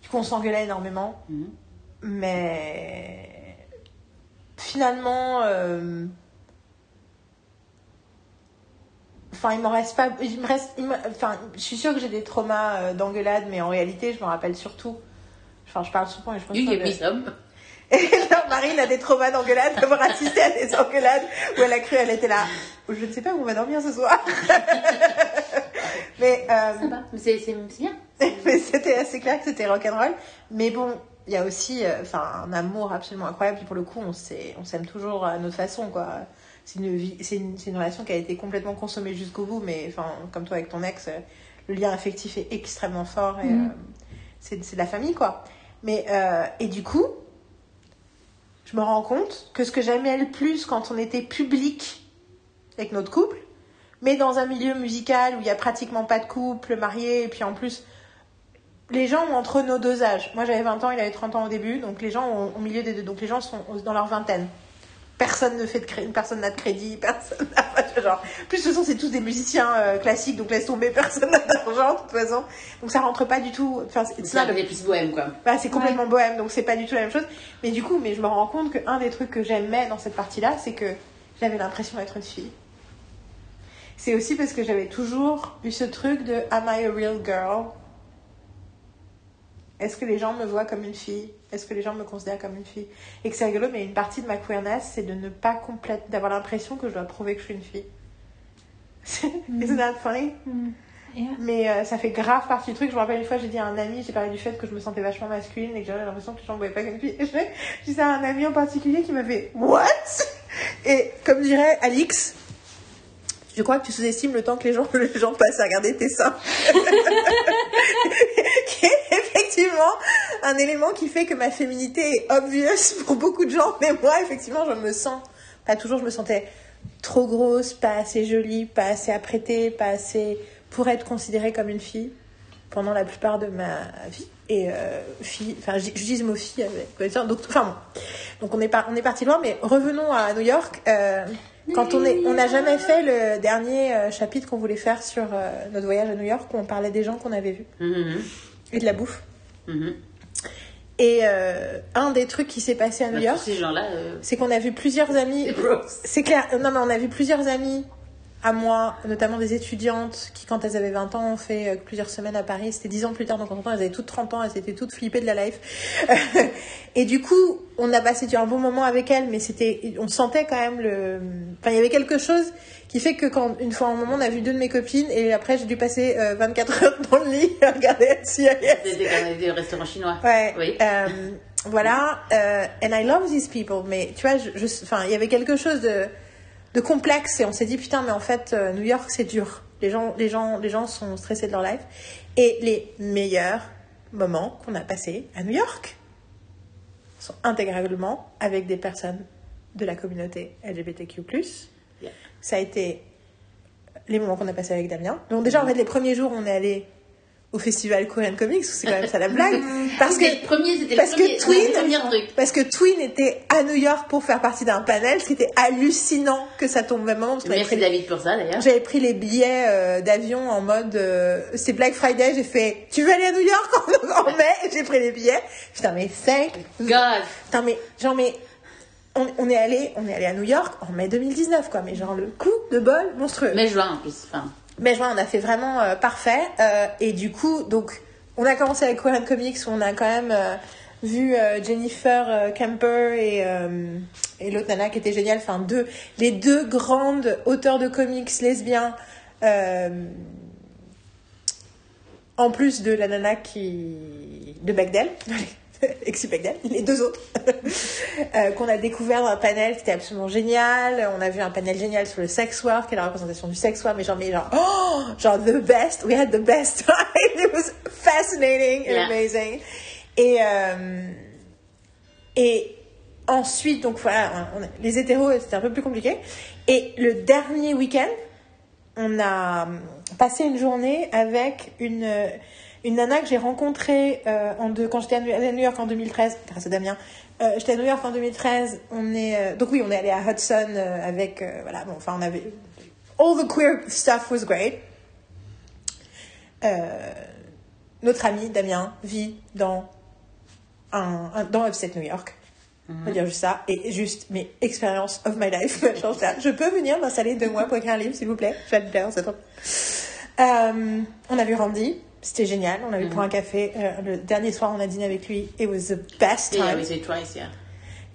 Du coup, on s'engueulait énormément.
Mhm.
Mais finalement, euh, enfin, il m'en reste pas. Il me reste, il me- enfin, je suis sûre que j'ai des traumas euh, d'engueulade, mais en réalité, je me rappelle surtout. Enfin, je parle souvent et je pense
You
que-
me.
Et là, Marine a des traumas d'engueulade, d'avoir assisté à des engueulades où elle a cru, elle était là. Je ne sais pas où on va dormir ce soir. mais euh,
c'est bien.
mais c'était assez clair que c'était rock'n'roll. Mais bon, il y a aussi euh, enfin, un amour absolument incroyable. Puis pour le coup, on s'est- on s'aime toujours à notre façon. quoi. C'est une, vie- c'est une, une relation qui a été complètement consommée jusqu'au bout. Mais enfin, comme toi avec ton ex, euh, le lien affectif est extrêmement fort. Et,
Mhm.
euh, c'est c'est de la famille, quoi. Mais, euh, et du coup, je me rends compte que ce que j'aimais le plus quand on était public avec notre couple, mais dans un milieu musical où il y a pratiquement pas de couple marié, et puis en plus, les gens ont entre nos deux âges. Moi j'avais 20 ans, il avait 30 ans au début, donc les gens ont au milieu des deux. Donc les gens sont dans leur vingtaine. Personne ne fait de crédit, personne n'a de crédit, personne n'a pas de genre. En Plus de toute façon, c'est tous des musiciens euh, classiques, donc laisse tomber, personne n'a d'argent de toute façon. Donc ça rentre pas du tout. Enfin, c'est-
un plus bohème, quoi.
bah, c'est complètement bohème, donc c'est pas du tout la même chose. Mais du coup, mais je me rends compte qu'un des trucs que j'aimais dans cette partie-là, c'est que j'avais l'impression d'être une fille. C'est aussi parce que j'avais toujours eu ce truc de Am I a real girl? Est-ce que les gens me voient comme une fille? Est-ce que les gens me considèrent comme une fille? Et que c'est rigolo, mais une partie de ma queerness, c'est de ne pas complète, d'avoir l'impression que je dois prouver que je suis une fille. Isn't that funny?
Mm. Yeah.
mais euh, ça fait grave partie du truc. Je me rappelle une fois, j'ai dit à un ami, j'ai parlé du fait que je me sentais vachement masculine et que j'avais l'impression que les gens me voyaient pas comme une fille. Et je je disais à un ami en particulier qui m'a fait What? Et comme dirait Alix, je crois que tu sous-estimes le temps que les gens, les gens passent à regarder tes seins. Effectivement un élément qui fait que ma féminité est obvious pour beaucoup de gens. Mais moi, effectivement, je me sens, pas toujours, je me sentais trop grosse, pas assez jolie, pas assez apprêtée, pas assez pour être considérée comme une fille pendant la plupart de ma vie. Et euh, fille, enfin, je, dis le mot fille avec connaissance. Donc, enfin bon. Donc on est, par- on est parti loin, mais revenons à New York. Euh, quand on est, on n'a jamais fait le dernier euh, chapitre qu'on voulait faire sur euh, notre voyage à New York, où on parlait des gens qu'on avait vus
Mhm.
et de la bouffe.
Mhm.
Et euh, un des trucs qui s'est passé à New
Bah,
York,
ces euh,
c'est qu'on a vu plusieurs amis.
C'est
clair. Non, mais on a vu plusieurs amis à moi, notamment des étudiantes qui, quand elles avaient 20 ans, ont fait euh, plusieurs semaines à Paris. C'était 10 ans plus tard, donc en même temps, elles avaient toutes 30 ans, elles étaient toutes flippées de la life. et du coup, on a passé un bon moment avec elles, mais c'était, on sentait quand même le, enfin, il y avait quelque chose qui fait que quand, une fois, un moment, on a vu deux de mes copines, et après, j'ai dû passer euh, 24 heures dans le lit à regarder NCIS.
C'était comme des restaurants chinois.
Ouais.
Oui.
euh, voilà. euh, and I love these people. Mais tu vois, je, je- enfin, il y avait quelque chose de, de complexe et on s'est dit putain, mais en fait, euh, New York, c'est dur. Les gens, les gens, les gens sont stressés de leur life. Et les meilleurs moments qu'on a passés à New York sont intégralement avec des personnes de la communauté LGBTQ+.
Yeah.
Ça a été les moments qu'on a passés avec Damien. Donc déjà, en fait, les premiers jours, on est allé au festival Korean Comics, c'est quand même ça la blague. Parce que
premier, le
parce
premier,
que
le
Twin,
truc.
parce que Twin était à New York pour faire partie d'un panel, c'était hallucinant que ça tombe même moment.
Merci David pour ça d'ailleurs.
J'avais pris les billets euh, d'avion en mode euh, c'est Black Friday, j'ai fait tu veux aller à New York en, mai? J'ai pris les billets. Putain mais 5
God.
Putain mais genre mais on, on est allé on est allé à New York en mai 2019 quoi, mais genre le coup de bol monstrueux.
Mais juin en plus. Enfin,
Mais vois, on a fait vraiment euh, parfait. Euh, et du coup, donc, on a commencé avec Korean Comics où on a quand même euh, vu Jennifer Kemper et, et l'autre nana qui était géniale. Enfin, deux, les deux grandes auteurs de comics lesbiens. en plus de la nana qui de Bechdel, Exi Bechdel, les deux autres, euh, qu'on a découvert dans un panel qui était absolument génial. On a vu un panel génial sur le sex work et la représentation du sex work, mais genre, mais genre, oh, genre the best. We had the best time. It was fascinating and
Yeah.
amazing. Et euh, et ensuite, donc voilà, on a- les hétéros, c'était un peu plus compliqué. Et le dernier week-end, on a passé une journée avec une, une nana que j'ai rencontrée euh, en deux, quand j'étais à New- York en 2013, grâce à Damien. Euh, j'étais à New York en 2013. On est, euh, donc oui, on est allé à Hudson avec, voilà, bon, enfin on avait all the queer stuff was great. Notre ami Damien vit dans un, un- dans upstate New York. On va dire juste ça. Et juste mes expériences of my life. Je peux venir m'installer deux mois pour écrire un livre, s'il vous plaît? J'adore, c'est trop. Euh, on a vu Randy. C'était génial. On avait pris un café. Euh, le dernier soir, on a dîné avec lui. It was the best
Yeah,
time.
we say twice, yeah.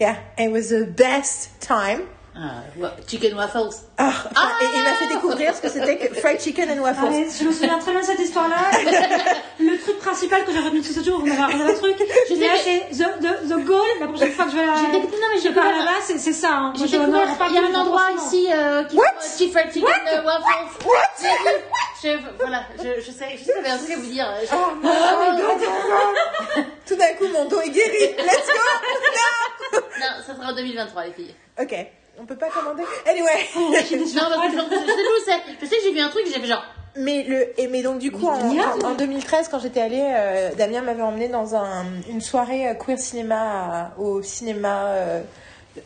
Yeah, it was the best time.
Ah, wa- chicken waffles.
Ah, enfin, et il m'a fait découvrir ce que c'était que fried chicken and waffles.
Allez, je me souviens très bien de cette histoire-là. le truc principal que j'ai retenu tout ce jour, on avait, un truc. Je disais, c'est the, the, the goal. La prochaine fois que je vais,
J'ai découvert- non, mais
je pars là-bas, c'est, ça. Hein.
J'ai découvert, il y a un endroit ici euh, qui
What?
fait chicken fried chicken euh, waffles. J'ai vu. Je, voilà, je, je sais, je sais, j'avais un truc à vous dire. Je-
Oh my god, oh my god. Tout d'un coup, mon dos est guéri. Let's go.
Non, ça sera en 2023, les filles.
ok, on peut pas commander. Anyway.
Non, parce que je, je sais d'où c'est. Je sais que j'ai vu un truc, j'ai fait genre.
Mais le et mais donc du coup en, en, en 2013 quand j'étais allée, euh, Damien m'avait emmené dans un, une soirée euh, queer cinéma à- au cinéma euh,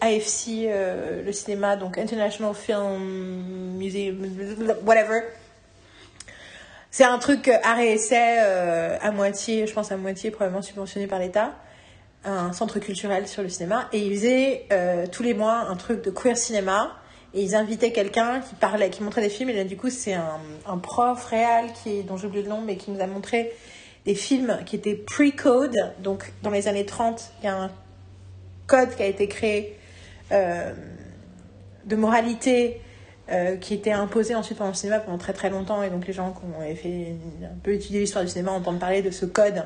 AFC, euh, le cinéma donc International Film Museum, whatever. C'est un truc euh, et essai euh, à moitié, je pense à moitié probablement subventionné par l'État, un centre culturel sur le cinéma et ils faisaient euh, tous les mois un truc de queer cinéma et ils invitaient quelqu'un qui parlait, qui montrait des films et là du coup c'est un, prof réel qui dont j'ai oublié le nom mais qui nous a montré des films qui étaient pre-code donc dans les années 30 il y a un code qui a été créé euh, de moralité euh, qui était imposé ensuite pendant le cinéma pendant très très longtemps et donc les gens qui ont fait un peu étudier l'histoire du cinéma entendent parler de ce code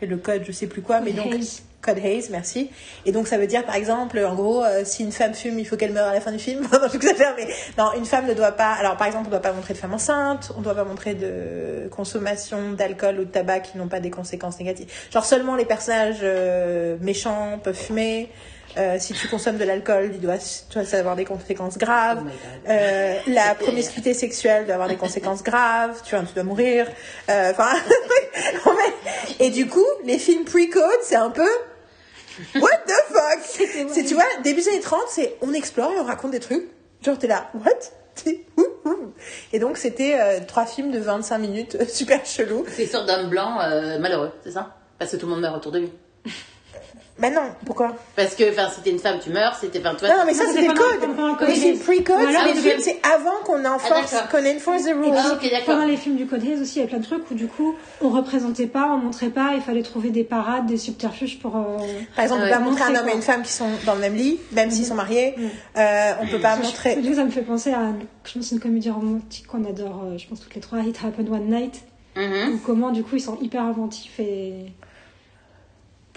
est le code je sais plus quoi mais donc. Code Hayes merci et donc ça veut dire par exemple en gros euh, si une femme fume il faut qu'elle meure à la fin du film non j'exagère mais non une femme ne doit pas alors par exemple on ne doit pas montrer de femme enceinte on ne doit pas montrer de consommation d'alcool ou de tabac qui n'ont pas des conséquences négatives genre seulement les personnages euh, méchants peuvent fumer Euh, si tu consommes de l'alcool, il doit, tu dois avoir des conséquences graves.
Oh.
Euh, la promiscuité sexuelle doit avoir des conséquences graves. Tu vois, tu dois mourir. Euh, Enfin, et du coup, les films pre-code, c'est un peu What the fuck? C'est tu vois, début des années 30, c'est on explore et on raconte des trucs. Genre t'es là, what? Et donc c'était euh, trois films de 25 minutes, euh, super chelou.
C'est sorte d'homme blanc euh, malheureux, c'est ça? Parce que tout le monde meurt autour de lui.
Mais non, pourquoi?
Parce que, enfin, si t'es une femme, tu meurs. Si t'es, enfin, tu vois.
Non, non, mais ça
c'est pendant-
code.
pendant le code
Les films
Hayes.
pre-code,
Mais alors,
c'est les
c'est-
films, c'est avant qu'on enforce,
d'accord.
qu'on enforce the rules.
Ah, ok, d'accord.
Pendant les films du Code Hayes aussi, il y a plein de trucs où du coup, on représentait pas, on montrait pas, il fallait trouver des parades, des subterfuges pour. euh,
Par exemple, on
Ah
peut pas montrer un homme et une femme qui sont dans le même lit, même s'ils sont mariés. Euh, on peut pas
Ça,
montrer.
je- ça me fait penser à, je pense, une comédie romantique qu'on adore, euh, je pense toutes les trois, It Happened One Night,
Mhm.
où comment du coup ils sont hyper inventifs et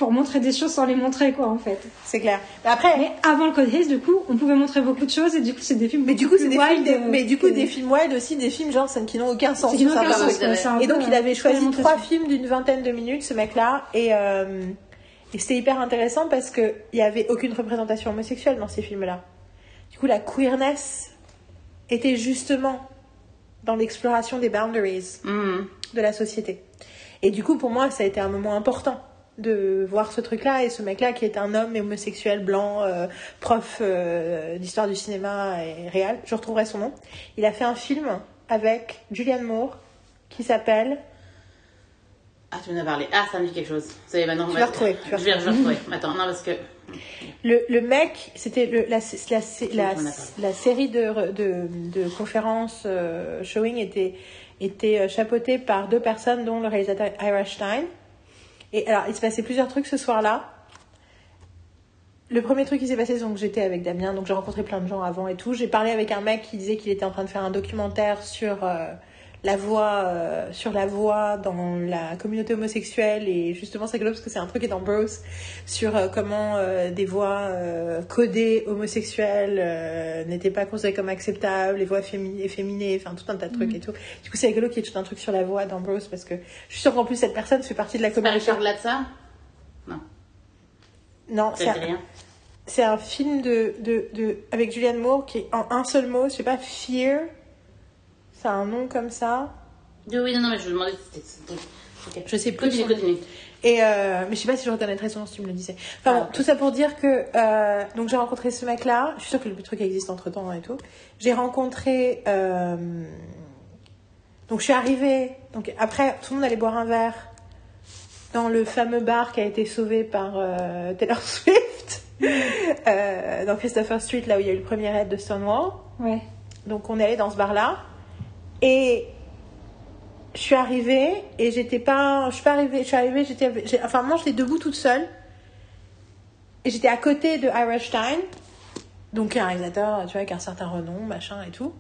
pour montrer des choses sans les montrer quoi en fait.
C'est clair. Mais après,
Mais avant le Code Hayes, du coup, on pouvait montrer beaucoup de choses et du coup c'est des films.
mais du coup, c'est des films, des-
euh,
mais du coup,
que-
des films wild aussi, des films genre qui n'ont aucun sens.
Qui n'ont aucun sens,
Et donc, il
euh,
avait choisi
fallait montrer
trois films d'une vingtaine de minutes, ce mec-là, et, euh, et c'était hyper intéressant parce que il y avait aucune représentation homosexuelle dans ces films-là. Du coup, la queerness était justement dans l'exploration des boundaries
Mhm.
de la société. Et du coup, pour moi, ça a été un moment important de voir ce truc-là et ce mec-là qui est un homme homosexuel blanc, euh, prof euh, d'histoire du cinéma et réel. Je retrouverai son nom. Il a fait un film avec Julianne Moore qui s'appelle
Ah, tu m'en as parlé. Ah, ça me dit quelque chose. Ça y est, maintenant.
Tu vas
va-
retrouver, tu vas
Je vais, retrouver. Attends, non, parce que.
le, le mec. C'était la, la, la, la série de, de, de conférences euh, showing était était chapeautée par deux personnes, dont le réalisateur Ira Stein. Et alors, il se passait plusieurs trucs ce soir-là. Le premier truc qui s'est passé, donc j'étais avec Damien, donc j'ai rencontré plein de gens avant et tout. J'ai parlé avec un mec qui disait qu'il était en train de faire un documentaire sur euh, la voix, euh, sur la voix dans la communauté homosexuelle et justement c'est rigolo parce que c'est un truc qui est dans Bros sur euh, comment euh, des voix euh, codées homosexuelles euh, n'étaient pas considérées comme acceptables, les voix fémi- efféminées, enfin tout un tas de trucs et tout. Du coup c'est rigolo qu'il y ait tout un truc sur la voix dans Bros parce que je suis sûre qu'en plus cette personne fait partie de la
C'est
communauté.
Richard Latza
Non,
Ça
c'est
dit
un,
rien.
c'est un film de, de, de, avec Julianne Moore qui est en un seul mot, je sais pas, Fear. C'est un nom comme ça.
Oui, oui, non, non, mais je me demandais si c'était. Ok.
Je sais plus.
Continue, continue.
Et euh, mais je sais pas si je reconnaîtrais son nom si tu me le disais. Enfin bon,
Ah,
tout ça pour dire que euh, donc j'ai rencontré ce mec-là. Je suis sûre que le truc existe entre temps et tout. J'ai rencontré. euh, donc je suis arrivée. Donc après, tout le monde allait boire un verre dans le fameux bar qui a été sauvé par euh, Taylor Swift. euh, dans Christopher Street, là où il y a eu le premier raid de Stonewall.
Ouais.
Donc on est allé dans ce bar-là. Et je suis arrivée et j'étais pas. Je suis pas arrivée. Je suis arrivée, j'étais. Enfin, moi j'étais debout toute seule. Et j'étais à côté de Ira Stein. Donc un réalisateur, tu vois, avec un certain renom, machin et tout.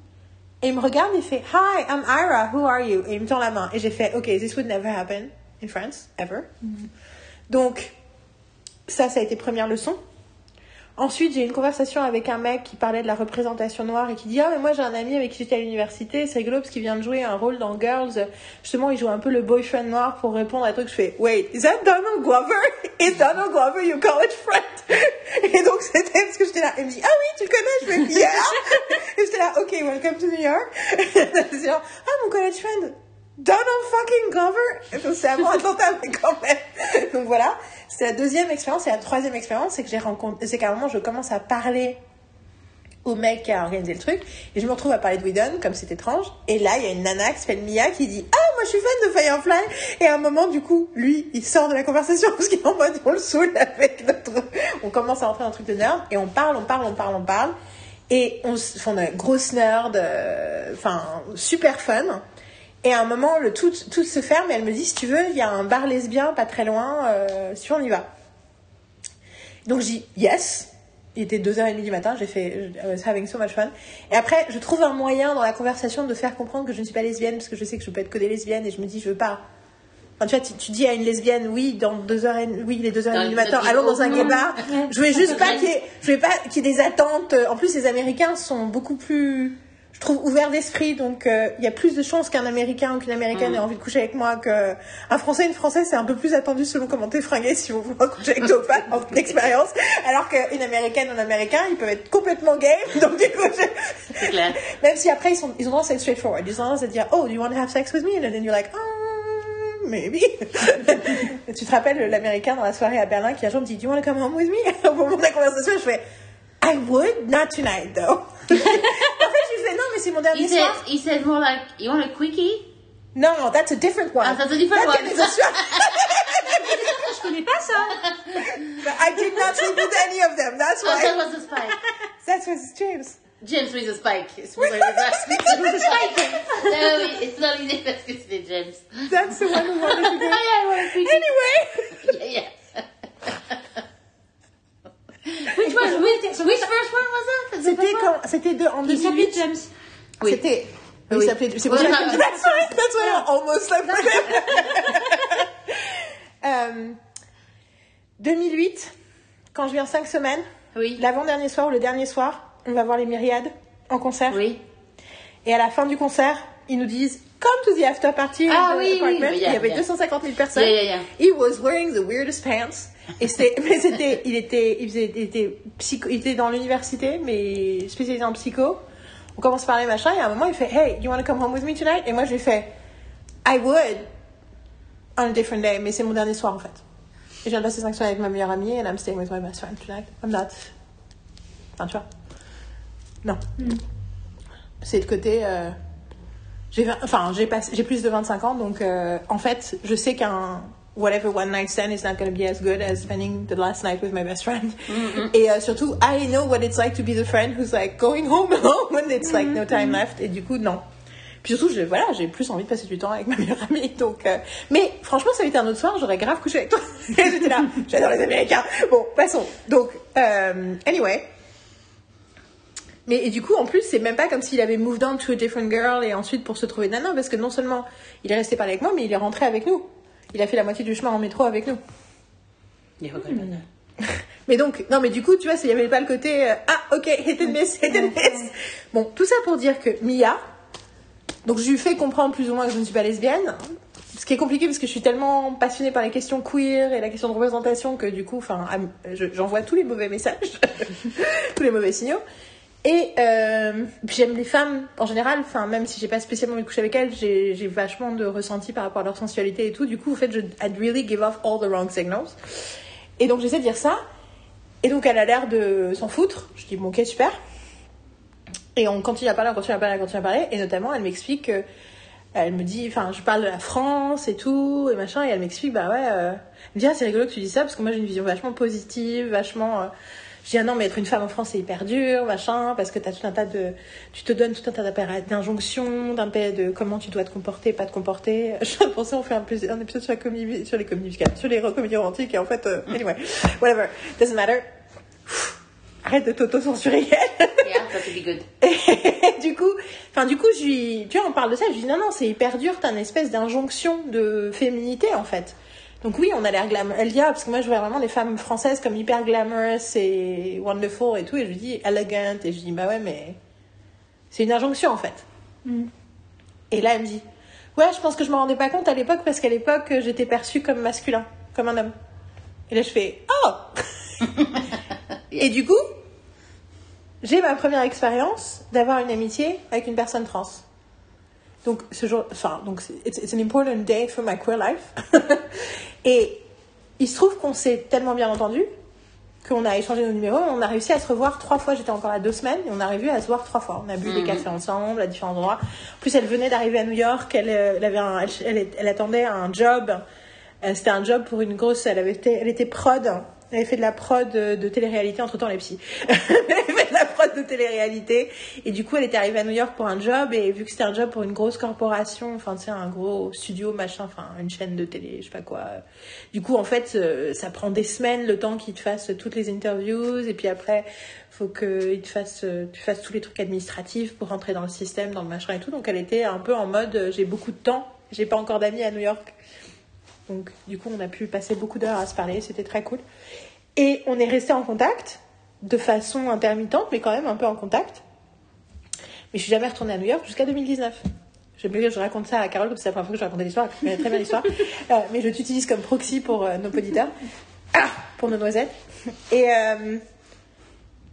Et il me regarde, il fait Hi, I'm Ira, who are you? Et il me tend la main. Et j'ai fait Ok, this would never happen in France, ever. Donc, ça, ça a été première leçon. Ensuite, j'ai une conversation avec un mec qui parlait de la représentation noire et qui dit Ah, mais moi j'ai un ami avec qui j'étais à l'université, c'est rigolo parce qu'il vient de jouer un rôle dans Girls. Justement, il joue un peu le boyfriend noir pour répondre à un truc. Je fais Wait, is that Donald Glover? Is Donald Glover your college friend? Et donc c'était parce que j'étais là. Il me dit Ah oui, tu connais? Je fais Yeah! Et j'étais là Ok, welcome to New York. C'est genre, Ah, mon college friend, Donald fucking Glover. C'est avant Atlanta, mais quand même. Donc voilà, c'est la deuxième expérience. Et la troisième expérience, c'est que j'ai rencontré, c'est qu'à un moment, je commence à parler au mec qui a organisé le truc. Et je me retrouve à parler de Whedon, comme c'est étrange. Et là, il y a une nana qui s'appelle Mia qui dit Ah, moi je suis fan de Firefly. Et à un moment, du coup, lui, il sort de la conversation parce qu'il est en mode on le saoule avec notre. On commence à rentrer dans un truc de nerd. Et on parle, on parle, on parle, on parle. Et on, se- enfin, on est grosse nerd, euh, enfin, super fun. Et à un moment, le tout, tout se ferme et elle me dit, si tu veux, il y a un bar lesbien pas très loin, euh, si on y va. Donc je dis, yes. Il était 2h30 du matin, j'ai fait, I was having so much fun. Et après, je trouve un moyen dans la conversation de faire comprendre que je ne suis pas lesbienne, parce que je sais que je peux être que des lesbiennes, et je me dis, je veux pas. Enfin, tu vois, tu, tu dis à une lesbienne, oui, dans 2h30, oui, il est 2h30 du matin, allons dans un gay bar. Je voulais juste pas qu'il y ait, je voulais pas qu'il y ait des attentes. En plus, les Américains sont beaucoup plus, trouve, ouverts d'esprit. Donc, euh, il y a plus de chances qu'un Américain ou qu'une Américaine
Mhm.
ait envie de coucher avec moi qu'un Français, une Française, c'est un peu plus attendu selon comment t'es fringué si vous voulez coucher avec toi ou pas, en expérience. Alors qu'une Américaine ou un Américain, ils peuvent être complètement gays. Donc, du coup, je-
clair.
même si après, ils, sont, ils ont tendance à être straightforward. Ils ont tendance à dire, oh, do you want to have sex with me? And then you're like, oh, maybe. Tu te rappelles l'américain dans la soirée à Berlin qui un jour me dit, do you want to come home with me? Au moment de la conversation, je fais, I would, not tonight though. en fait, je lui fais, non, mais c'est mon dernier
He said, he said more like, you want a quickie?
No, that's a different one.
Ah, that's a different
That
one.
is a swa-
Je connais pas ça.
But I did not sleep with any of them. That's
Oh, that was a spike.
That's was James.
James with a spike. C'est pour ça que j'ai pas- Ah oui, it's not que c'était James.
That's the one who wanted to go.
yeah, I want a quickie.
Anyway.
Yeah, yeah. Which one? Which, which first one was that?
C'était quand, c'était de, en
Il s'appelait
2008.
James.
Oui.
C'était. Oui,
Oui.
il s'appelait. C'est pour ça que That's why, that's why I almost him. Euh, 2008, quand je viens 5 semaines,
Oui.
l'avant-dernier soir ou le dernier soir, on va voir les Myriades en concert.
Oui.
Et à la fin du concert, ils nous disent Come to the after party in
Ah
the
oui, oui,
apartment.
oui,
Il
yeah,
y avait
yeah.
250 000 personnes.
Yeah, yeah, yeah.
He was wearing the weirdest pants. Et c'était, mais c'était, il était, il faisait, il était psycho, il était dans l'université, mais spécialisé en psycho. On commence à parler machin, et à un moment, il fait Hey, you want to come home with me tonight? Et moi, je lui fais I would on a different day, mais c'est mon dernier soir en fait. Et je viens de passer 5 soirées avec ma meilleure amie, and I'm staying with my best friend tonight. I'm not. Enfin, tu vois. Non. C'est le côté. euh, j'ai enfin j'ai plus de 25 ans donc euh, en fait je sais qu'un whatever one night stand is not going to be as good as spending the last night with my best friend et euh, surtout I know what it's like to be the friend who's like going home alone when it's like no time left et du coup non Puis surtout, je, voilà, j'ai plus envie de passer du temps avec ma meilleure amie. Donc, euh, mais franchement, ça avait été un autre soir, j'aurais grave couché avec toi. J'étais là, j'adore les Américains. Bon, passons. Donc, euh, anyway. Mais et du coup, en plus, c'est même pas comme s'il avait moved on to a different girl et ensuite pour se trouver nana, parce que non seulement il est resté parler avec moi, mais il est rentré avec nous. Il a fait la moitié du chemin en métro avec nous.
Il ça.
Mais donc, non, mais du coup, tu vois, il n'y avait pas le côté euh, ah, ok, hit and miss, hit and miss. Bon, tout ça pour dire que Mia, donc je lui fais comprendre plus ou moins que je ne suis pas lesbienne. Ce qui est compliqué parce que je suis tellement passionnée par les questions queer et la question de représentation que du coup, enfin, j'envoie tous les mauvais messages, tous les mauvais signaux. Et euh, j'aime les femmes en général, enfin même si j'ai pas spécialement envie de coucher avec elles, j'ai vachement de ressenti par rapport à leur sensualité et tout. Du coup, en fait, je I'd really give off all the wrong signals. Et donc j'essaie de dire ça. Et donc elle a l'air de s'en foutre. Je dis bon ok super. Et on continue à parler, on continue à parler, on continue à parler. Et notamment elle m'explique que elle me dit, enfin je parle de la France et tout et machin. Et elle m'explique bah ouais. euh, ah c'est rigolo que tu dis ça parce que moi j'ai une vision vachement positive, vachement. euh, je dis ah non mais être une femme en France c'est hyper dur machin parce que t'as tout un tas de tu te donnes tout un tas d'injonctions d'un de comment tu dois te comporter pas te comporter je penser on fait un, épisode sur, la comédie, sur les comédies musicales sur les comédies romantiques et en fait euh, anyway whatever doesn't matter arrête de t'auto-censurer
Yeah, that would be good.
et du coup, enfin du coup, je lui, tu vois, on parle de ça. Je lui dis non, non, c'est hyper dur. T'as une espèce d'injonction de féminité en fait. Donc oui, on a l'air glam. Elle dit ah, parce que moi je vois vraiment les femmes françaises comme hyper glamorous et wonderful et tout. Et je lui dis elegant et je lui dis bah ouais, mais c'est une injonction en fait.
Mm.
Et là, elle me dit ouais, je pense que je me rendais pas compte à l'époque parce qu'à l'époque j'étais perçue comme masculin, comme un homme. Et là, je fais oh. et du coup, j'ai ma première expérience d'avoir une amitié avec une personne trans. Donc, ce jour, enfin, donc, c'est- it's, it's an important day for my queer life. et il se trouve qu'on s'est tellement bien entendu qu'on a échangé nos numéros, on a réussi à se revoir trois fois. J'étais encore à deux semaines et on a réussi à se voir trois fois. On a bu des cafés ensemble à différents endroits. En plus, elle venait d'arriver à New York. Elle, euh, elle avait un, elle, elle- elle attendait un job. Euh, C'était un job pour une grosse. Elle avait été, elle était prod. Elle avait fait de la prod de, de télé-réalité entre temps les psy. elle avait fait de la prod de télé-réalité et du coup elle était arrivée à New York pour un job et vu que c'était un job pour une grosse corporation, enfin tu sais un gros studio machin, enfin une chaîne de télé, je sais pas quoi. Du coup en fait euh, ça prend des semaines le temps qu'ils te fassent toutes les interviews et puis après faut que te fassent, euh, tu fasses tous les trucs administratifs pour rentrer dans le système, dans le machin et tout. Donc elle était un peu en mode euh, j'ai beaucoup de temps, j'ai pas encore d'amis à New York. Donc, du coup, on a pu passer beaucoup d'heures à se parler, c'était très cool. Et on est resté en contact, de façon intermittente, mais quand même un peu en contact. Mais je suis jamais retournée à New York jusqu'à 2019. Je me je raconte ça à Carole, parce que c'est la première fois que je racontais l'histoire, elle connaît très bien l'histoire. Euh, mais je t'utilise comme proxy pour euh, nos auditeurs, ah, pour nos noisettes. Et, euh,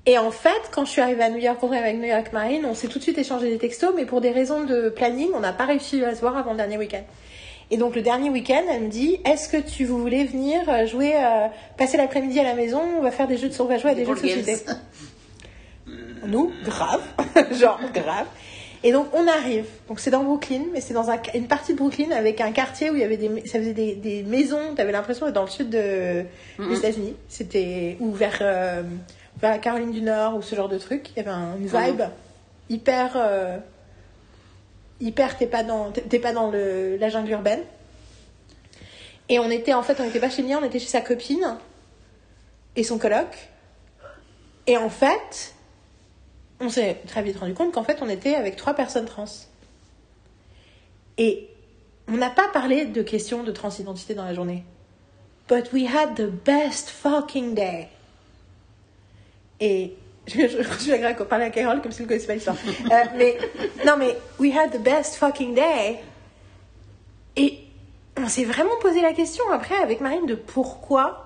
et en fait, quand je suis arrivée à New York, on est avec New York Marine, on s'est tout de suite échangé des textos, mais pour des raisons de planning, on n'a pas réussi à se voir avant le dernier week-end. Et donc le dernier week-end, elle me dit Est-ce que tu voulais venir euh, jouer, euh, passer l'après-midi à la maison On va faire des jeux de, on va jouer à des jeux de société. Nous, grave, genre grave. Et donc on arrive. Donc c'est dans Brooklyn, mais c'est dans un- une partie de Brooklyn avec un quartier où il y avait des, ça faisait des, des maisons. T'avais l'impression d'être dans le sud de, des États-Unis. C'était ou vers, euh, vers Caroline du Nord ou ce genre de truc. Il y avait un- une vibe hyper, euh, hyper. T'es pas dans, t'es- pas dans le, la jungle urbaine. Et on était en fait, on n'était pas chez Mia, on était chez sa copine et son coloc. Et en fait, on s'est très vite rendu compte qu'en fait, on était avec trois personnes trans. Et on n'a pas parlé de questions de transidentité dans la journée. But we had the best fucking day. Et je, je, je parler à Carole comme si elle ne connaissait pas l'histoire. Euh, mais non, mais we had the best fucking day. Et on s'est vraiment posé la question après avec Marine de pourquoi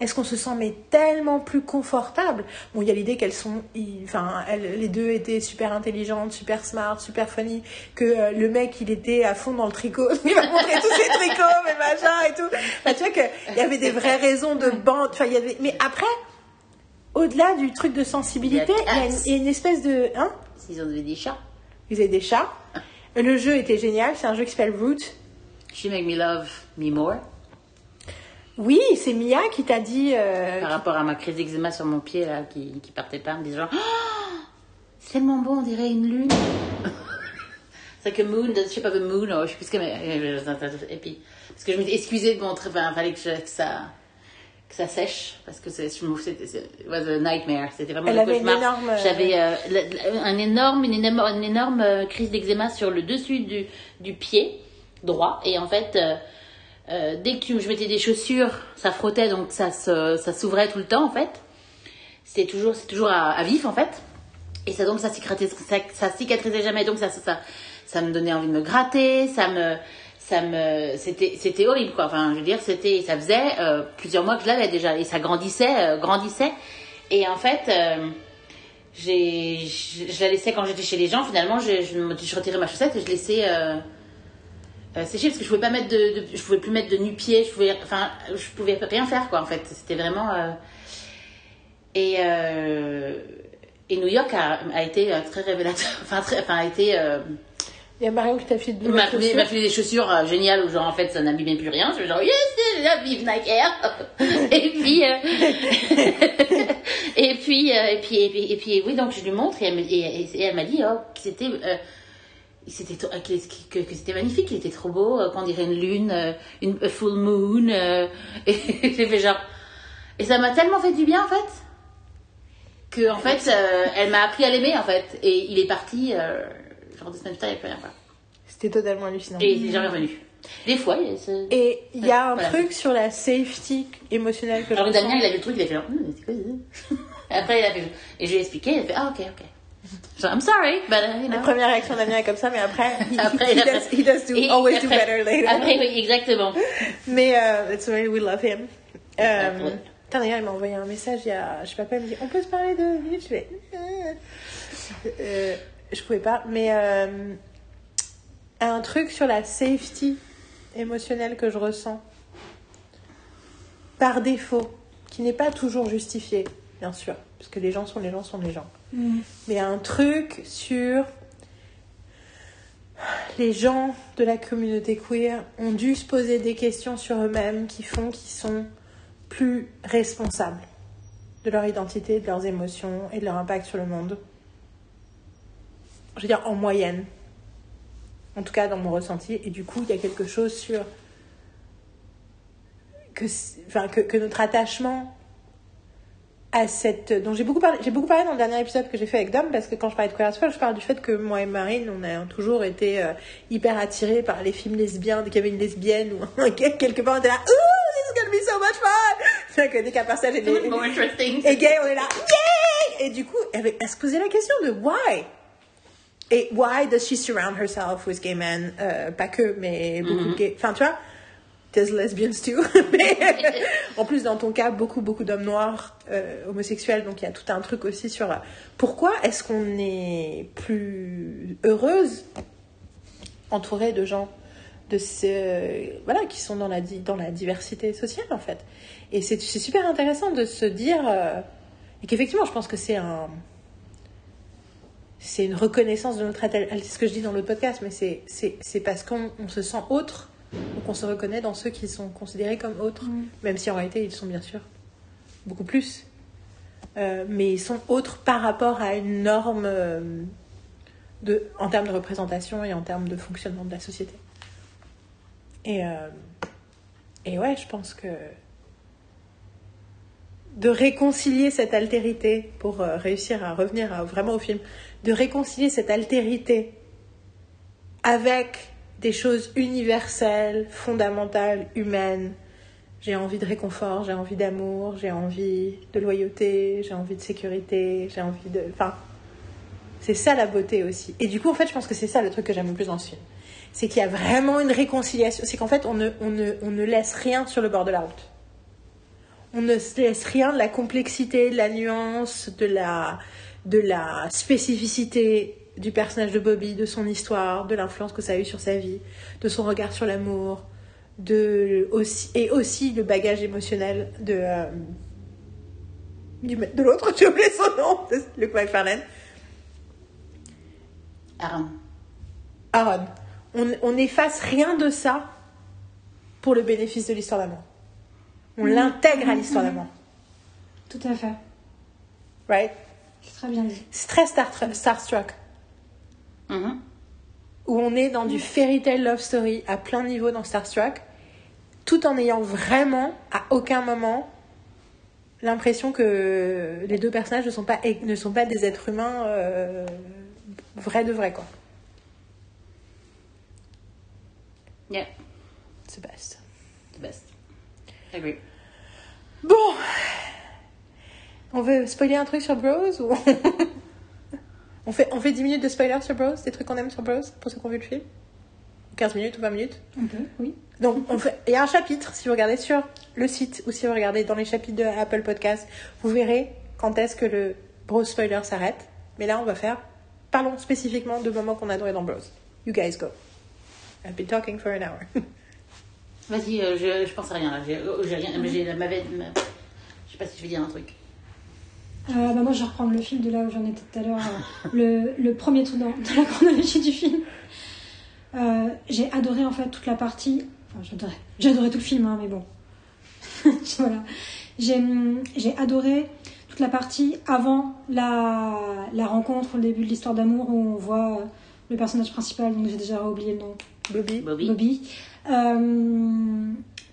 est-ce qu'on se sent mais tellement plus confortable Bon, il y a l'idée qu'elles sont, enfin, les deux étaient super intelligentes, super smart, super funny, que euh, le mec il était à fond dans le tricot, il m'a montré tous ses tricots, mais machin et tout. Enfin, tu vois qu'il y avait des vraies raisons de bande, il y avait, mais après, au-delà du truc de sensibilité, il y a une, il y a une espèce de, hein?
S'ils ont des chats.
Ils avaient des chats. Le jeu était génial, c'est un jeu qui s'appelle Root.
She make me love me more.
Oui, c'est Mia qui t'a dit. euh,
Par rapport à ma crise d'eczéma sur mon pied là, qui, qui partait pas, en me disant Ah, C'est tellement beau, on dirait une lune. C'est que Moon, The Shape of a Moon, oh, je sais plus ce que mais et puis parce que je m'étais excusée de montrer, enfin, fallait que, je- que ça que ça sèche parce que c'est je me c'était c'est- it was a nightmare, c'était vraiment le cauchemar.
énorme, euh,
J'avais euh, un énorme une énorme une énorme euh, crise d'eczéma sur le dessus du du pied droit et en fait euh, euh, dès que je mettais des chaussures, ça frottait donc ça se, ça s'ouvrait tout le temps en fait. C'est toujours c'est toujours à, à vif en fait. Et ça donc ça cicatrisait, ça, ça cicatrisait jamais donc ça, ça ça ça me donnait envie de me gratter, ça me c'était horrible quoi. Enfin je veux dire c'était ça faisait euh, plusieurs mois que je l'avais déjà. Et ça grandissait euh, grandissait. Et en fait euh, j'ai je, la laissais quand j'étais chez les gens. Finalement je je, retirais ma chaussette et je laissais sécher parce que je pouvais pas mettre de, je pouvais plus mettre de nu-pied je pouvais enfin je pouvais rien faire quoi en fait. C'était vraiment et et New York a, été très révélateur enfin enfin a été
Il y a Marion qui t'a fait de
il m'a filé, il m'a filé des chaussures euh, géniales où genre en fait ça n'abîmait plus rien. Je suis genre yes, I vive Nike Air. et puis euh, et puis euh, et puis et puis et puis oui donc je lui montre et elle, me- et, et- et elle m'a dit oh que c'était euh, c'était que, c'était magnifique, qu'il était trop beau, euh, qu'on dirait une lune, euh, une full moon. euh, et j'ai fait genre et ça m'a tellement fait du bien en fait que en fait euh, elle m'a appris à l'aimer en fait et il est parti euh, genre plus tard il n'y a plus rien quoi.
C'était totalement hallucinant.
Et il est jamais revenu. Des fois, il y a ce...
Et il y a un
Voilà.
truc sur la safety émotionnelle que je
Alors
ressens.
Damien, il a vu le truc, il a fait genre, Hum, c'est quoi ça Après, il a fait, et je lui ai expliqué, il a fait, ah, ok, ok. Genre, I'm sorry, but, uh, you
La
know.
première réaction d'Amien est comme ça, mais après, he,
Après,
he
il a-
does, he does do,
Et
always do
après-
better later.
Après, oui, exactement.
Mais euh, it's why we love him. Putain, d'ailleurs, il m'a envoyé un message il y a, je sais pas quoi, il me dit, on peut se parler de minutes? Je fais, euh, euh, je pouvais pas, mais euh, un truc sur la safety émotionnelle que je ressens par défaut, qui n'est pas toujours justifié, bien sûr, parce que les gens sont les gens sont les gens. Mais un truc sur les gens de la communauté queer ont dû se poser des questions sur eux-mêmes qui font qu'ils sont plus responsables de leur identité, de leurs émotions et de leur impact sur le monde. Je veux dire, en moyenne. En tout cas, dans mon ressenti. Et du coup, il y a quelque chose sur. que, enfin, que, que notre attachement à cette. dont j'ai beaucoup parlé, j'ai beaucoup parlé dans le dernier épisode que j'ai fait avec Dom, parce que quand je parlais de Queer Folk, je parle du fait que moi et Marine, on a toujours été euh, hyper attirés par les films lesbiens, dès qu'il y avait une lesbienne ou quelque part, on était là, Ooh, this is gonna be so much fun! C'est vrai que dès qu'un personnage est gay, on est là, yay! Et du coup, elle, elle se posait la question de why? Et why does she surround herself with gay men? Euh, pas que, mais beaucoup de gays. Enfin, tu vois, there's lesbians too. mais en plus, dans ton cas, beaucoup, beaucoup d'hommes noirs euh, homosexuels. Donc, il y a tout un truc aussi sur euh, pourquoi est-ce qu'on est plus heureuse entourée de gens de ce, voilà, qui sont dans la, dans la diversité sociale, en fait. Et c'est c'est super intéressant de se dire. euh, et qu'effectivement, je pense que c'est un c'est une reconnaissance de notre attachement. C'est ce que je dis dans l'autre podcast, mais c'est, parce qu'on on se sent autre, donc on se reconnaît dans ceux qui sont considérés comme autres, même si en réalité ils sont bien sûr beaucoup plus. Euh, mais ils sont autres par rapport à une norme euh, de, en termes de représentation et en termes de fonctionnement de la société. Et, euh, et ouais, je pense que de réconcilier cette altérité pour réussir à revenir à- vraiment au film, de réconcilier cette altérité avec des choses universelles, fondamentales, humaines. J'ai envie de réconfort, j'ai envie d'amour, j'ai envie de loyauté, j'ai envie de sécurité, j'ai envie de... Enfin, c'est ça la beauté aussi. Et du coup, en fait, je pense que c'est ça le truc que j'aime le plus dans ce film. C'est qu'il y a vraiment une réconciliation. C'est qu'en fait, on ne, on, ne, on ne laisse rien sur le bord de la route on ne se laisse rien de la complexité, de la nuance, de la, de la spécificité du personnage de Bobby, de son histoire, de l'influence que ça a eu sur sa vie, de son regard sur l'amour, de aussi et aussi le bagage émotionnel de euh, du- de l'autre, j'ai oublié son nom, de Luke McFarlane.
Aaron.
Aaron. On, on n'efface rien de ça pour le bénéfice de l'histoire d'amour. On l'intègre à l'histoire d'amour.
Tout à fait.
Right?
C'est très bien dit.
C'est très Star, Starstruck.
Mhm.
où on est dans du fairy tale love story à plein niveau dans Starstruck, tout en ayant vraiment, à aucun moment, l'impression que les deux personnages ne sont pas, ne sont pas des êtres humains euh, vrais de vrai, quoi.
Yeah,
C'est best.
the best. Agree.
Bon On veut spoiler un truc sur Bros ou on fait, on fait 10 minutes de spoiler sur Bros Des trucs qu'on aime sur Bros Pour ceux qui ont vu le film? 15 minutes ou 20 minutes?
On peut, oui.
Donc, on fait... il y a un chapitre, si vous regardez sur le site ou si vous regardez dans les chapitres de Apple Podcast, vous verrez quand est-ce que le Bros spoiler s'arrête. Mais là, on va faire, parlons spécifiquement de moments qu'on adorait dans Bros. You guys go. I've been talking for an hour.
Vas-y, euh, je, je pense à rien là. J'ai oh, rien. mais J'ai la mauvaise. ma- Je sais pas si je vais dire un truc.
Euh, bah, moi, je vais reprendre le fil de là où j'en étais tout à l'heure. euh, le, le premier truc dans, dans la chronologie du film. Euh, j'ai adoré en fait toute la partie. Enfin, j'adorais. J'ai adoré tout le film, hein, mais bon. voilà. J'ai hum, j'ai adoré toute la partie avant la, la rencontre, le début de l'histoire d'amour où on voit le personnage principal, dont j'ai déjà oublié le nom,
Bobby
Bobby.
Bobby.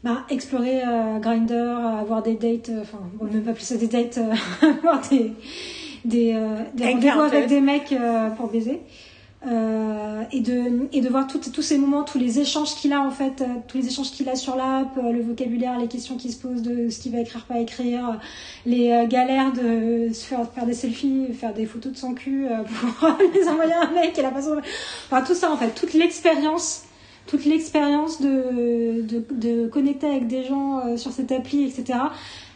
Euh, bah, explorer euh, Grinder, avoir des dates, euh, enfin, on ne pas plus ça des dates, euh, avoir des, des, euh, des rendez-vous avec des mecs euh, pour baiser. Euh, et, de, et de voir tout- tous ces moments, tous les échanges qu'il a en fait, euh, tous les échanges qu'il a sur l'app, euh, le vocabulaire, les questions qu'il se pose de ce qu'il va écrire, pas écrire, euh, les euh, galères de se faire, faire des selfies, faire des photos de son cul euh, pour les envoyer à un mec et la façon. Enfin, tout ça en fait, toute l'expérience toute l'expérience de, de, de connecter avec des gens euh, sur cette appli, etc.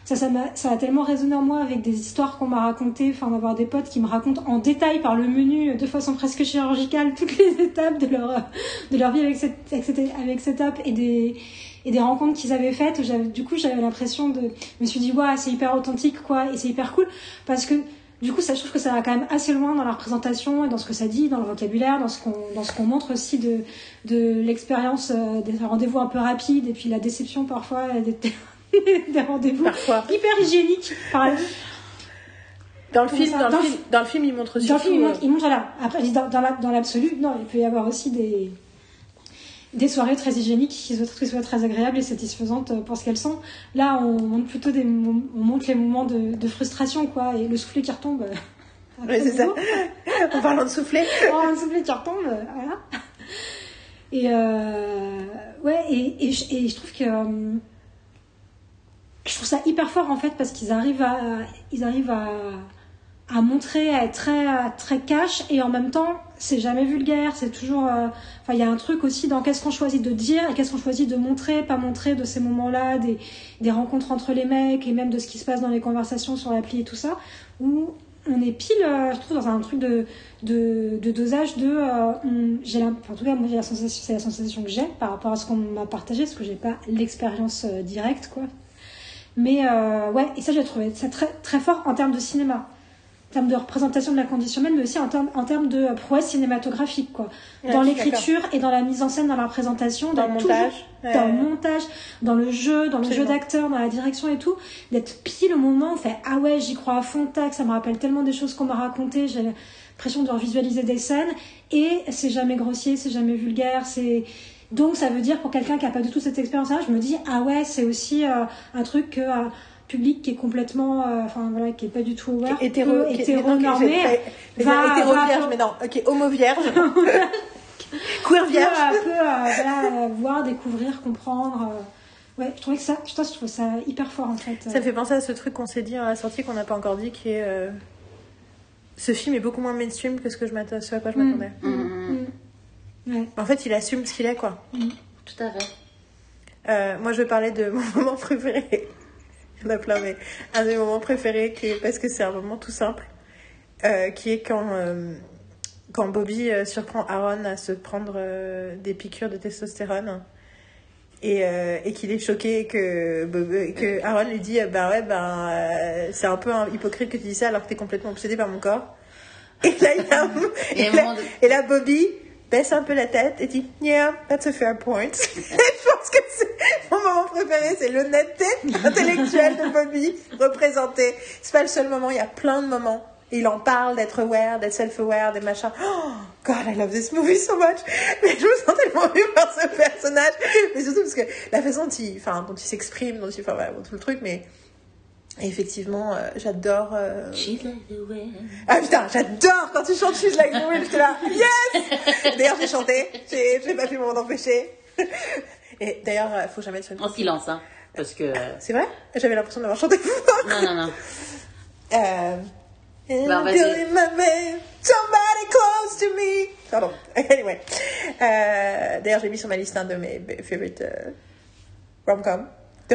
Ça, ça, m'a- ça a tellement résonné en moi avec des histoires qu'on m'a racontées, enfin d'avoir des potes qui me racontent en détail par le menu, de façon presque chirurgicale, toutes les étapes de leur, de leur vie avec cette, avec cette, avec cette app et des, et des rencontres qu'ils avaient faites. Du coup, j'avais l'impression de, je me suis dit, ouais, c'est hyper authentique, quoi, et c'est hyper cool, parce que du coup, ça, je trouve que ça va quand même assez loin dans la représentation et dans ce que ça dit, dans le vocabulaire, dans ce qu'on, dans ce qu'on montre aussi de, de l'expérience euh, des rendez-vous un peu rapides et puis la déception parfois des, des rendez-vous
Parfois.
hyper hygiéniques. Par exemple.
Dans le film,
ça
dans,
Dans
le film, dans le film, il montre
Dans le
surtout...
film, il
euh,
montre, il montre. Après, dans, dans l'absolu, non, il peut y avoir aussi des, des soirées très hygiéniques qui soient, qui soient très agréables et satisfaisantes pour ce qu'elles sont. Là, on montre plutôt des, on montre les moments de, de frustration, quoi, et le soufflet qui retombe. euh,
Ouais, c'est ça. en parlant de souffler.
Oh, un soufflet qui retombe, euh, voilà. Et euh, ouais, et, et, je- et je trouve que euh, je trouve ça hyper fort en fait parce qu'ils arrivent à ils arrivent à, à montrer à être très très cash et en même temps c'est jamais vulgaire c'est toujours euh, il y a un truc aussi dans qu'est-ce qu'on choisit de dire et qu'est-ce qu'on choisit de montrer pas montrer de ces moments là des, des rencontres entre les mecs et même de ce qui se passe dans les conversations sur l'appli et tout ça où on est pile euh, je trouve dans un truc de de, dosage de euh, j'ai en tout cas moi j'ai la sensation c'est la sensation que j'ai par rapport à ce qu'on m'a partagé parce que j'ai pas l'expérience directe quoi. Mais ouais, et ça j'ai trouvé ça très, très fort en termes de cinéma, termes de représentation de la condition humaine, mais aussi en termes, en termes de prouesse cinématographique, quoi.
Ouais,
dans l'écriture et dans la mise en scène, dans la représentation,
Dans le montage.
toujours- dans le montage, dans le jeu, dans le jeu d'acteur, dans la direction et tout, d'être pile au moment où on fait ah ouais j'y crois à fond, tac, ça me rappelle tellement des choses qu'on m'a racontées, j'ai l'impression de revisualiser des scènes et c'est jamais grossier, c'est jamais vulgaire, c'est donc ça veut dire pour quelqu'un qui a pas du tout cette expérience-là, je me dis ah ouais c'est aussi euh, un truc que euh, public qui est complètement, euh, enfin voilà, qui est pas du tout aware,
Qui est hétéro,
peut
qui
hétéronormé,
est- je
va-
hétéro
va-
vierge, mais non, ok, homo vierge, queer
peut,
vierge.
euh, peut, euh, voilà, euh, voir, découvrir, comprendre. euh. Ouais, je trouvais que ça, je trouve ça hyper fort en fait.
Ça me fait penser à ce truc qu'on s'est dit à la sortie qu'on n'a pas encore dit, qui est euh, ce film est beaucoup moins mainstream que ce que je ce à quoi je
Mm.
m'attendais.
Mm. Ouais.
En fait, il assume ce qu'il est, quoi.
Tout à fait.
Euh, moi, je vais parler de mon moment préféré. Il y en a plein, mais un des moments préférés, qui est- parce que c'est un moment tout simple, euh, qui est quand, euh, quand Bobby euh, surprend Aaron à se prendre euh, des piqûres de testostérone. Et, euh, et qu'il est choqué que, Bob- euh, que Aaron lui dit Bah ouais, ben, euh, c'est un peu un hypocrite que tu dis ça alors que t'es complètement obsédé par mon corps. Et là, il y a un-
Et
et là-
de-
et là, Bobby baisse un peu la tête et dit Yeah, that's a fair point. je pense que mon moment préféré, c'est l'honnêteté intellectuelle de Bobby représentée. C'est pas le seul moment, il y a plein de moments. Et il en parle d'être aware, d'être self-aware, des machins. Oh, God, I love this movie so much. Mais je me sens tellement vue par ce personnage. Mais surtout parce que la façon dont il, enfin, dont il s'exprime, dont il, enfin, voilà, tout le truc, mais effectivement, euh, j'adore. euh,
She's like the wind.
Ah putain, j'adore quand tu chantes She's Like the Wind, j'étais là, yes D'ailleurs, j'ai chanté, j'ai pas pu m'en empêcher. Et d'ailleurs, euh, faut jamais être sur une...
En silence, hein. Parce que.
C'est vrai? J'avais l'impression d'avoir chanté fort.
Non, non, non.
Euh...
Bah,
my man, Somebody close to me. Pardon. Anyway. Euh, D'ailleurs, j'ai mis sur ma liste un de mes favorite rom-com.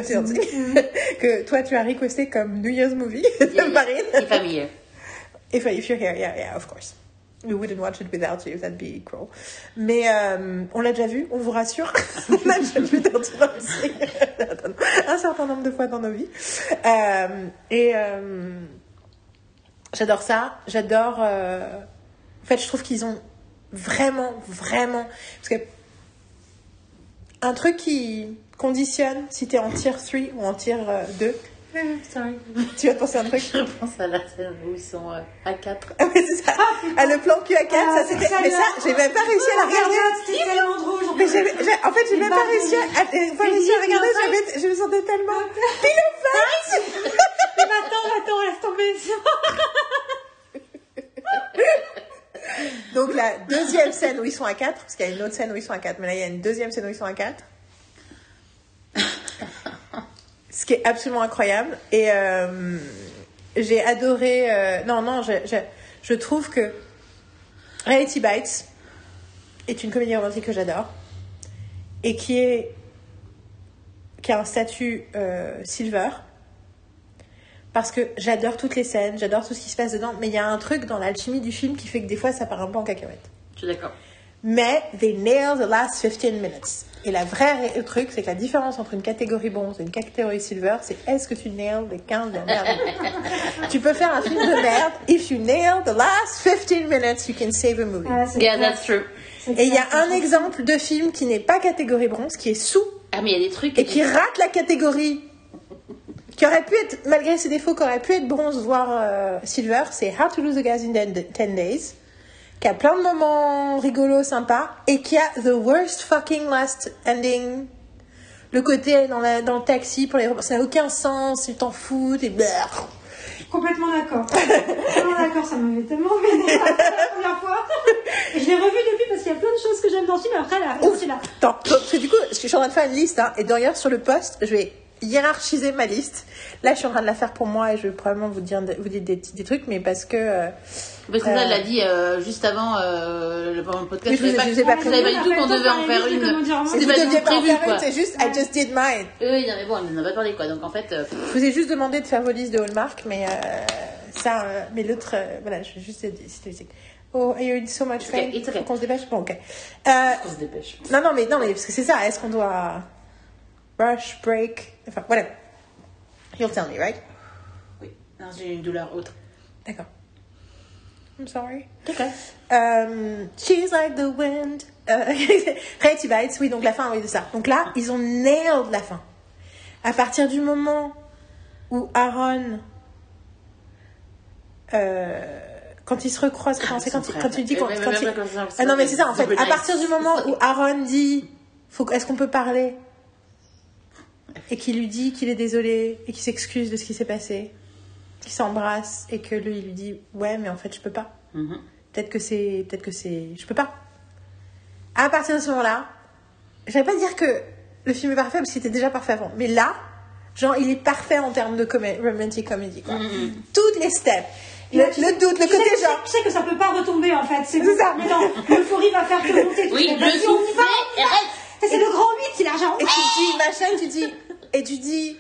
Dirty Dancing. que toi, tu as requesté comme New Year's movie, Marine.
C'est familier.
If, if you're here, yeah, yeah, of course. We wouldn't watch it without you, that'd be cruel. Mais euh, on l'a déjà vu, on vous rassure. on a déjà vu Dirty Dancing un certain nombre de fois dans nos vies. Euh, et euh, j'adore ça. J'adore. en fait, je trouve qu'ils ont vraiment, vraiment. Parce que un truc qui conditionne si t'es en tier 3 ou en tier euh, 2,
Sorry.
tu vas te penser à un truc?
Je pense à la scène où ils sont euh, à 4.
Ah oui, c'est ça. Ah, le plan cul à 4,
Ah,
ça c'était. Mais ça, j'ai même pas réussi à la regarder.
C'était tellement drôle. j'en
Mais j'ai- en fait, j'ai même pas
Bah,
réussi à, à- pas réussi à regarder. J'avais, je me sentais tellement. Pile.
Mais attends, attends, laisse tomber.
Donc la deuxième scène où ils sont à 4, parce qu'il y a une autre scène où ils sont à 4, mais là il y a une deuxième scène où ils sont à 4. Ce qui est absolument incroyable. Et euh, j'ai adoré. euh, non, non, je, je, je trouve que Reality Bites est une comédie romantique que j'adore. Et qui est. qui a un statut euh, silver. Parce que j'adore toutes les scènes, j'adore tout ce qui se passe dedans, mais il y a un truc dans l'alchimie du film qui fait que des fois ça part un peu en cacahuète.
Je suis d'accord.
Mais they nail the last 15 minutes. Et la vraie le truc, c'est que la différence entre une catégorie bronze et une catégorie silver, c'est est-ce que tu nails les 15 dernières minutes? tu peux faire un film de merde. If you nail the last 15 minutes, you can save a movie.
Ah,
Yeah, that's true.
Et il y a un exemple de film qui n'est pas catégorie bronze, qui est sous
Ah, mais il y a des trucs.
et qui rate la catégorie, qui aurait pu être, malgré ses défauts, qui aurait pu être bronze, voire euh, silver, c'est How to Lose a Guy in 10 Days, qui a plein de moments rigolos, sympas, et qui a the worst fucking last ending. Le côté dans, la- dans le taxi, pour les, ça n'a aucun sens, ils t'en foutent, et.
Complètement d'accord. Complètement d'accord, ça m'avait tellement vénéré la première fois. Et je l'ai revu depuis parce qu'il y a plein de choses que j'aime dans ce film. Après, là, c'est là.
Attends, parce que du coup, je suis en train de faire une liste, hein, et d'ailleurs sur le post, je vais hiérarchiser ma liste. Là, je suis en train de la faire pour moi et je vais probablement vous dire, vous dire des, des trucs, mais parce que euh,
Parce que ça,
Euh.
elle l'a dit euh, juste avant euh, le podcast.
Mais je je vous ai pas
pas
prévenu.
du tout qu'on devait en
fait
faire
un
une. C'était pas du tout
pas en
prévu,
faire
quoi.
une, c'est juste I just did mine.
Oui, non, mais bon, on en a pas parlé, quoi. Donc en fait, euh,
Je vous ai juste demandé de faire vos listes de Hallmark, mais euh, ça, euh, mais l'autre, euh, voilà, je vais juste citer. Oh, are you in so much
it's okay.
Faut qu'on se dépêche Bon, ok. Euh,
on se dépêche.
non, non, mais, non, mais parce que c'est ça, est-ce qu'on doit rush, break, enfin, whatever. You'll tell me, right?
Oui, non, j'ai une douleur autre.
D'accord. I'm sorry.
Ok.
Euh, she's like the wind. Euh, Reality Bites, oui, donc la fin, oui, de ça. Donc là, ils ont nailed la fin. À partir du moment où Aaron, euh, quand il se recroise, c'est quand, il- quand tu dis quand,
mais-
quand il- Ah non, mais c'est ça, en fait. À partir du moment où Aaron dit, faut, est-ce qu'on peut parler? Et qu'il lui dit qu'il est désolé et qu'il s'excuse de ce qui s'est passé, qu'il s'embrasse et que lui, il lui dit, ouais, mais en fait, je peux pas.
Mhm.
Peut-être que c'est. Peut-être que c'est. Je peux pas. À partir de ce moment-là, je vais pas dire que le film est parfait parce qu'il était déjà parfait avant. Mais là, genre, il est parfait en termes de comé- romantic comedy, quoi. Toutes les steps. Le,
sais-
doute, le
sais
côté
que-
genre.
Tu sais que ça peut pas retomber en fait. C'est
C'est ça.
Mais non, l'euphorie va faire que monter.
Oui, le
Ça, C'est le grand 8, c'est l'argent.
Et tu dis, machin, tu dis. Et tu dis.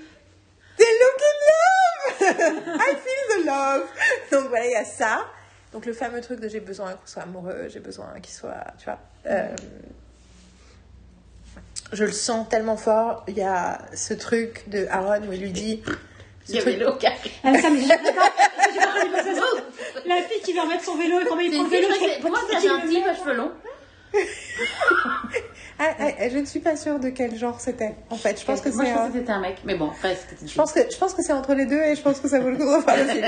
They look in love! I feel the love! Donc voilà, il y a ça. Donc le fameux truc de j'ai besoin qu'on soit amoureux, j'ai besoin qu'il soit. Tu vois. euh, je le sens tellement fort. Il y a ce truc de Aaron où il lui dit.
Il y avait l'eau qui.
Ah, ça, pas passer ça. La fille qui va remettre son vélo et comment il prend le vélo.
Pour moi, c'est un type à cheveux longs.
I Ah, ah, je ne suis pas sûre de quel genre c'était. En fait, je pense que c'est. un-
c'était un mec. Mais bon, une
Je pense que je pense que c'est entre les deux et je pense que ça vaut le coup de refaire le film.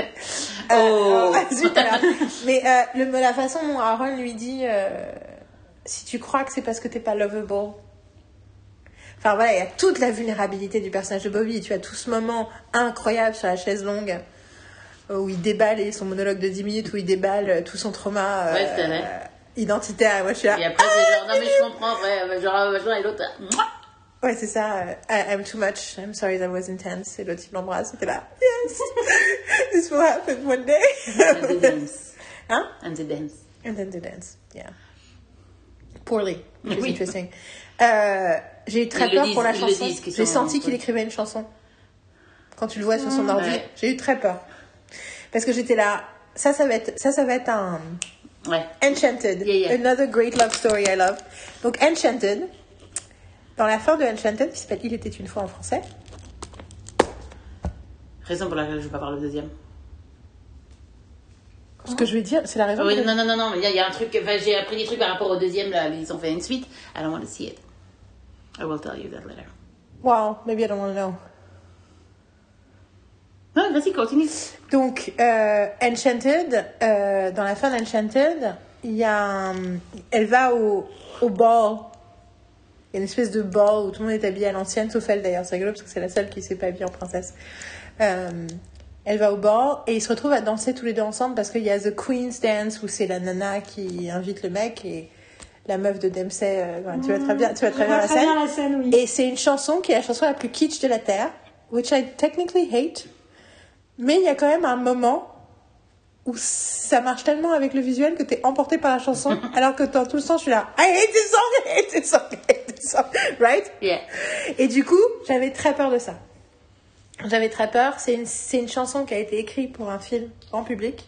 Oh.
Euh, zut, alors. Mais euh, le, la façon dont Aaron lui dit, euh, si tu crois que c'est parce que t'es pas lovable. Enfin voilà, il y a toute la vulnérabilité du personnage de Bobby. Tu as tout ce moment incroyable sur la chaise longue euh, où il déballe et son monologue de 10 minutes où il déballe tout son trauma
Ouais, c'était vrai.
Identitaire. Et moi je suis là.
Et après, c'est genre, non, mais je comprends, ouais, genre, euh, machin, et l'autre, mouah.
Ouais, c'est ça. euh, I'm too much. I'm sorry that was intense. Et l'autre, il l'embrasse. C'était là. Yes. This will happen one day.
And the dance.
Hein?
And the dance.
And then the dance. Yeah. Poorly. Which is
Oui.
interesting. Euh, j'ai eu très
Ils
peur
disent-
pour la chanson. J'ai senti qu'il écrivait une chanson. Quand tu le vois sur son ordi,
Ouais.
j'ai eu très peur. Parce que j'étais là. Ça, ça va être, ça, ça va être un,
Ouais.
Enchanted.
Yeah, yeah.
Another great love story I love. Donc Enchanted. Dans la fin de Enchanted, qui s'appelle Il était une fois en français.
Raison pour laquelle je veux pas parler le deuxième.
Ce que je vais dire, c'est la raison.
Oui,
pour
non, non, non, non, mais il y, a- il y a un truc, enfin, j'ai appris des trucs par rapport au deuxième, là, ils ont fait une suite. I don't want to see it. I will tell you that later.
Wow, maybe I don't want to know.
Non, vas-y, continue.
Donc, euh, Enchanted, euh, dans la fin d'Enchanted, il y a un- elle va au, au ball. Il y a une espèce de ball où tout le monde est habillé à l'ancienne, sauf elle d'ailleurs. C'est rigolo parce que c'est la seule qui s'est pas habillée en princesse. Euh, elle va au ball et ils se retrouvent à danser tous les deux ensemble parce qu'il y a The Queen's Dance où c'est la nana qui invite le mec et la meuf de Dempsey. tu vois très bien, tu vois très la scène.
bien la scène, oui.
Et c'est une chanson qui est la chanson la plus kitsch de la Terre, which I technically hate. Mais il y a quand même un moment où ça marche tellement avec le visuel que t'es emporté par la chanson, alors que dans tout le temps, je suis là, I hate this song, I hate this song, I hate this song, right?
Yeah.
Et du coup, j'avais très peur de ça. J'avais très peur. C'est une, c'est une chanson qui a été écrite pour un film en public.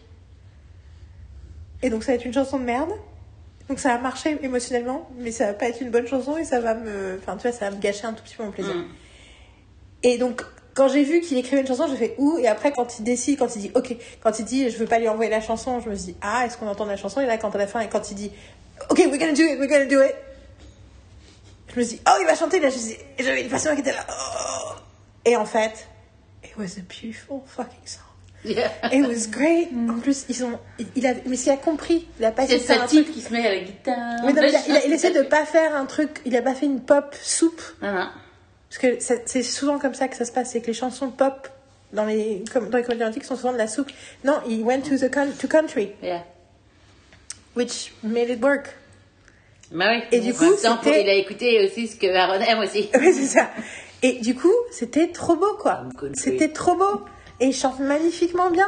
Et donc, ça va être une chanson de merde. Donc, ça va marcher émotionnellement, mais ça va pas être une bonne chanson et ça va me, enfin, tu vois, ça va me gâcher un tout petit peu mon plaisir.
Mm.
Et donc, quand j'ai vu qu'il écrivait une chanson, j'ai fait ouh. Et après, quand il décide, quand il dit ok, quand il dit je veux pas lui envoyer la chanson, je me dit ah, est-ce qu'on entend la chanson? Et là, quand à la fin, et quand il dit ok, we're gonna do it, we're gonna do it, je me dit oh, il va chanter. Là, je me et j'avais une passion qui était là. oh. Et en fait, it was a beautiful fucking song.
Yeah.
It was great. En plus, ils ont, il- a, mais s'il a compris, il a pas
C'est
essayé de faire
sa
un truc.
type qui se met à la guitare.
Mais non, mais il, a, il a- il essaie de pas faire un truc, il a pas fait une pop soupe.
Non.
Parce que c'est souvent comme ça que ça se passe, c'est que les chansons pop dans les, comme, dans les comédies romantiques sont souvent de la soupe. Non, il went to the to country,
Yeah.
which made it work.
Bah oui.
Et du coup,
il a écouté aussi ce que Aaron aime aussi.
Oui, c'est ça. Et du coup, c'était trop beau, quoi. C'était trop beau. Et il chante magnifiquement bien.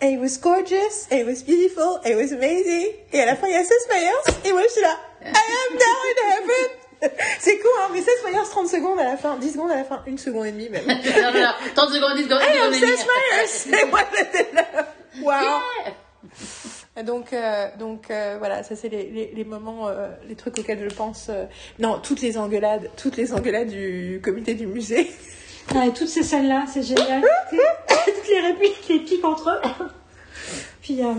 Et it was gorgeous, and it was beautiful, and it was amazing. Et à la fin, il y a Seth Meyers, et moi, je suis là. I am now in heaven. C'est cool, hein, mais Seth Meyers, 30 secondes à la fin, 10 secondes à la fin, une seconde et demie même.
non, non, non. 30 secondes, 10 secondes,
I
10
am
secondes. et.
Et moi, j'étais là. Wow.
Yeah.
Et Donc, euh, donc euh, voilà, ça c'est les, les, les moments, euh, les trucs auxquels je pense. euh, Non, toutes les engueulades, toutes les engueulades du comité du musée.
Ah, et toutes ces scènes-là, c'est génial. toutes les répliques, les piques entre eux. Puis euh,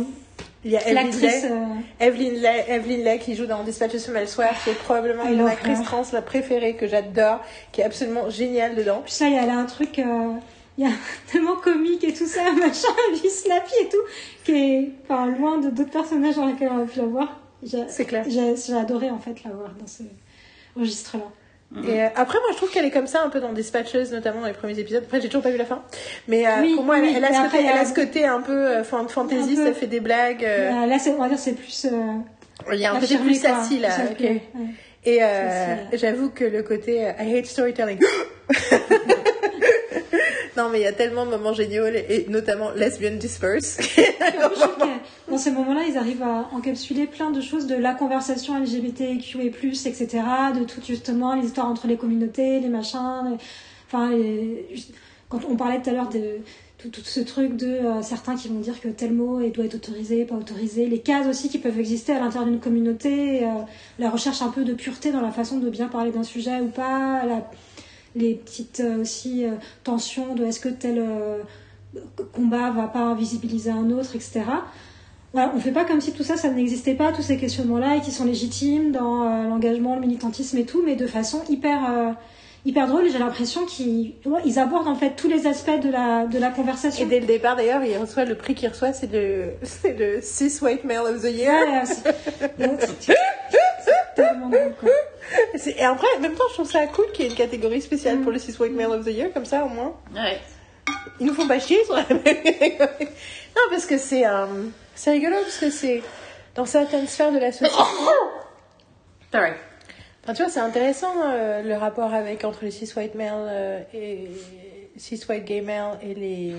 Il y a Evelyn
l'actrice.
Lay,
euh,
Evelyn Lay, Evelyn Lay qui joue dans Dispatches from Elsewhere, qui est probablement mon actrice trans la préférée que j'adore, qui est absolument géniale dedans.
Puis ça, il y a là un truc, euh, il y a tellement comique et tout ça, machin, et puis Snappy et tout, qui est enfin, loin de d'autres personnages dans lesquels on a pu la voir.
C'est clair.
j'ai adoré en fait la voir dans ce registre-là.
Et euh, après, moi, je trouve qu'elle est comme ça un peu dans Dispatches, notamment dans les premiers épisodes. Après, j'ai toujours pas vu la fin. Mais euh,
Oui,
pour moi, elle,
oui,
elle a, ce
après,
côté, elle a
un-
ce côté un peu euh, fan- fantasy,
Un peu.
ça fait des blagues. euh,
Euh, là, on va dire c'est plus. euh,
il y a un côté plus sassy, là.
Ça me
ok.
plaît, ouais.
Et euh, j'avoue que le côté I hate storytelling. non, mais il y a tellement de moments géniaux, et notamment Lesbian Disperse.
Que dans ces moments-là, ils arrivent à encapsuler plein de choses de la conversation LGBTQ et plus, etc. De tout justement les histoires entre les communautés, les machins. les- Enfin, les- quand on parlait tout à l'heure de tout, tout ce truc de euh, certains qui vont dire que tel mot doit être autorisé, pas autorisé, les cases aussi qui peuvent exister à l'intérieur d'une communauté, euh, la recherche un peu de pureté dans la façon de bien parler d'un sujet ou pas, la- les petites euh, aussi euh, tensions de est-ce que tel euh, combat va pas invisibiliser un autre, etc. Voilà, on fait pas comme si tout ça, ça n'existait pas, tous ces questionnements-là, et qui sont légitimes dans euh, l'engagement, le militantisme et tout, mais de façon hyper, euh, hyper drôle. J'ai l'impression qu'ils ouais, ils abordent en fait tous les aspects de la, de la
Et
conversation.
dès le départ, d'ailleurs, il reçoit le prix qu'il reçoit, c'est le, le Cis White Male of the Year.
Ouais, tellement drôle, quoi.
Et après, en même temps, je trouve ça cool qu'il y ait une catégorie spéciale pour le Cis White Male of the Year, comme ça, au moins.
Ouais.
Ils nous font pas chier sur la. Non, parce que c'est euh, c'est rigolo, parce que c'est dans certaines sphères de la société.
Sorry.
Enfin, tu vois, c'est intéressant euh, le rapport avec entre les cis white males euh, et cis white gay males et les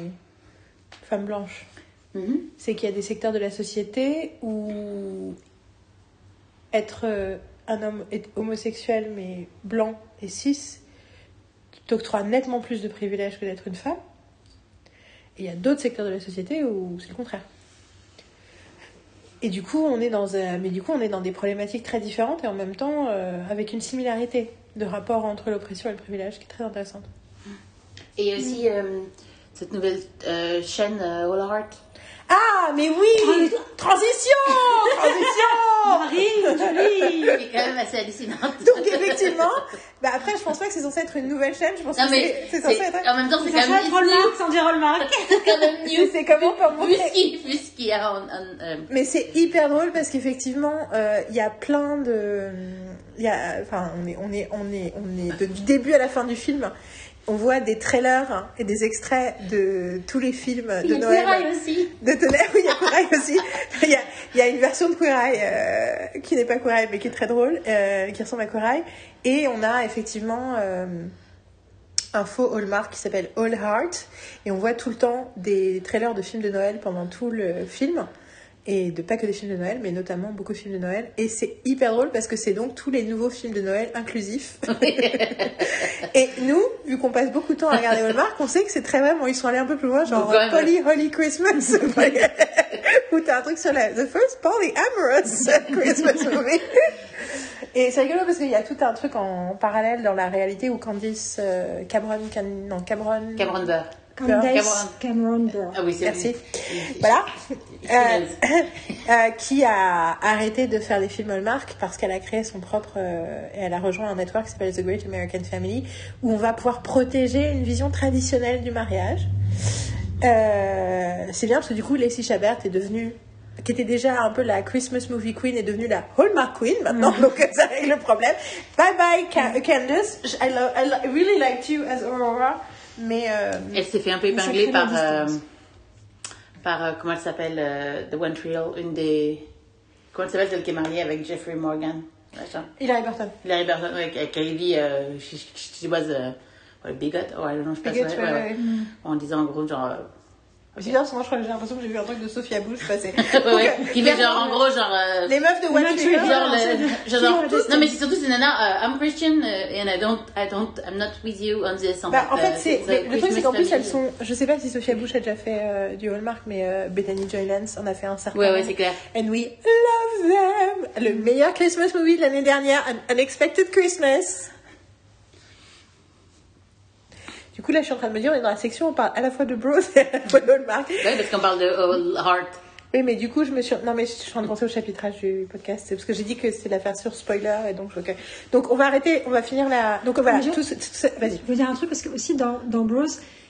femmes blanches.
Mhm.
C'est qu'il y a des secteurs de la société où être euh, un homme homosexuel mais blanc et cis t'octroie nettement plus de privilèges que d'être une femme. Et il y a d'autres secteurs de la société où c'est le contraire. Et du coup, on est dans mais du coup, on est dans des problématiques très différentes et en même temps euh, avec une similarité de rapport entre l'oppression et le privilège qui est très intéressante.
Et aussi euh, cette nouvelle chaîne All Heart.
Ah, mais oui Transition Transition
Marie, Julie
qui est quand même assez hallucinante.
Donc effectivement, bah après je pense pas que c'est censé être une nouvelle chaîne, je pense
non
que
mais
c'est c'est censé
c'est-
être...
en même temps c'est quand même
Hallmark sans dire Hallmark.
c'est quand même
C'est-
new.
C'est comment pour montrer
en, euh,
Mais c'est hyper drôle parce qu'effectivement, euh, il y a plein de, il y a, enfin, on est, on est, on est, on est de- du début à la fin du film. On voit des trailers et des extraits de tous les films
Il
de
y a
Noël.
Queer Eye aussi.
De Tonnerre, oui, il y a Queer Eye aussi. Il y a, il y a une version de Queer Eye euh, qui n'est pas Queer Eye mais qui est très drôle, euh, qui ressemble à Queer Eye. Et on a effectivement euh, un faux Hallmark qui s'appelle All Heart. Et on voit tout le temps des trailers de films de Noël pendant tout le film. Et de pas que des films de Noël, mais notamment beaucoup de films de Noël. Et c'est hyper drôle parce que c'est donc tous les nouveaux films de Noël inclusifs. et nous, vu qu'on passe beaucoup de temps à regarder Hallmark, on sait que c'est très vrai. Bon, ils sont allés un peu plus loin, genre
ouais,
Polly Holy Christmas. Où t'as un truc sur la The First Polly Amorous Christmas Movie. Et c'est rigolo parce qu'il y a tout un truc en parallèle dans la réalité où Candice euh, Cameron, Cam- non Cameron,
Cameron Burr.
Candace Cameron Burr.
Ah oui, c'est
Merci.
lui.
Voilà. Euh, euh, qui a arrêté de faire des films Hallmark parce qu'elle a créé son propre euh, et elle a rejoint un network qui s'appelle The Great American Family où on va pouvoir protéger une vision traditionnelle du mariage. Euh, c'est bien parce que du coup Lacey Chabert est devenue qui était déjà un peu la Christmas movie queen est devenue la Hallmark queen maintenant donc euh, ça règle le problème. Bye bye Ca- Candace. I, love, I lo- I really liked you as Aurora mais euh,
Elle s'est fait un peu épingler par, euh, par euh, comment elle s'appelle, The One Trio, une des. Comment elle s'appelle celle qui est mariée avec Jeffrey Morgan.
Hilary Burton.
Larry Burton, dit euh, she, was a, bigot, oh, I don't know, je sais pas
ouais.
En disant en gros, genre. Euh,
C'est bizarre, parce que moi je crois que j'ai l'impression que j'ai vu un truc de Sophia Bush passer.
ouais, ouais,
Donc,
qui fait genre en gros, genre. euh,
Les meufs de One
meufs
Tree
de-
Hill,
genre,
non, c'est
le-
de-
genre, genre,
Qui ont
non mais c'est surtout c'est nana uh, I'm Christian uh, and I don't I don't I'm not with you on this
Bah, en
but,
fait,
uh,
c'est,
the
mais le truc, c'est qu'en plus, elles sont. Je sais pas si Sophia Bush a déjà fait euh, du Hallmark, mais euh, Bethany Joy Lance en a fait un certain.
ouais ouais
nombre.
c'est clair
And we love them! Le meilleur Christmas movie de l'année dernière, An Unexpected Christmas. Du coup, là, je suis en train de me dire, on est dans la section, on parle à la fois de Bros et à la fois de Hallmark.
ouais parce qu'on parle de All Heart
Oui, mais du coup, je me suis. Non, mais je suis en train de penser au chapitrage du podcast. C'est parce que j'ai dit que c'était l'affaire sur spoiler, et donc, ok. Donc, on va arrêter, on va finir la. Donc, voilà,
Mais je-
tout, tout Vas-y.
Je veux dire un truc parce que aussi dans, dans Bros,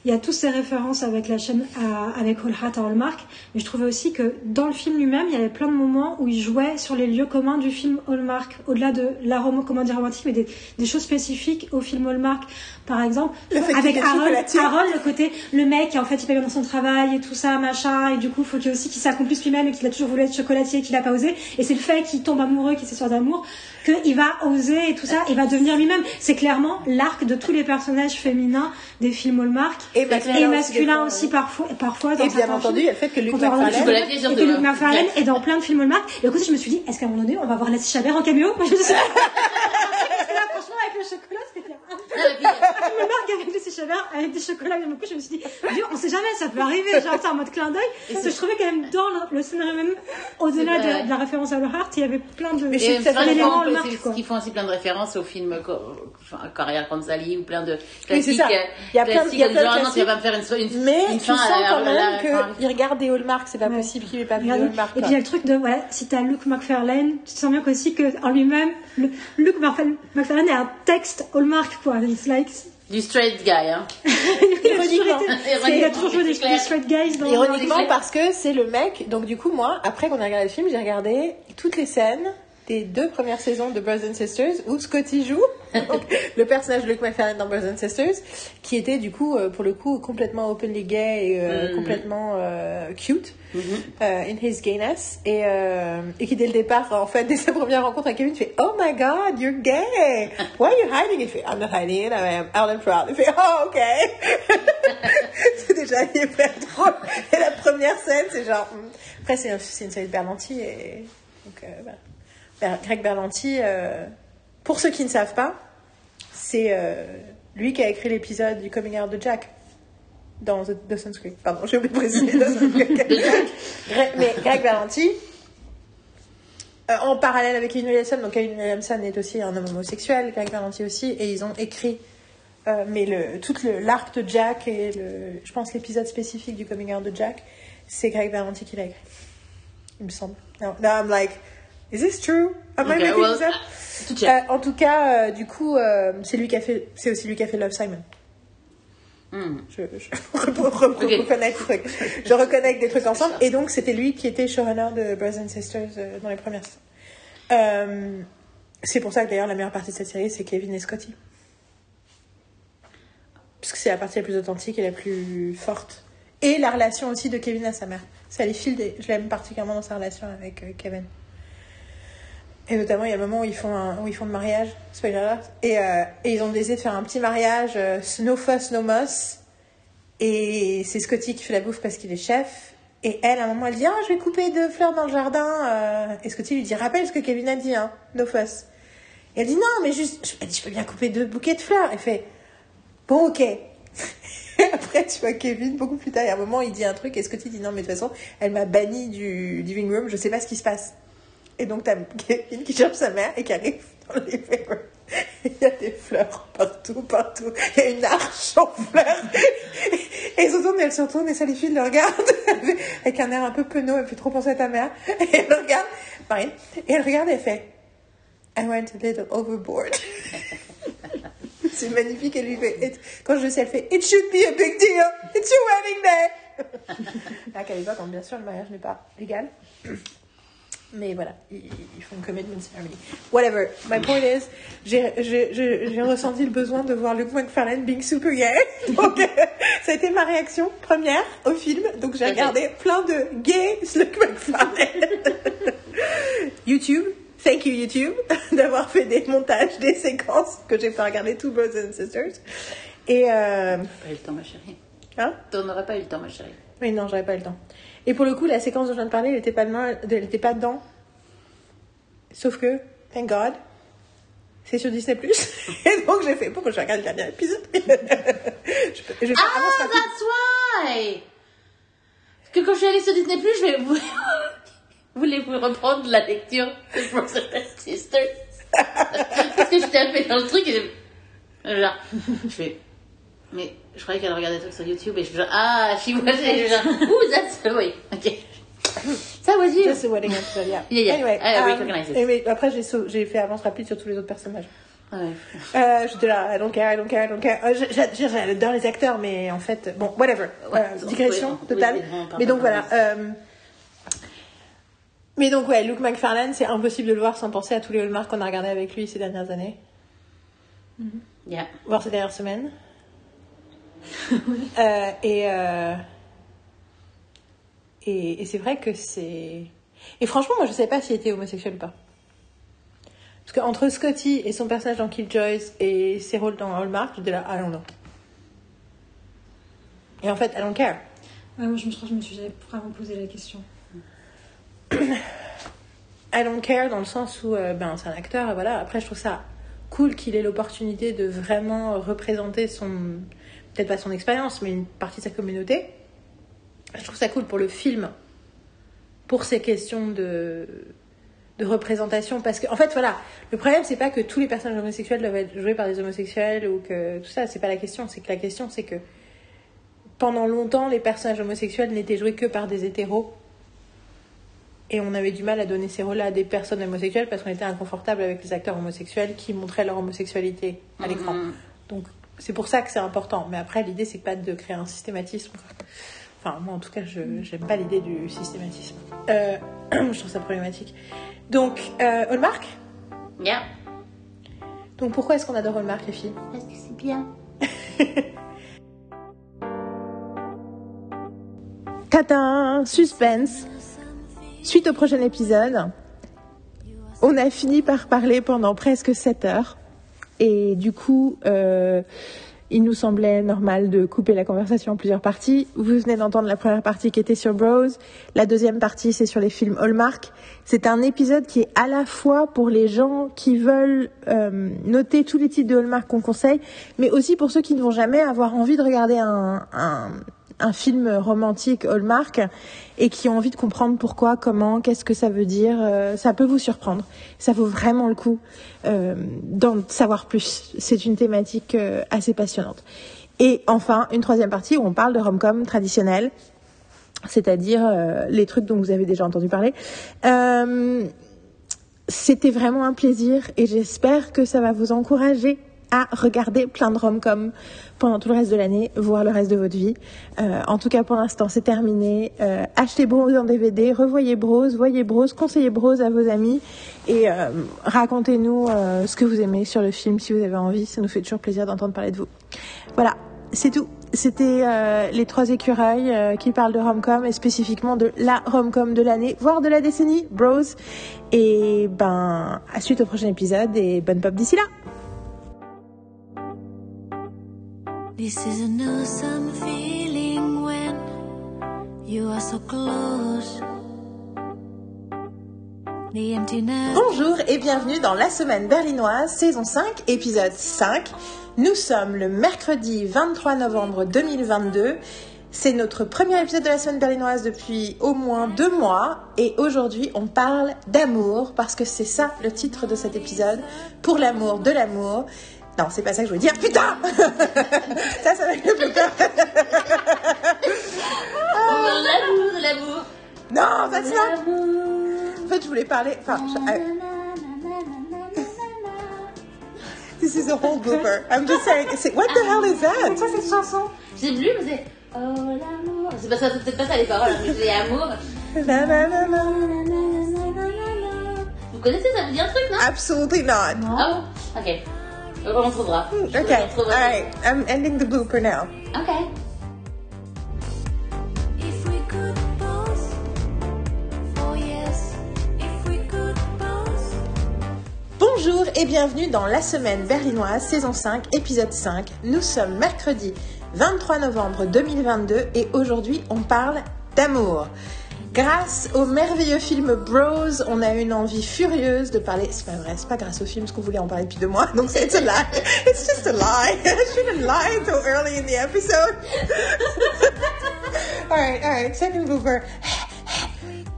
il y a toutes ces références avec la chaîne à- avec All Hat à Hallmark, mais je trouvais aussi que dans le film lui-même, il y avait plein de moments où il jouait sur les lieux communs du film Hallmark, au-delà de l'arôme comment dire romantique, mais des, des choses spécifiques au film Hallmark. Par exemple, avec Harold, le côté le mec, en fait, il paye bien dans son travail et tout ça, machin, et du coup, faut qu'il aussi qu'il s'accomplisse lui-même et qu'il a toujours voulu être chocolatier et qu'il a pas osé. Et c'est le fait qu'il tombe amoureux, qu'il s'est d'amour, qu'il va oser et tout ça, il va devenir lui-même. C'est clairement l'arc de tous les personnages féminins des films Hallmark
Et masculin
et
aussi,
masculin
des fois,
aussi
ouais.
parfois, parfois dans
Et bien entendu, il y a le fait que Luc McFarlane.
Est dans plein de films Hallmark. Et au côté, je me suis dit, est-ce qu'à un moment donné, on va voir Lacey Chabert en caméo? Moi, je me suis dit, Parce que là, franchement, avec le chocolat, c'était bien. Qui avec des chocolats dans mon cou, je me suis dit, Dieu, on sait jamais, ça peut arriver, genre ça en mode clin d'œil. Et je trouvais quand même dans le, le scénario même, au-delà de, de la référence à le Heart, il y avait plein de
Mais
Et
c'est
d'éléments.
Ils font aussi plein de références aux films co- enfin, Carrière contre Sally ou plein de
Oui, c'est
classiques.
ça.
euh,
Il y a plein de-
classiques
il y a plein de
non, tu vas
classiques.
pas me faire une, une,
Mais
une
tu
fin
sens
à la-
quand même qu'il regarde des Hallmark, c'est pas
Ouais.
possible qu'il ait pas vu. Hallmark.
Et puis il y a le truc de, voilà, si t'as Luke McFarlane, tu te sens bien qu'aussi que en lui-même, Luke McFarlane est un texte Hallmark, quoi. It's like,
du straight guy. Hein.
il a toujours
Ironiquement.
été- il a toujours joué des, straight guys dans
Ironiquement, parce que c'est le mec. Donc, du coup, moi, après qu'on a regardé le film, j'ai regardé toutes les scènes des deux premières saisons de Brothers and Sisters où Scotty joue le personnage de Luke McFarlane dans Brothers and Sisters, qui était du coup, euh, pour le coup, complètement openly gay et euh,
Mhm.
complètement euh, cute euh, in his gayness et, euh, et qui dès le départ, en fait, dès sa première rencontre avec Kevin, fait Oh my God, you're gay. Why are you hiding? Il fait I'm not hiding it, I am out and proud. Il fait Oh ok. c'est déjà hyper drôle. Et la première scène, c'est genre. hmm. Après, c'est un- c'est une série de Berlanti et donc. Ber- Greg Berlanti. euh, pour ceux qui ne savent pas, c'est euh, lui qui a écrit l'épisode du coming out de Jack dans The Dawson's Creek. Pardon, j'ai oublié de préciser Dawson's Creek. Mais Greg Berlanti, euh, en parallèle avec Kevin Williamson, donc Kevin Williamson est aussi un homme homosexuel, Greg Berlanti aussi, et ils ont écrit euh, mais le, tout l'arc de Jack et le, je pense l'épisode spécifique du coming out de Jack, c'est Greg Berlanti qui l'a écrit. Il me semble. Now, now I'm like, is this true? Am I making this up? Euh, en tout cas, euh, du coup, euh, c'est lui qui a fait, c'est aussi lui qui a fait Love Simon.
Hmm.
Je, je re- re-
Ok.
reconnais des trucs. Je reconnais que des trucs ensemble. Et donc, c'était lui qui était showrunner de Brothers and Sisters euh, dans les premières c'est pour ça que d'ailleurs, la meilleure partie de cette série, c'est Kevin et Scotty. Parce que c'est la partie la plus authentique et la plus forte. Et la relation aussi de Kevin à sa mère. Ça les file. Je l'aime particulièrement dans sa relation avec Kevin. Et notamment, il y a le moment où ils font, où ils font le mariage, spoiler alert, et, euh, et ils ont décidé de faire un petit mariage, euh, no fuss, no muss. Et c'est Scotty qui fait la bouffe parce qu'il est chef. Et elle, à un moment, elle dit Ah, je vais couper deux fleurs dans le jardin. euh. Et Scotty lui dit Rappelle ce que Kevin a dit, hein, no fuss. Et elle dit Non, mais juste, elle Je peux bien couper deux bouquets de fleurs. Elle fait Bon, ok. Après, tu vois Kevin, beaucoup plus tard, il y a un moment, il dit un truc et Scotty dit Non, mais de toute façon, elle m'a banni du living room, je sais pas ce qui se passe. Et donc, t'as Kevin qui cherche sa mère et qui arrive dans le living. Il y a des fleurs partout, partout. Il y a une arche en fleurs. Et ils se retournent, et elle se retourne et Sally Field le regarde avec un air un peu penaud. Elle fait trop penser à ta mère. Et elle le regarde, Marine, et elle regarde et elle fait I went a little overboard. C'est magnifique. Elle lui fait, It- quand je le sais, elle fait It should be a big deal. It's your wedding day. À qu'à l'époque, bien sûr, le mariage n'est pas légal. Mais voilà, ils, font une commitment ceremony. Whatever. My point is, j'ai ressenti le besoin de voir Luke McFarlane being super gay. Donc, ça a été ma réaction première au film. Donc, j'ai regardé plein de gays Luke McFarlane. YouTube. Thank you, YouTube, d'avoir fait des montages, des séquences que j'ai pas regardé tout Brothers and Sisters. Et, euh,
Pas eu le temps, ma chérie.
hein?
T'en aurais pas eu le temps, ma chérie.
Oui, non, j'aurais pas eu le temps. Et pour le coup, la séquence dont je viens de parler, elle était pas, dedans, elle était pas dedans. Sauf que, thank God, c'est sur Disney+. Et donc, j'ai fait, bon, je vais regarder le dernier épisode. je, peux- je
Ah, that's why! Parce que quand je suis allée sur Disney+, je vais... Voulez-vous reprendre la lecture de Brothers and Sisters Parce que un peu dans le truc et je... Genre, je fais... Mais je croyais qu'elle regardait des trucs sur YouTube et je fais genre, ah, she was... Et je fais genre, ouh, that's... Oui, ok. Ça was you.
Just the wedding episode, yeah.
Yeah, yeah.
Anyway,
I
um,
recognize it.
anyway, après, j'ai sau- j'ai fait avance rapide sur tous les autres personnages.
Ouais.
Euh, J'étais là, I don't care, I don't care, I don't care. Euh, j'a- j'a- J'adore les acteurs, mais en fait, bon, whatever.
Ouais,
Euh, digression
oui,
totale.
oui, on parle
mais donc voilà. euh, mais donc ouais, Luke McFarlane, c'est impossible de le voir sans penser à tous les Hallmark qu'on a regardé avec lui ces dernières années,
Yeah.
voire ces dernières semaines. Euh, et euh, et, et c'est vrai que c'est. Et franchement, moi, je sais pas s'il était homosexuel ou pas. Parce qu'entre Scotty et son personnage dans Killjoys et ses rôles dans Hallmark, j'étais là, I don't know. Et en fait, I don't care.
Ouais, moi, je me, crois que je me suis jamais vraiment posé la question.
I don't care dans le sens où, euh, ben, c'est un acteur, et voilà. Après, je trouve ça cool qu'il ait l'opportunité de vraiment représenter son, peut-être pas son expérience, mais une partie de sa communauté. Je trouve ça cool pour le film, pour ces questions de, de représentation, parce que, en fait, voilà, le problème, c'est pas que tous les personnages homosexuels doivent être joués par des homosexuels ou que tout ça, c'est pas la question, c'est que la question, c'est que pendant longtemps, les personnages homosexuels n'étaient joués que par des hétéros. Et on avait du mal à donner ces rôles-là à des personnes homosexuelles parce qu'on était inconfortable avec les acteurs homosexuels qui montraient leur homosexualité à l'écran.
Mhm.
Donc c'est pour ça que c'est important. Mais après, l'idée, c'est pas de créer un systématisme. Enfin, moi, en tout cas, je j'aime pas l'idée du systématisme. Euh, je trouve ça problématique. Donc, euh, Hallmark?
Yeah.
Donc pourquoi est-ce qu'on adore Hallmark, les filles?
Parce que c'est bien.
Tatin, suspense. Suite au prochain épisode, on a fini par parler pendant presque 7 heures. Et du coup, euh, il nous semblait normal de couper la conversation en plusieurs parties. Vous venez d'entendre la première partie qui était sur Bros. La deuxième partie, c'est sur les films Hallmark. C'est un épisode qui est à la fois pour les gens qui veulent euh, noter tous les titres de Hallmark qu'on conseille, mais aussi pour ceux qui ne vont jamais avoir envie de regarder un, un, un film romantique Hallmark et qui ont envie de comprendre pourquoi, comment, qu'est-ce que ça veut dire. euh, ça peut vous surprendre. Ça vaut vraiment le coup euh, d'en savoir plus. C'est une thématique euh, assez passionnante. Et enfin, une troisième partie où on parle de rom-com traditionnel, c'est-à-dire euh, les trucs dont vous avez déjà entendu parler. Euh, c'était vraiment un plaisir et j'espère que ça va vous encourager à regarder plein de rom-com pendant tout le reste de l'année, voire le reste de votre vie. Euh, en tout cas, pour l'instant, c'est terminé. Euh, achetez Bros en DVD, revoyez Bros, voyez Bros, conseillez Bros à vos amis et euh, racontez-nous euh, ce que vous aimez sur le film si vous avez envie. Ça nous fait toujours plaisir d'entendre parler de vous. Voilà, c'est tout. C'était euh, les trois écureuils euh, qui parlent de rom-com et spécifiquement de la rom-com de l'année, voire de la décennie, Bros. Et ben, à suite au prochain épisode et bonne pop d'ici là.
This is feeling when you are so close.
Bonjour et bienvenue dans La Semaine Berlinoise, saison 5, épisode 5. Nous sommes le mercredi 23 novembre 2022. C'est notre premier épisode de la Semaine Berlinoise depuis au moins deux mois. Et aujourd'hui, on parle d'amour, parce que c'est ça le titre de cet épisode. Pour l'amour, de l'amour. Non, c'est pas ça que je voulais dire. Putain Ça, ça va être le plus peur.
Oh, l'amour, l'amour.
Non, pas ça. En fait, je voulais parler... Enfin, je- This is a whole blooper. I'm just saying, c'est- what the hell is that?
Ça, cette chanson.
J'ai plus, mais c'est. Oh l'amour. C'est pas ça, c'est peut-être pas ça les paroles, mais c'est amour. Vous connaissez, ça vous dit un truc, non
Absolutely not.
Ah bon Ok. Euh, On trouvera.
Okay,
On trouvera.
alright. I'm ending the blooper now.
Ok.
If we could pause for yes, if we could pause.
Bonjour et bienvenue dans La Semaine Berlinoise, saison 5, épisode 5. Nous sommes mercredi 23 novembre 2022 et aujourd'hui on parle d'amour. Grâce au merveilleux film Bros, on a une envie furieuse de parler. C'est pas vrai, c'est pas grâce au film, parce qu'on voulait en parler depuis deux mois, donc c'est a lie. It's just a lie. I shouldn't lie so early in the episode. second blooper.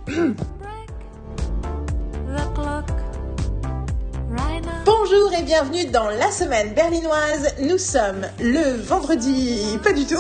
The clock right now.
Bonjour et bienvenue dans la semaine berlinoise. Nous sommes le vendredi, pas du tout.